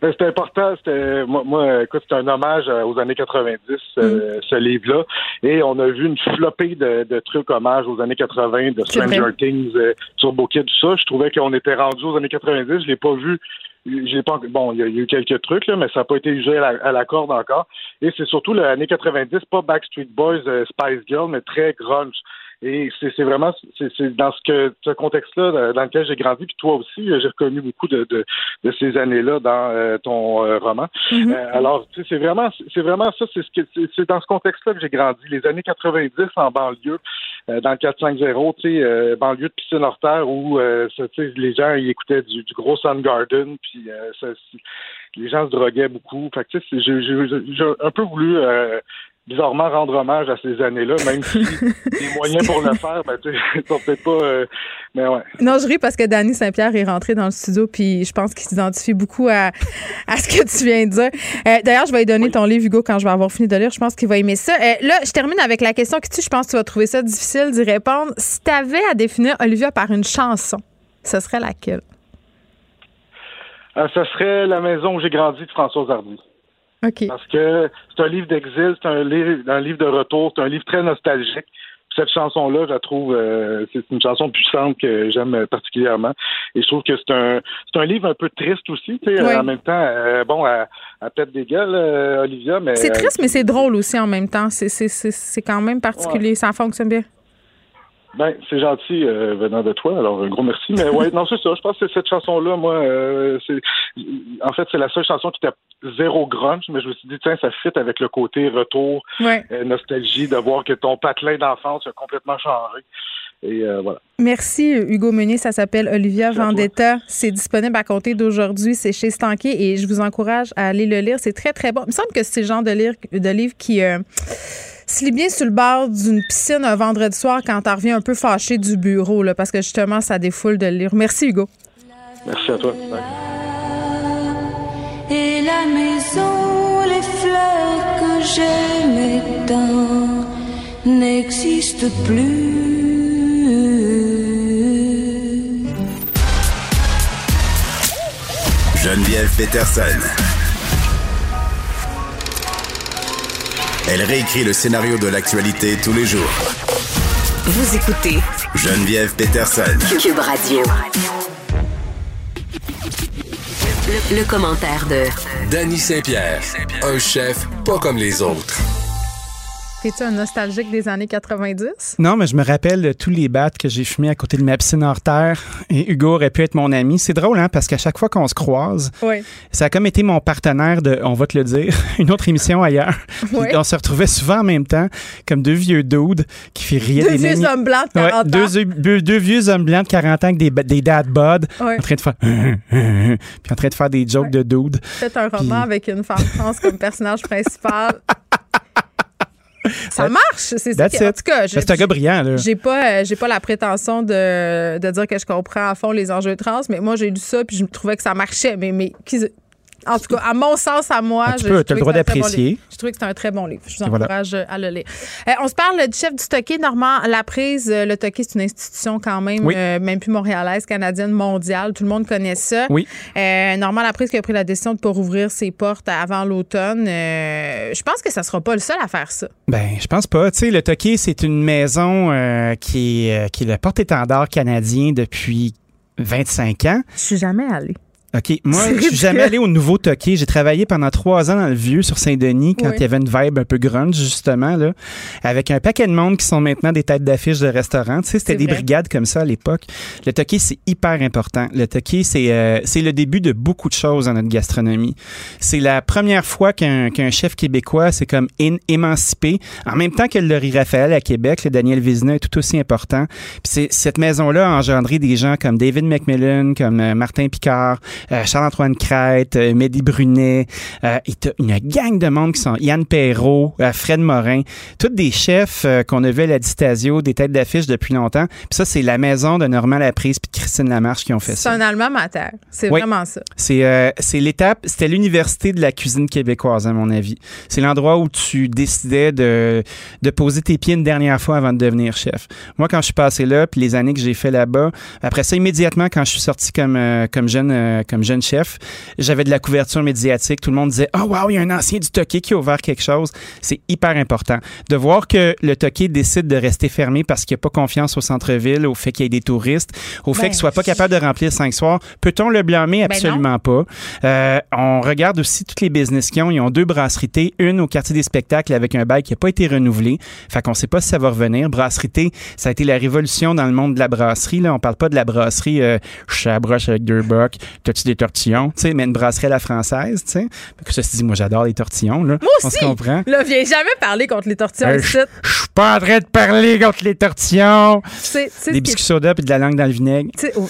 c'était important. C'était moi, moi, écoute, c'est un hommage aux années 90, mm. ce livre-là. Et on a vu une flopée de, de trucs hommage aux années 80, de Stranger Things, Turbo Kid, tout ça. Je trouvais qu'on était rendu aux années 90. Je l'ai pas vu j'ai pas bon, il y, a eu quelques trucs là, mais ça n'a pas été usé à la, corde encore. Et c'est surtout l'année 90, pas Backstreet Boys, euh, Spice Girl, mais très grunge. Et c'est vraiment c'est dans ce que ce contexte-là dans lequel j'ai grandi, puis toi aussi, j'ai reconnu beaucoup de, de, de ces années-là dans euh, ton euh, roman. Mm-hmm. Euh, alors, c'est vraiment c'est vraiment ça, c'est ce c'est dans ce contexte-là que j'ai grandi. Les années 90 en banlieue, dans le 450, tu sais, banlieue de piscine hors terre où les gens ils écoutaient du, du gros Garden, puis ça, les gens se droguaient beaucoup. Fait que j'ai un peu voulu bizarrement rendre hommage à ces années-là, même si les moyens pour le faire, ben, tu peut-être pas. Euh, mais ouais. Non, je ris parce que Danny Saint-Pierre est rentré dans le studio, puis je pense qu'il s'identifie beaucoup à, à ce que tu viens de dire. Euh, d'ailleurs, je vais lui donner ton livre, Hugo, quand je vais avoir fini de lire. Je pense qu'il va aimer ça. Euh, là, je termine avec la question que tu, je pense que tu vas trouver ça difficile d'y répondre. Si tu avais à définir Olivia par une chanson, ce serait laquelle? ce serait La maison où j'ai grandi de Françoise Hardy. Parce que c'est un livre d'exil, c'est un livre, un livre de retour, c'est un livre très nostalgique. Cette chanson-là, je la trouve, euh, c'est une chanson puissante que j'aime particulièrement. Et je trouve que c'est un, c'est un livre un peu triste aussi, tu sais, en même temps, euh, bon, à, à tête des gueules, euh, Olivia, mais... C'est triste, mais c'est drôle aussi en même temps. C'est, c'est, c'est, quand même particulier. Ça fonctionne bien. Ben, c'est gentil euh, venant de toi, alors un gros merci. Mais ouais, non, c'est ça. Je pense que cette chanson-là, moi, euh, c'est en fait, c'est la seule chanson qui était zéro grunge, mais je me suis dit, tiens, ça fit avec le côté retour, euh, nostalgie, de voir que ton patelin d'enfance a complètement changé. Et voilà. Merci, Hugo Meunier. Ça s'appelle Olivia Vendetta. C'est disponible à compter d'aujourd'hui. C'est chez Stanké et je vous encourage à aller le lire. C'est très, très bon. Il me semble que c'est le genre de, lire, de livre qui se lit bien sur le bord d'une piscine un vendredi soir quand tu reviens un peu fâché du bureau, là, parce que justement, ça défoule de le lire. Merci, Hugo. Merci à toi. Et la maison, les fleurs que j'aimais tant n'existent plus. Geneviève Peterson. Elle réécrit le scénario de l'actualité tous les jours. Vous écoutez Geneviève Peterson. Cube Radio. Le, le commentaire de Danny Saint-Pierre, un chef pas comme les autres. Es-tu un nostalgique des années 90? Non, mais je me rappelle de tous les battes que j'ai fumés à côté de ma piscine hors terre. Et Hugo aurait pu être mon ami. C'est drôle, hein, parce qu'à chaque fois qu'on se croise, ça a comme été mon partenaire de, on va te le dire, une autre émission ailleurs. On se retrouvait souvent en même temps, comme deux vieux dudes qui fait rire. Deux vieux hommes blancs de 40 ans. Deux, vieux hommes blancs de 40 ans avec des, des dad bod, en train de faire, puis en train de faire des jokes de dudes. Peut-être un roman avec une femme trans comme personnage principal. Ça marche. C'est En tout cas, c'est un gars brillant. J'ai pas, euh, j'ai pas la prétention de, de, dire que je comprends à fond les enjeux trans, mais moi j'ai lu ça puis je trouvais que ça marchait. Mais, mais en tout cas, à mon sens, à moi, ben, tu as le droit d'apprécier. je trouvais que c'est un très bon livre. Je vous encourage euh, à le lire. Euh, on se parle du chef du Toqué, Normand Laprise. Le Toqué, c'est une institution quand même, même plus montréalaise, canadienne, mondiale. Tout le monde connaît ça. Oui. Normand Laprise qui a pris la décision de ne pas rouvrir ses portes avant l'automne. je pense que ça ne sera pas le seul à faire ça. Ben, je pense pas. Tu sais, le Toqué, c'est une maison qui, est, qui est le porte-étendard canadien depuis 25 ans. Je suis jamais allée. OK. Moi, je suis jamais allé au Nouveau Toqué. J'ai travaillé pendant trois ans dans le Vieux sur Saint-Denis quand il y avait une vibe un peu grunge, justement, là, avec un paquet de monde qui sont maintenant des têtes d'affiche de restaurants. Tu sais, c'était des brigades comme ça à l'époque. Le Toqué, c'est hyper important. Le Toqué, c'est euh, c'est le début de beaucoup de choses dans notre gastronomie. C'est la première fois qu'un qu'un chef québécois s'est comme émancipé, en même temps que le Laurie Raphaël à Québec, le Daniel Vizina est tout aussi important. Puis cette maison-là a engendré des gens comme David McMillan, comme euh, Martin Picard, Charles-Antoine Crête, euh, Mehdi Brunet, euh, une gang de monde qui sont Yann Perrault, Fred Morin, tous des chefs qu'on a vu à la Distasio, des têtes d'affiche depuis longtemps. Puis ça, c'est la maison de Normand Laprise puis Christine Lamarche qui ont fait ça. C'est un allemand mater. C'est vraiment ça. C'est l'étape, c'était l'université de la cuisine québécoise, à mon avis. C'est l'endroit où tu décidais de, de poser tes pieds une dernière fois avant de devenir chef. Moi, quand je suis passé là, puis les années que j'ai fait là-bas, après ça, immédiatement, quand je suis sorti comme, comme jeune comme jeune chef, j'avais de la couverture médiatique. Tout le monde disait, oh wow, il y a un ancien du Toqué qui a ouvert quelque chose. C'est hyper important. De voir que le Toqué décide de rester fermé parce qu'il n'a pas confiance au centre-ville, au fait qu'il y ait des touristes, au fait ben, qu'il soit pas capable de remplir cinq soirs, peut-on le blâmer? Ben Absolument pas. Euh, on regarde aussi toutes les business qui ont. Ils ont deux brasseries une au quartier des spectacles avec un bail qui n'a pas été renouvelé. Fait qu'on sait pas si ça va revenir. Brasserie ça a été la révolution dans le monde de la brasserie. Là, on parle pas de la brasserie euh, broche avec deux bocs, t'as-tu des tortillons, tu sais, mais une brasserie à la française, tu sais. Que ça se dit, moi j'adore les tortillons, là. Moi aussi. On se comprend? Là, viens jamais parler contre les tortillons euh, Je pas en train de parler contre les tortillons. des biscuits soda puis de la langue dans le vinaigre. Oh,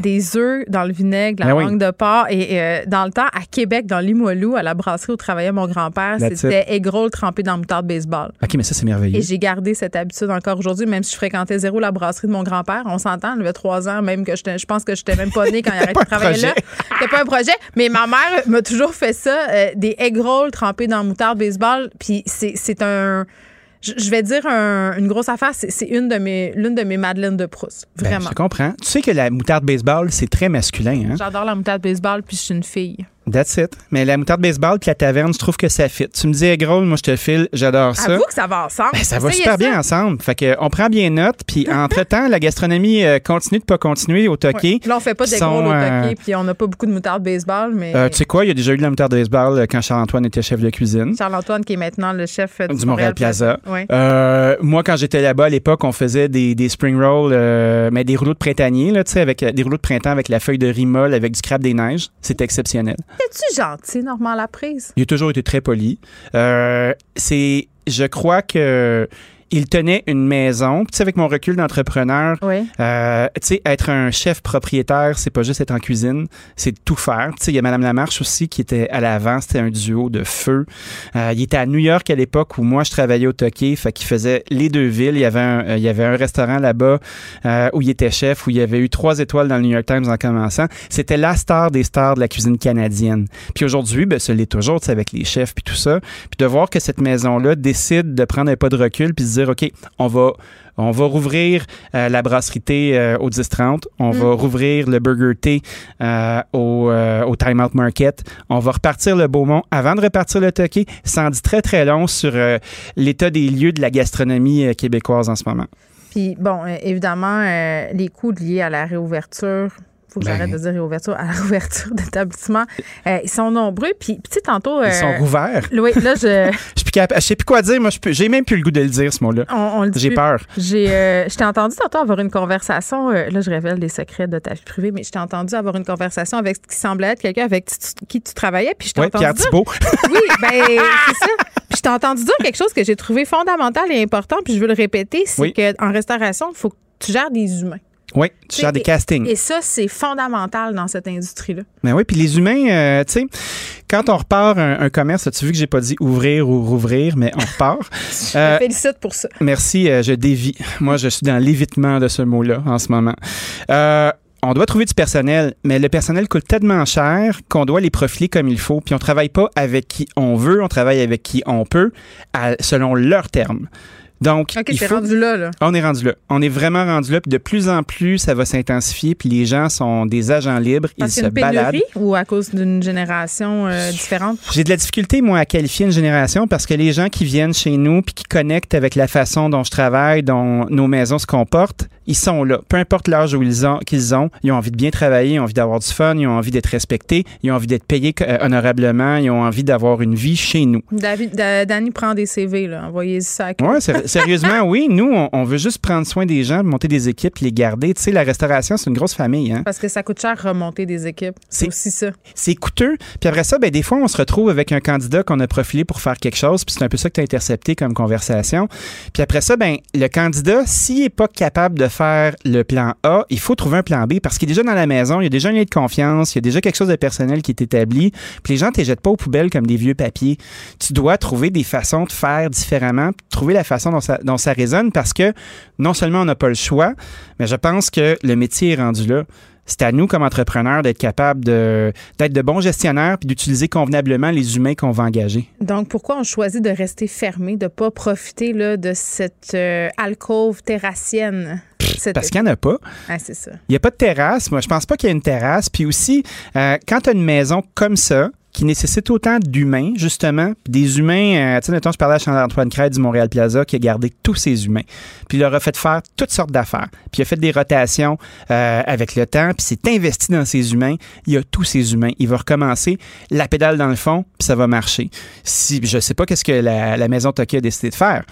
des œufs dans le vinaigre, la ben langue de porc. Et euh, dans le temps, à Québec, dans Limoilou, à la brasserie où travaillait mon grand-père, c'était egg trempé dans le moutarde baseball. OK, mais ça, c'est merveilleux. Et j'ai gardé cette habitude encore aujourd'hui, même si je fréquentais zéro la brasserie de mon grand-père. On s'entend, il avait trois ans, même que je pense que je n'étais même pas née quand il arrêté de travailler là. C'était pas un projet. Mais ma mère m'a toujours fait ça, euh, des egg rolls trempés dans moutarde baseball. Puis c'est un je vais dire une grosse affaire, c'est une de mes l'une de mes madeleines de Proust, ben, vraiment. je comprends. Tu sais que la moutarde baseball, c'est très masculin. Hein? J'adore la moutarde baseball, puis je suis une fille. That's it. Mais la moutarde baseball puis la taverne, je trouve que ça fit. Tu me dis, gros, moi je te file, j'adore ça. Avoue que ça va ensemble. Ben, ça va super bien ensemble. Fait que on prend bien note. Puis entre-temps, la gastronomie euh, continue de pas continuer au Toqué. Là, on fait pas des gros au Toqué, euh, puis on n'a pas beaucoup de moutarde baseball. mais... Euh, tu sais quoi, il y a déjà eu de la moutarde baseball quand Charles-Antoine était chef de cuisine. Charles-Antoine qui est maintenant le chef du, du Montréal, Plaza. moi, quand j'étais là-bas à l'époque, on faisait des, des spring rolls, mais des rouleaux de printanier, là, avec des rouleaux de printemps avec la feuille de rimol, avec du crabe des neiges. C'était exceptionnel. Es-tu gentil? c'est normal la prise. Il a toujours été très poli. Euh, c'est, je crois que il tenait une maison. Tu sais, avec mon recul d'entrepreneur, euh, tu sais, être un chef propriétaire, c'est pas juste être en cuisine, c'est tout faire. Tu sais, il y a Madame Lamarche aussi qui était à l'avant, c'était un duo de feu. Euh, il était à New York à l'époque où moi je travaillais au Toqué, fait qu'il faisait les deux villes. Il y avait un, euh, il y avait un restaurant là-bas où il était chef, où il y avait eu trois étoiles dans le New York Times en commençant. C'était la star des stars de la cuisine canadienne. Puis aujourd'hui, ben, ce l'est toujours, tu sais, avec les chefs puis tout ça. Puis de voir que cette maison-là décide de prendre un pas de recul puis se dire OK, on va on va rouvrir euh, la brasserie thé euh, au 10-30. On va mm. rouvrir le Burger Thé euh, au, au Time Out Market. On va repartir le Beaumont avant de repartir le Toqué. Ça en dit très, très long sur l'état des lieux de la gastronomie québécoise en ce moment. Puis, bon, évidemment, les coûts liés à la réouverture faut que j'arrête ben. de dire réouverture à la réouverture d'établissement. Euh, ils sont nombreux. Puis, tu sais, tantôt. ils sont euh, rouverts. Oui, là, je. je sais plus quoi dire. Moi, j'ai même plus le goût de le dire, ce mot-là. J'ai peur. J'ai, euh, je t'ai entendu tantôt avoir une conversation. là, je révèle les secrets de ta vie privée, mais je t'ai entendu avoir une conversation avec ce qui semblait être quelqu'un avec qui tu travaillais. Puis je t'ai ouais, entendu. Pierre Thibault. oui, ben, c'est ça. Puis je t'ai entendu dire quelque chose que j'ai trouvé fondamental et important, puis je veux le répéter c'est qu'en restauration, il faut que tu gères des humains. Oui, tu gères des castings. Et ça, c'est fondamental dans cette industrie-là. Mais ben oui, puis les humains, euh, tu sais, quand on repart un, commerce, as-tu vu que j'ai pas dit ouvrir ou rouvrir, mais on repart. je euh, félicite pour ça. Merci, euh, je dévie. Moi, je suis dans l'évitement de ce mot-là en ce moment. on doit trouver du personnel, mais le personnel coûte tellement cher qu'on doit les profiler comme il faut. Puis on travaille pas avec qui on veut, on travaille avec qui on peut, selon leurs termes. Donc, il faut... rendu là, là, On est rendu là. On est vraiment rendu là. Puis de plus en plus, ça va s'intensifier. Puis les gens sont des agents libres. Parce ils se baladent. Ou à cause d'une génération euh, différente? J'ai de la difficulté, moi, à qualifier une génération parce que les gens qui viennent chez nous puis qui connectent avec la façon dont je travaille, dont nos maisons se comportent, ils sont là. Peu importe l'âge où ils ont, qu'ils ont, ils ont envie de bien travailler, ils ont envie d'avoir du fun, ils ont envie d'être respectés, ils ont envie d'être payés euh, honorablement, ils ont envie d'avoir une vie chez nous. David, Danny prend des CV, là. Envoyez ça. Oui, sérieusement, oui. Nous, on, veut juste prendre soin des gens, monter des équipes, les garder. Tu sais, la restauration, c'est une grosse famille. Hein? Parce que ça coûte cher remonter des équipes. C'est aussi ça. C'est coûteux. Puis après ça, ben, des fois, on se retrouve avec un candidat qu'on a profilé pour faire quelque chose, puis c'est un peu ça que tu as intercepté comme conversation. Puis après ça, ben, le candidat, s'il n'est pas capable de faire le plan A, il faut trouver un plan B parce qu'il est déjà dans la maison, il y a déjà un lien de confiance, il y a déjà quelque chose de personnel qui est établi. Puis les gens ne te jettent pas aux poubelles comme des vieux papiers. Tu dois trouver des façons de faire différemment, trouver la façon dont ça, dont ça résonne parce que non seulement on n'a pas le choix, mais je pense que le métier est rendu là c'est à nous comme entrepreneurs d'être capables d'être de bons gestionnaires puis d'utiliser convenablement les humains qu'on va engager. Donc pourquoi on choisit de rester fermé, de pas profiter là, de cette euh, alcôve terrassienne? Parce qu'il n'y en a pas. Ah, c'est ça. Il n'y a pas de terrasse. Moi, je pense pas qu'il y ait une terrasse. Puis aussi, euh, quand tu as une maison comme ça, qui nécessite autant d'humains, justement. Des humains, euh, tu sais, je parlais à Charles-Antoine Crête du Montréal Plaza qui a gardé tous ses humains. Puis il leur a fait faire toutes sortes d'affaires. Puis il a fait des rotations euh, avec le temps, puis s'est investi dans ses humains. Il a tous ses humains. Il va recommencer la pédale dans le fond, puis ça va marcher. Si Je sais pas qu'est-ce que la, maison Toki a décidé de faire,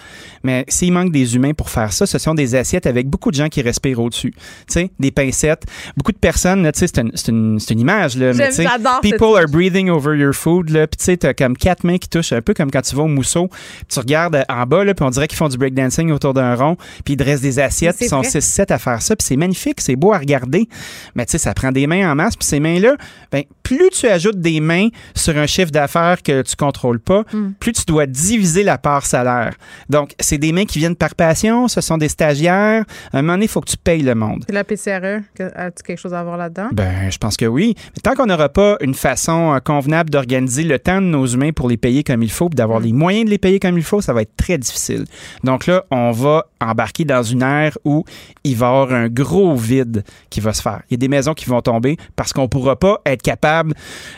mais s'il manque des humains pour faire ça, ce sont des assiettes avec beaucoup de gens qui respirent au-dessus. Tu sais, des pincettes. Beaucoup de personnes, tu sais, c'est une, une, image, là. Mais, people are breathing over your food, là, puis tu sais, t'as comme quatre mains qui touchent, un peu comme quand tu vas au mousseau, tu regardes en bas, là, puis on dirait qu'ils font du breakdancing autour d'un rond, puis ils dressent des assiettes, puis ils sont 6-7 à faire ça, puis c'est magnifique, c'est beau à regarder, mais tu sais, ça prend des mains en masse, puis ces mains-là, ben, plus tu ajoutes des mains sur un chiffre d'affaires que tu contrôles pas, hmm. plus tu dois diviser la part salaire. Donc, c'est des mains qui viennent par passion, ce sont des stagiaires. À un moment donné, il faut que tu payes le monde. la PCRE, as-tu quelque chose à voir là-dedans? Ben, je pense que oui. Mais tant qu'on n'aura pas une façon euh, convenable d'organiser le temps de nos humains pour les payer comme il faut, puis d'avoir mm. les moyens de les payer comme il faut, ça va être très difficile. Donc là, on va embarquer dans une ère où il va y avoir un gros vide qui va se faire. Il y a des maisons qui vont tomber parce qu'on ne pourra pas être capable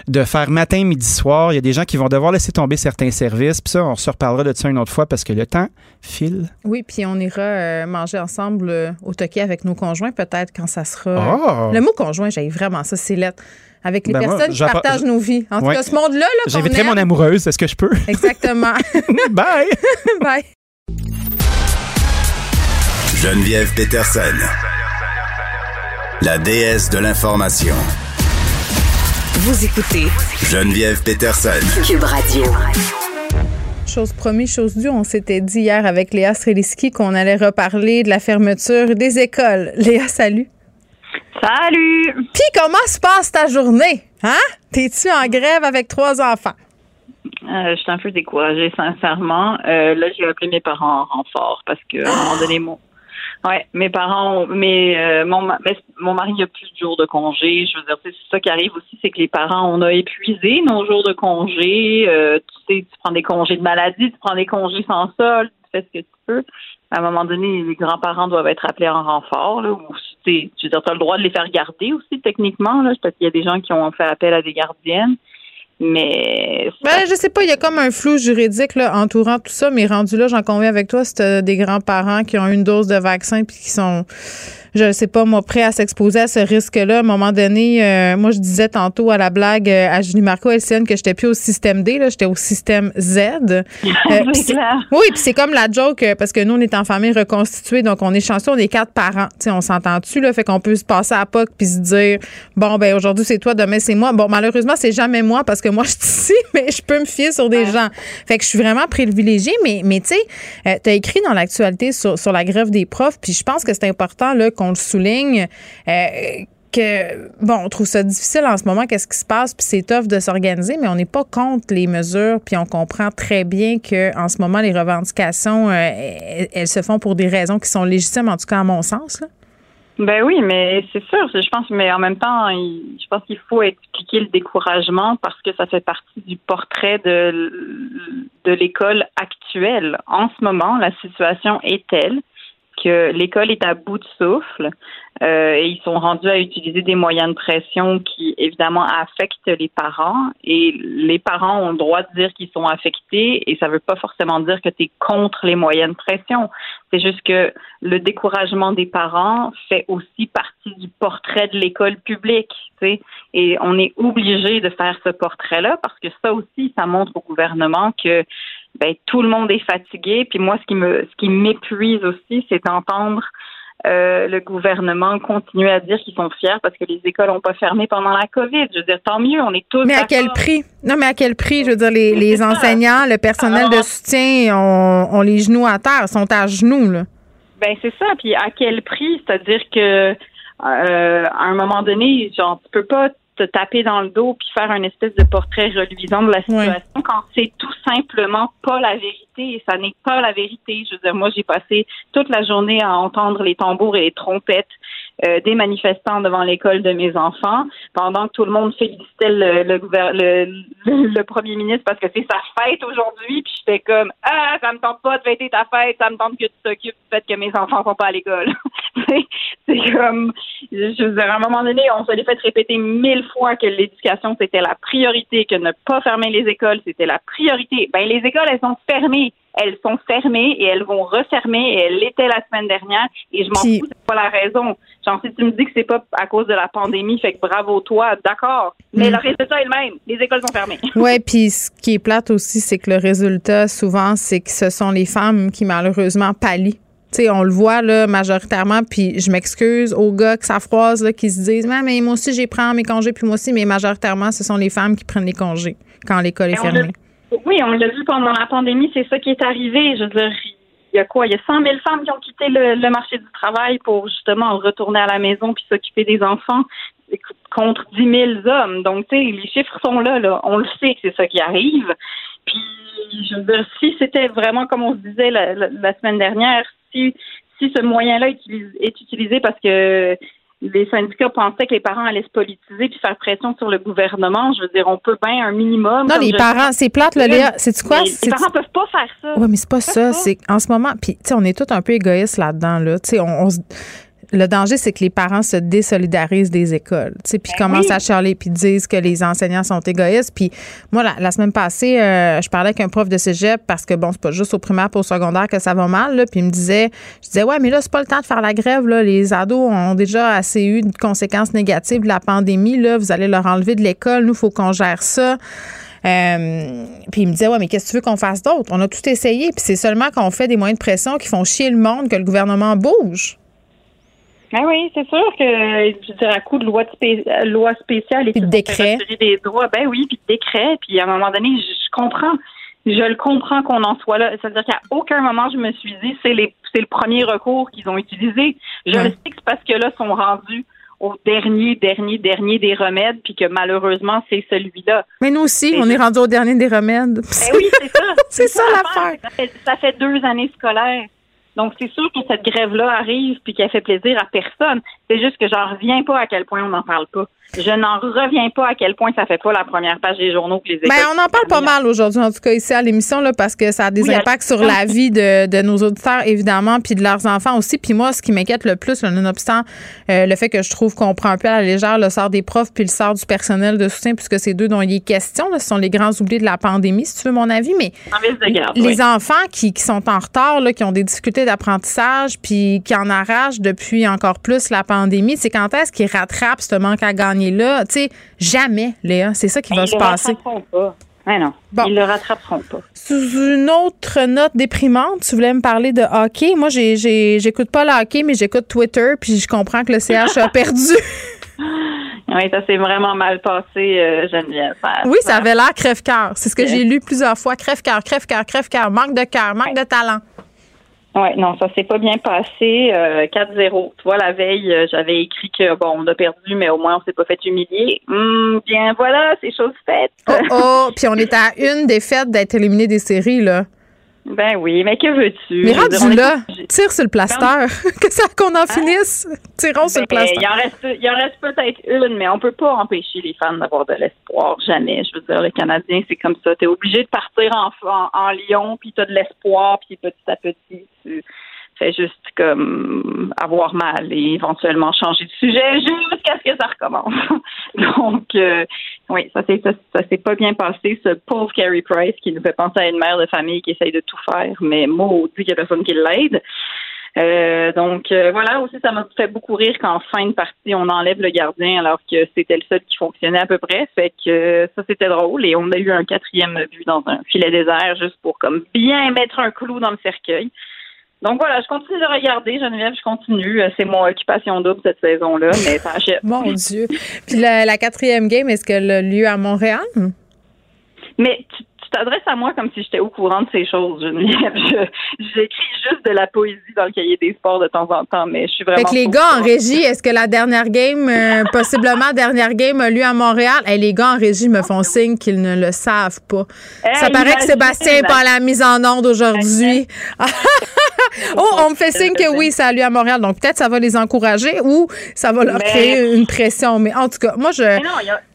de faire matin, midi, soir. Il y a des gens qui vont devoir laisser tomber certains services. Puis ça, on se reparlera de ça une autre fois parce que le temps file. Oui, puis on ira euh, manger ensemble euh, au Toki avec nos conjoints peut-être quand ça sera. Ah! Le mot conjoint, j'ai vraiment ça, c'est lettre avec les ben, personnes qui partagent nos vies. En tout cas, ce monde-là, -là, j'inviterai mon amoureuse. Est-ce que je peux? Exactement. Bye. Bye. Geneviève Peterson, la déesse de l'information. Vous écoutez Geneviève Peterson, Cube Radio. Chose promis, chose due, on s'était dit hier avec Léa Streliski qu'on allait reparler de la fermeture des écoles. Léa, salut. Salut! Puis comment se passe ta journée? Hein? T'es-tu en grève avec trois enfants? Euh, je suis un peu découragée, sincèrement. Euh, là, j'ai appelé mes parents en renfort parce que à un moment donné, mon, ouais, mes parents, mais euh, mon, mon mari a plus de jours de congé. Je veux dire, c'est ça qui arrive aussi, c'est que les parents, on a épuisé nos jours de congé. tu sais, tu prends des congés de maladie, tu prends des congés sans sol, tu fais ce que tu peux. À un moment donné, les grands-parents doivent être appelés en renfort, là, ou tu as le droit de les faire garder aussi, techniquement. Là. Peut-être qu'il y a des gens qui ont fait appel à des gardiennes. Mais. Ben, je sais pas, il y a comme un flou juridique là, entourant tout ça, mais rendu là, j'en conviens avec toi, c'est des grands-parents qui ont une dose de vaccin puis qui sont je sais pas, moi, prêt à s'exposer à ce risque-là. À un moment donné, euh, moi, je disais tantôt à la blague euh, à Julie Marco Elsienne que j'étais plus au système D, là, j'étais au système Z. Euh, oui, puis c'est comme la joke, parce que nous, on est en famille reconstituée, donc on est chanceux, on est quatre parents. sais, on s'entend-tu, là, fait qu'on peut se passer à POC puis se dire, bon, ben aujourd'hui, c'est toi, demain, c'est moi. Bon, malheureusement, c'est jamais moi parce que moi, je suis ici, mais je peux me fier sur des gens. Fait que je suis vraiment privilégiée, mais, mais tu sais, tu as écrit dans l'actualité sur, sur la grève des profs, puis je pense que c'est important, là, on le souligne. Euh, que, bon, on trouve ça difficile en ce moment, qu'est-ce qui se passe, puis c'est tough de s'organiser, mais on n'est pas contre les mesures, puis on comprend très bien que en ce moment, les revendications, euh, elles, se font pour des raisons qui sont légitimes, en tout cas à mon sens. Ben oui, mais c'est sûr, je pense, mais en même temps, je pense qu'il faut expliquer le découragement parce que ça fait partie du portrait de, de l'école actuelle. En ce moment, la situation est telle que l'école est à bout de souffle euh, et ils sont rendus à utiliser des moyens de pression qui évidemment affectent les parents et les parents ont le droit de dire qu'ils sont affectés et ça ne veut pas forcément dire que tu es contre les moyens de pression. C'est juste que le découragement des parents fait aussi partie du portrait de l'école publique, tu sais, et on est obligé de faire ce portrait-là parce que ça aussi ça montre au gouvernement que ben tout le monde est fatigué. Puis moi, ce qui me, ce qui m'épuise aussi, c'est d'entendre euh, le gouvernement continuer à dire qu'ils sont fiers parce que les écoles n'ont pas fermé pendant la COVID. Je veux dire, tant mieux, on est tous. Mais à quel prix? Non, mais à quel prix? Je veux dire, les, les enseignants, le personnel de soutien ont, les genoux à terre, sont à genoux, là. Ben, c'est ça. Puis à quel prix? C'est-à-dire que euh, à un moment donné, genre, tu peux pas te taper dans le dos puis faire un espèce de portrait reluisant de la situation quand c'est tout simplement pas la vérité. Et ça n'est pas la vérité. Je veux dire, moi, j'ai passé toute la journée à entendre les tambours et les trompettes euh, des manifestants devant l'école de mes enfants, pendant que tout le monde félicitait le, le, le, le premier ministre parce que c'est sa fête aujourd'hui, puis j'étais comme ah ça me tente pas de fêter ta fête, ça me tente que tu t'occupes du fait que mes enfants sont pas à l'école. c'est comme je veux dire, à un moment donné, on se fait répéter mille fois que l'éducation c'était la priorité, que ne pas fermer les écoles c'était la priorité. Ben les écoles elles sont fermées elles sont fermées et elles vont refermer et elles l'étaient la semaine dernière et je m'en fous, c'est pas la raison. Genre, si tu me dis que c'est pas à cause de la pandémie, fait que bravo toi, d'accord. Mais mm. le résultat est le même. Les écoles sont fermées. Ouais, puis ce qui est plate aussi, c'est que le résultat, souvent, c'est que ce sont les femmes qui malheureusement pallient sais, on le voit là, majoritairement, puis je m'excuse aux gars que ça froise, là, qui se disent mais moi aussi, j'ai pris mes congés, puis moi aussi, mais majoritairement, ce sont les femmes qui prennent les congés quand l'école est fermée. Oui, on l'a vu pendant la pandémie, c'est ça qui est arrivé. Je veux dire, il y a quoi? Il y a 100 000 femmes qui ont quitté le, marché du travail pour justement retourner à la maison puis s'occuper des enfants contre 10 000 hommes. Donc, tu sais, les chiffres sont là, là. On le sait que c'est ça qui arrive. Puis, je veux dire, si c'était vraiment comme on se disait la, la semaine dernière, si, si ce moyen-là est utilisé parce que les syndicats pensaient que les parents allaient se politiser puis faire pression sur le gouvernement. Je veux dire, on peut bien un minimum. Non, les parents, c'est plate, là, Léa. C'est quoi? Les parents peuvent pas faire ça. Oui, mais c'est pas ça. C'est en ce moment, puis tu sais, on est tous un peu égoïstes là-dedans, là. Tu sais, on, on le danger, c'est que les parents se désolidarisent des écoles, tu sais, puis ben commencent à charler, puis disent que les enseignants sont égoïstes. Puis moi, la, semaine passée, euh, je parlais avec un prof de cégep parce que, bon, c'est pas juste au primaire pour au secondaire que ça va mal, là, puis il me disait, je disais, ouais, mais là, c'est pas le temps de faire la grève, là. Les ados ont déjà assez eu de conséquences négatives de la pandémie, là. Vous allez leur enlever de l'école. Nous, il faut qu'on gère ça. Euh, puis il me disait, ouais, mais qu'est-ce que tu veux qu'on fasse d'autre? On a tout essayé, puis c'est seulement qu'on fait des moyens de pression qui font chier le monde que le gouvernement bouge. Ben oui, c'est sûr que, je dirais, à coup de loi, loi spéciale et puis de décret. des droits, ben oui, puis de décret, puis à un moment donné, je, comprends. Je le comprends qu'on en soit là. C'est-à-dire qu'à aucun moment, je me suis dit, c'est les c'est le premier recours qu'ils ont utilisé. Je le sais que c'est parce que là, sont rendus au dernier, dernier, dernier des remèdes, puis que malheureusement, c'est celui-là. Mais nous aussi, on est rendu au dernier des remèdes. Ben oui, c'est ça. c'est ça, l'affaire. Ça, ça fait deux années scolaires. Donc, c'est sûr que cette grève-là arrive puis qu'elle fait plaisir à personne. C'est juste que j'en reviens pas à quel point on n'en parle pas. Je n'en reviens pas à quel point ça fait pas la première page des journaux que les ben, on en parle pas mal aujourd'hui, en tout cas ici à l'émission, là, parce que ça a des impacts sur la vie de, de, nos auditeurs, évidemment, puis de leurs enfants aussi. Puis moi, ce qui m'inquiète le plus, nonobstant euh, le fait que je trouve qu'on prend un peu à la légère le sort des profs puis le sort du personnel de soutien, puisque c'est deux dont il est question. ce sont les grands oubliés de la pandémie, si tu veux mon avis. Mais les enfants qui, qui, sont en retard, là, qui ont des difficultés d'apprentissage, puis qui en arrachent depuis encore plus la pandémie, c'est quand est-ce qu'ils rattrapent ce manque à gagner? Là, tu sais, jamais, Léa. C'est ça qui va se passer. Pas. non. Ils le rattraperont pas. Sous une autre note déprimante, tu voulais me parler de hockey? Moi, j'écoute pas le hockey, mais j'écoute Twitter, puis je comprends que le CH a perdu. Oui, ça s'est vraiment mal passé, euh, Geneviève. oui, ça avait l'air crève-cœur. C'est ce que j'ai lu plusieurs fois. Crève-cœur, crève-cœur, crève-cœur. Manque de cœur, manque de talent. Oui, non, ça s'est pas bien passé. 4-0. Euh, tu vois, la veille, euh, j'avais écrit que bon, on a perdu, mais au moins on s'est pas fait humilier. Hum, bien voilà, c'est chose faite. Oh, oh, puis on est à une défaite d'être éliminé des séries, là. Ben oui, mais que veux-tu? Mais rendu là, tire sur le plaster. que ça qu'on en hein? finisse. Tirons sur le ben, plaster. Il en reste, il en reste peut-être une, mais on peut pas empêcher les fans d'avoir de l'espoir. Jamais. Je veux dire, le Canadien, c'est comme ça. Tu es obligé de partir en, en, en Lyon, puis tu as de l'espoir, puis petit à petit, tu fais juste comme avoir mal et éventuellement changer de sujet jusqu'à ce que ça recommence. Donc, euh, oui, ça s'est ça, s'est pas bien passé. Ce pauvre Carrie Price qui nous fait penser à une mère de famille qui essaye de tout faire, mais maudit qu'il y a personne qui l'aide. Euh, donc euh, voilà, aussi ça m'a fait beaucoup rire qu'en fin de partie, on enlève le gardien alors que c'était le seul qui fonctionnait à peu près. Fait que ça c'était drôle et on a eu un quatrième but dans un filet désert juste pour comme bien mettre un clou dans le cercueil. Donc voilà, je continue de regarder, Geneviève, je continue. Euh, c'est mon occupation double cette saison-là, mais ça achète. Mon Dieu. Puis la, quatrième game, est-ce qu'elle a lieu à Montréal? Mais tu t'adresses à moi comme si j'étais au courant de ces choses, Geneviève. J'écris juste de la poésie dans le cahier des sports de temps en temps, mais je suis vraiment. Fait que les gars en régie, est-ce que la dernière game, euh, possiblement dernière game, a lieu à Montréal? Et les gars en régie me font signe qu'ils ne le savent pas. Ça paraît que Sébastien est pas la mise en onde aujourd'hui. oh, on me fait signe que oui, ça a lieu à Montréal. Donc, peut-être ça va les encourager ou ça va leur créer une pression. Mais en tout cas, moi, je. non,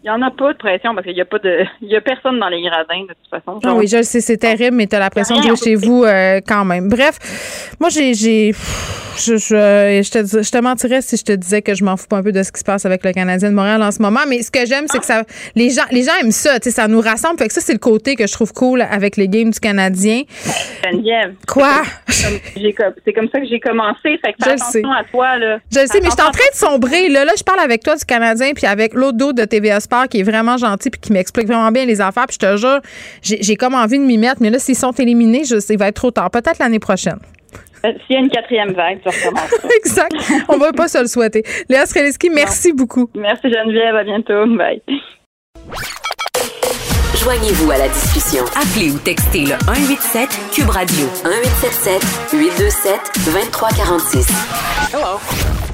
il n'y en a pas de pression parce qu'il n'y a pas de. Il y a personne dans les gradins, de toute façon. Ah oui, je sais, c'est terrible, mais tu as la pression de jouer chez vous euh, quand même. Bref, moi, j'ai. Je, je, je, te, je te mentirais si je te disais que je m'en fous pas un peu de ce qui se passe avec le Canadien de Montréal en ce moment. Mais ce que j'aime, c'est que ça. Les gens, les gens aiment ça. Ça nous rassemble. Fait que ça, c'est le côté que je trouve cool avec les games du Canadien. Geneviève. Quoi? C'est comme ça que j'ai commencé. Fait que fais attention sais. à toi, là. Je sais, mais je suis en train de sombrer. Là, là, je parle avec toi du Canadien puis avec l'autre dos de TVA Sport qui est vraiment gentil puis qui m'explique vraiment bien les affaires. Puis je te jure, j'ai comme envie de m'y mettre. Mais là, s'ils sont éliminés, je il va être trop tard. Peut-être l'année prochaine. Euh, s'il y a une quatrième vague, tu recommences. exact. On ne va pas se le souhaiter. Léa Streliski, merci beaucoup. Merci Geneviève. À bientôt. Bye. Joignez-vous à la discussion. Appelez ou textez le 187 Cube Radio 1877 827 2346. Hello.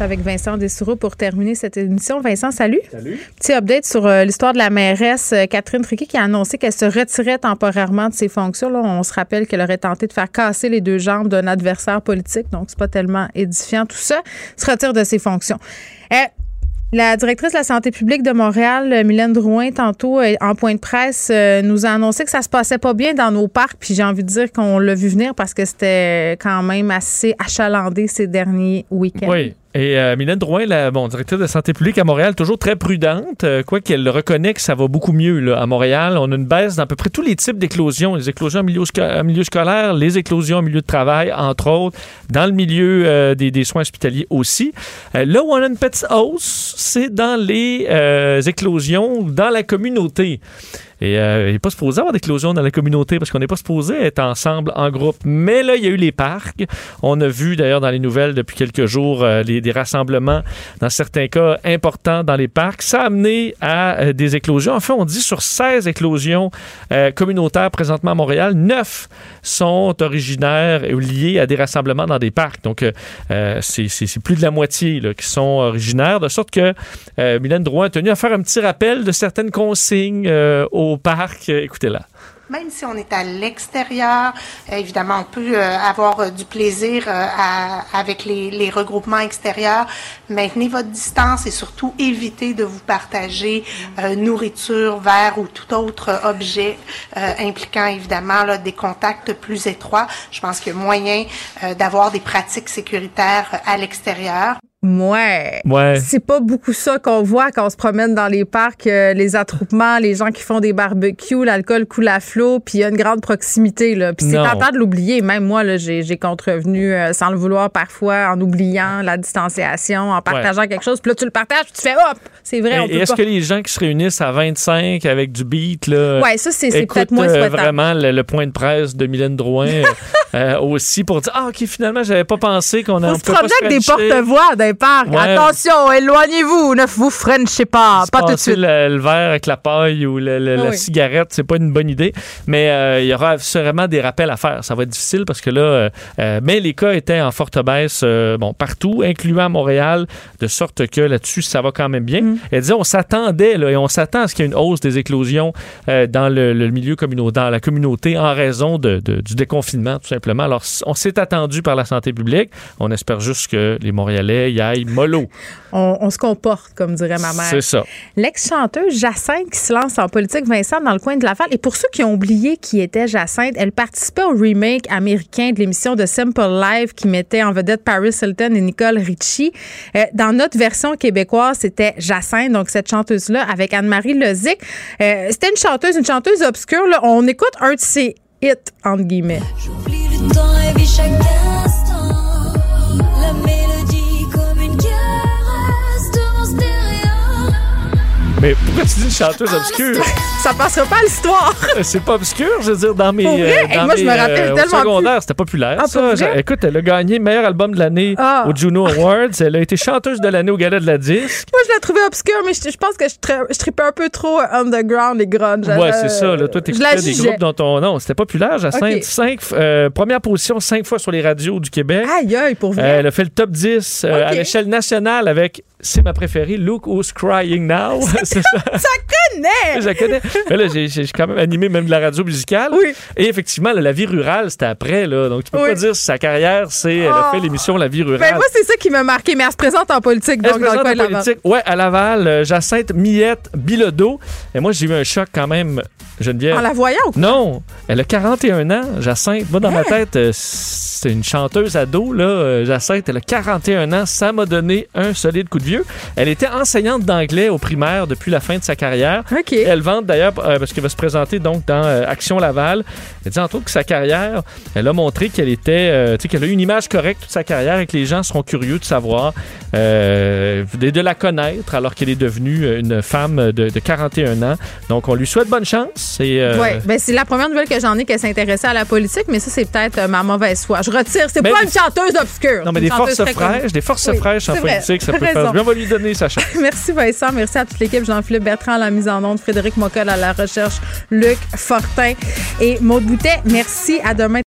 Avec Vincent Dessoureau pour terminer cette émission. Vincent, salut. Salut. Petit update sur euh, l'histoire de la mairesse euh, Catherine Triquet qui a annoncé qu'elle se retirait temporairement de ses fonctions. Là, on se rappelle qu'elle aurait tenté de faire casser les deux jambes d'un adversaire politique, donc c'est pas tellement édifiant tout ça. Se retire de ses fonctions. Euh, la directrice de la santé publique de Montréal, Mylène Drouin, tantôt euh, en point de presse, euh, nous a annoncé que ça se passait pas bien dans nos parcs. Puis j'ai envie de dire qu'on l'a vu venir parce que c'était quand même assez achalandé ces derniers week-ends. Oui. Et euh, Mylène Drouin, la bon, directrice de santé publique à Montréal, toujours très prudente, euh, quoi qu'elle reconnaît que ça va beaucoup mieux là, à Montréal. On a une baisse dans à peu près tous les types d'éclosions. Les éclosions en milieu, scolaire, les éclosions en milieu de travail, entre autres, dans le milieu euh, des, soins hospitaliers aussi. là où on a une petite hausse, c'est dans les éclosions dans la communauté. Et euh, il n'est pas supposé avoir d'éclosion dans la communauté parce qu'on n'est pas supposé être ensemble en groupe. Mais là, il y a eu les parcs. On a vu d'ailleurs dans les nouvelles depuis quelques jours euh, les, des rassemblements, dans certains cas importants dans les parcs. Ça a amené à euh, des éclosions. Enfin, on dit sur 16 éclosions communautaires présentement à Montréal, 9 sont originaires ou liés à des rassemblements dans des parcs. Donc, c'est plus de la moitié qui sont originaires. De sorte que Mylène Drouin a tenu à faire un petit rappel de certaines consignes aux parc. Euh, écoutez-la. Même si on est à l'extérieur, euh, évidemment, on peut euh, avoir du plaisir avec les, regroupements extérieurs. Maintenez votre distance et surtout évitez de vous partager nourriture, verre ou tout autre objet impliquant évidemment des contacts plus étroits. Je pense qu'il y a moyen d'avoir des pratiques sécuritaires à l'extérieur. Ouais. ouais. C'est pas beaucoup ça qu'on voit quand on se promène dans les parcs, euh, les attroupements, les gens qui font des barbecues, l'alcool coule à flot, puis il y a une grande proximité. Là. Puis c'est tentant de l'oublier. Même moi, là, j'ai, j'ai contrevenu euh, sans le vouloir parfois, en oubliant la distanciation, en partageant quelque chose. Puis là, tu le partages, puis tu fais hop, c'est vrai. Et, est-ce que les gens qui se réunissent à 25 avec du beat, là, ouais, ça, c'est, c'est peut-être moins euh, vraiment le, point de presse de Mylène Drouin aussi pour dire Ah, OK, finalement, j'avais pas pensé qu'on a. On, se promenait avec des porte-voix Attention, éloignez-vous, ne vous frenchez pas, pas tout de suite. Le, verre avec la paille ou la cigarette, c'est pas une bonne idée, mais euh, il y aura sûrement des rappels à faire. Ça va être difficile parce que là, euh, euh, mais les cas étaient en forte baisse, bon, partout, incluant Montréal, de sorte que là-dessus, ça va quand même bien. Mm. Elle disait, on s'attendait, là, et on s'attend à ce qu'il y ait une hausse des éclosions dans le, milieu communautaire, dans la communauté, en raison de, du déconfinement, tout simplement. Alors, on s'est attendu par la santé publique. On espère juste que les Montréalais y mollo. On, se comporte, comme dirait ma mère. C'est ça. L'ex-chanteuse Jacinthe qui se lance en politique, Vincent, dans le coin de la falle. Et pour ceux qui ont oublié qui était Jacinthe, elle participait au remake américain de l'émission de Simple Life qui mettait en vedette Paris Hilton et Nicole Richie. Euh, dans notre version québécoise, c'était Jacinthe, donc cette chanteuse-là, avec Anne-Marie Lozic. Euh, c'était une chanteuse, une chanteuse obscure. On écoute un de ses hits, entre guillemets. J'oublie le temps et chaque instant. La Mais pourquoi tu dis une chanteuse ah, obscure? Ça passera pas à l'histoire. C'est pas obscur, je veux dire, dans mes. Euh, dans moi, je me rappelle euh, tellement. secondaire, c'était populaire, ah, ça. Écoute, elle a gagné meilleur album de l'année ah. au Juno Awards. Elle a été chanteuse de l'année au Gala de la Disque. Moi, je l'ai trouvée obscure, mais je, pense que je, tripais un peu trop underground et grunge. Ouais, c'est ça. Là. Toi, t'écoutais des groupes dans ton nom. C'était populaire, Jacinthe. Cinq, euh, première position cinq fois sur les radios du Québec. Aïe, aïe, pour vrai? elle a fait le top 10 à l'échelle nationale avec c'est ma préférée, Look Who's Crying Now. c'est ça. ça connaît! Je connais. Mais là, j'ai quand même animé même de la radio musicale. Oui. Et effectivement, la vie rurale, c'était après. Là. Donc, tu peux pas dire si sa carrière, c'est. Elle a fait oh. l'émission La vie rurale. Ben, moi, c'est ça qui m'a marqué. Mais elle se présente en politique. Donc, elle se présente en politique. Ouais, à Laval, euh, Jacinthe Millette Bilodeau. Et moi, j'ai eu un choc quand même Geneviève. En la voyant ou Non, elle a 41 ans, Jacinthe. Moi, dans ma tête, euh, c'est une chanteuse ado, là. Euh, Jacinthe, elle a 41 ans. Ça m'a donné un solide coup de vieux. Elle était enseignante d'anglais au primaire depuis la fin de sa carrière. OK. Elle vante d'ailleurs, euh, parce qu'elle va se présenter donc dans Action Laval. Elle dit entre autres que sa carrière, elle a montré qu'elle était, tu sais, qu'elle a eu une image correcte toute sa carrière et que les gens seront curieux de savoir, de, la connaître alors qu'elle est devenue une femme de, de 41 ans. Donc, on lui souhaite bonne chance. C'est euh... ben, c'est la première nouvelle que j'en ai qu'elle s'intéressait à la politique, mais ça, c'est peut-être euh, ma mauvaise foi. Je retire. C'est pas une chanteuse obscure. Non, mais des forces fraîches, des forces fraîches en politique, ça peut faire bien. On va lui donner sa chance. Merci Vincent. Merci à toute l'équipe. Jean-Philippe Bertrand à la mise en onde, Frédéric Mockel à la recherche, Luc Fortin et Maude Boutet. Merci. À demain.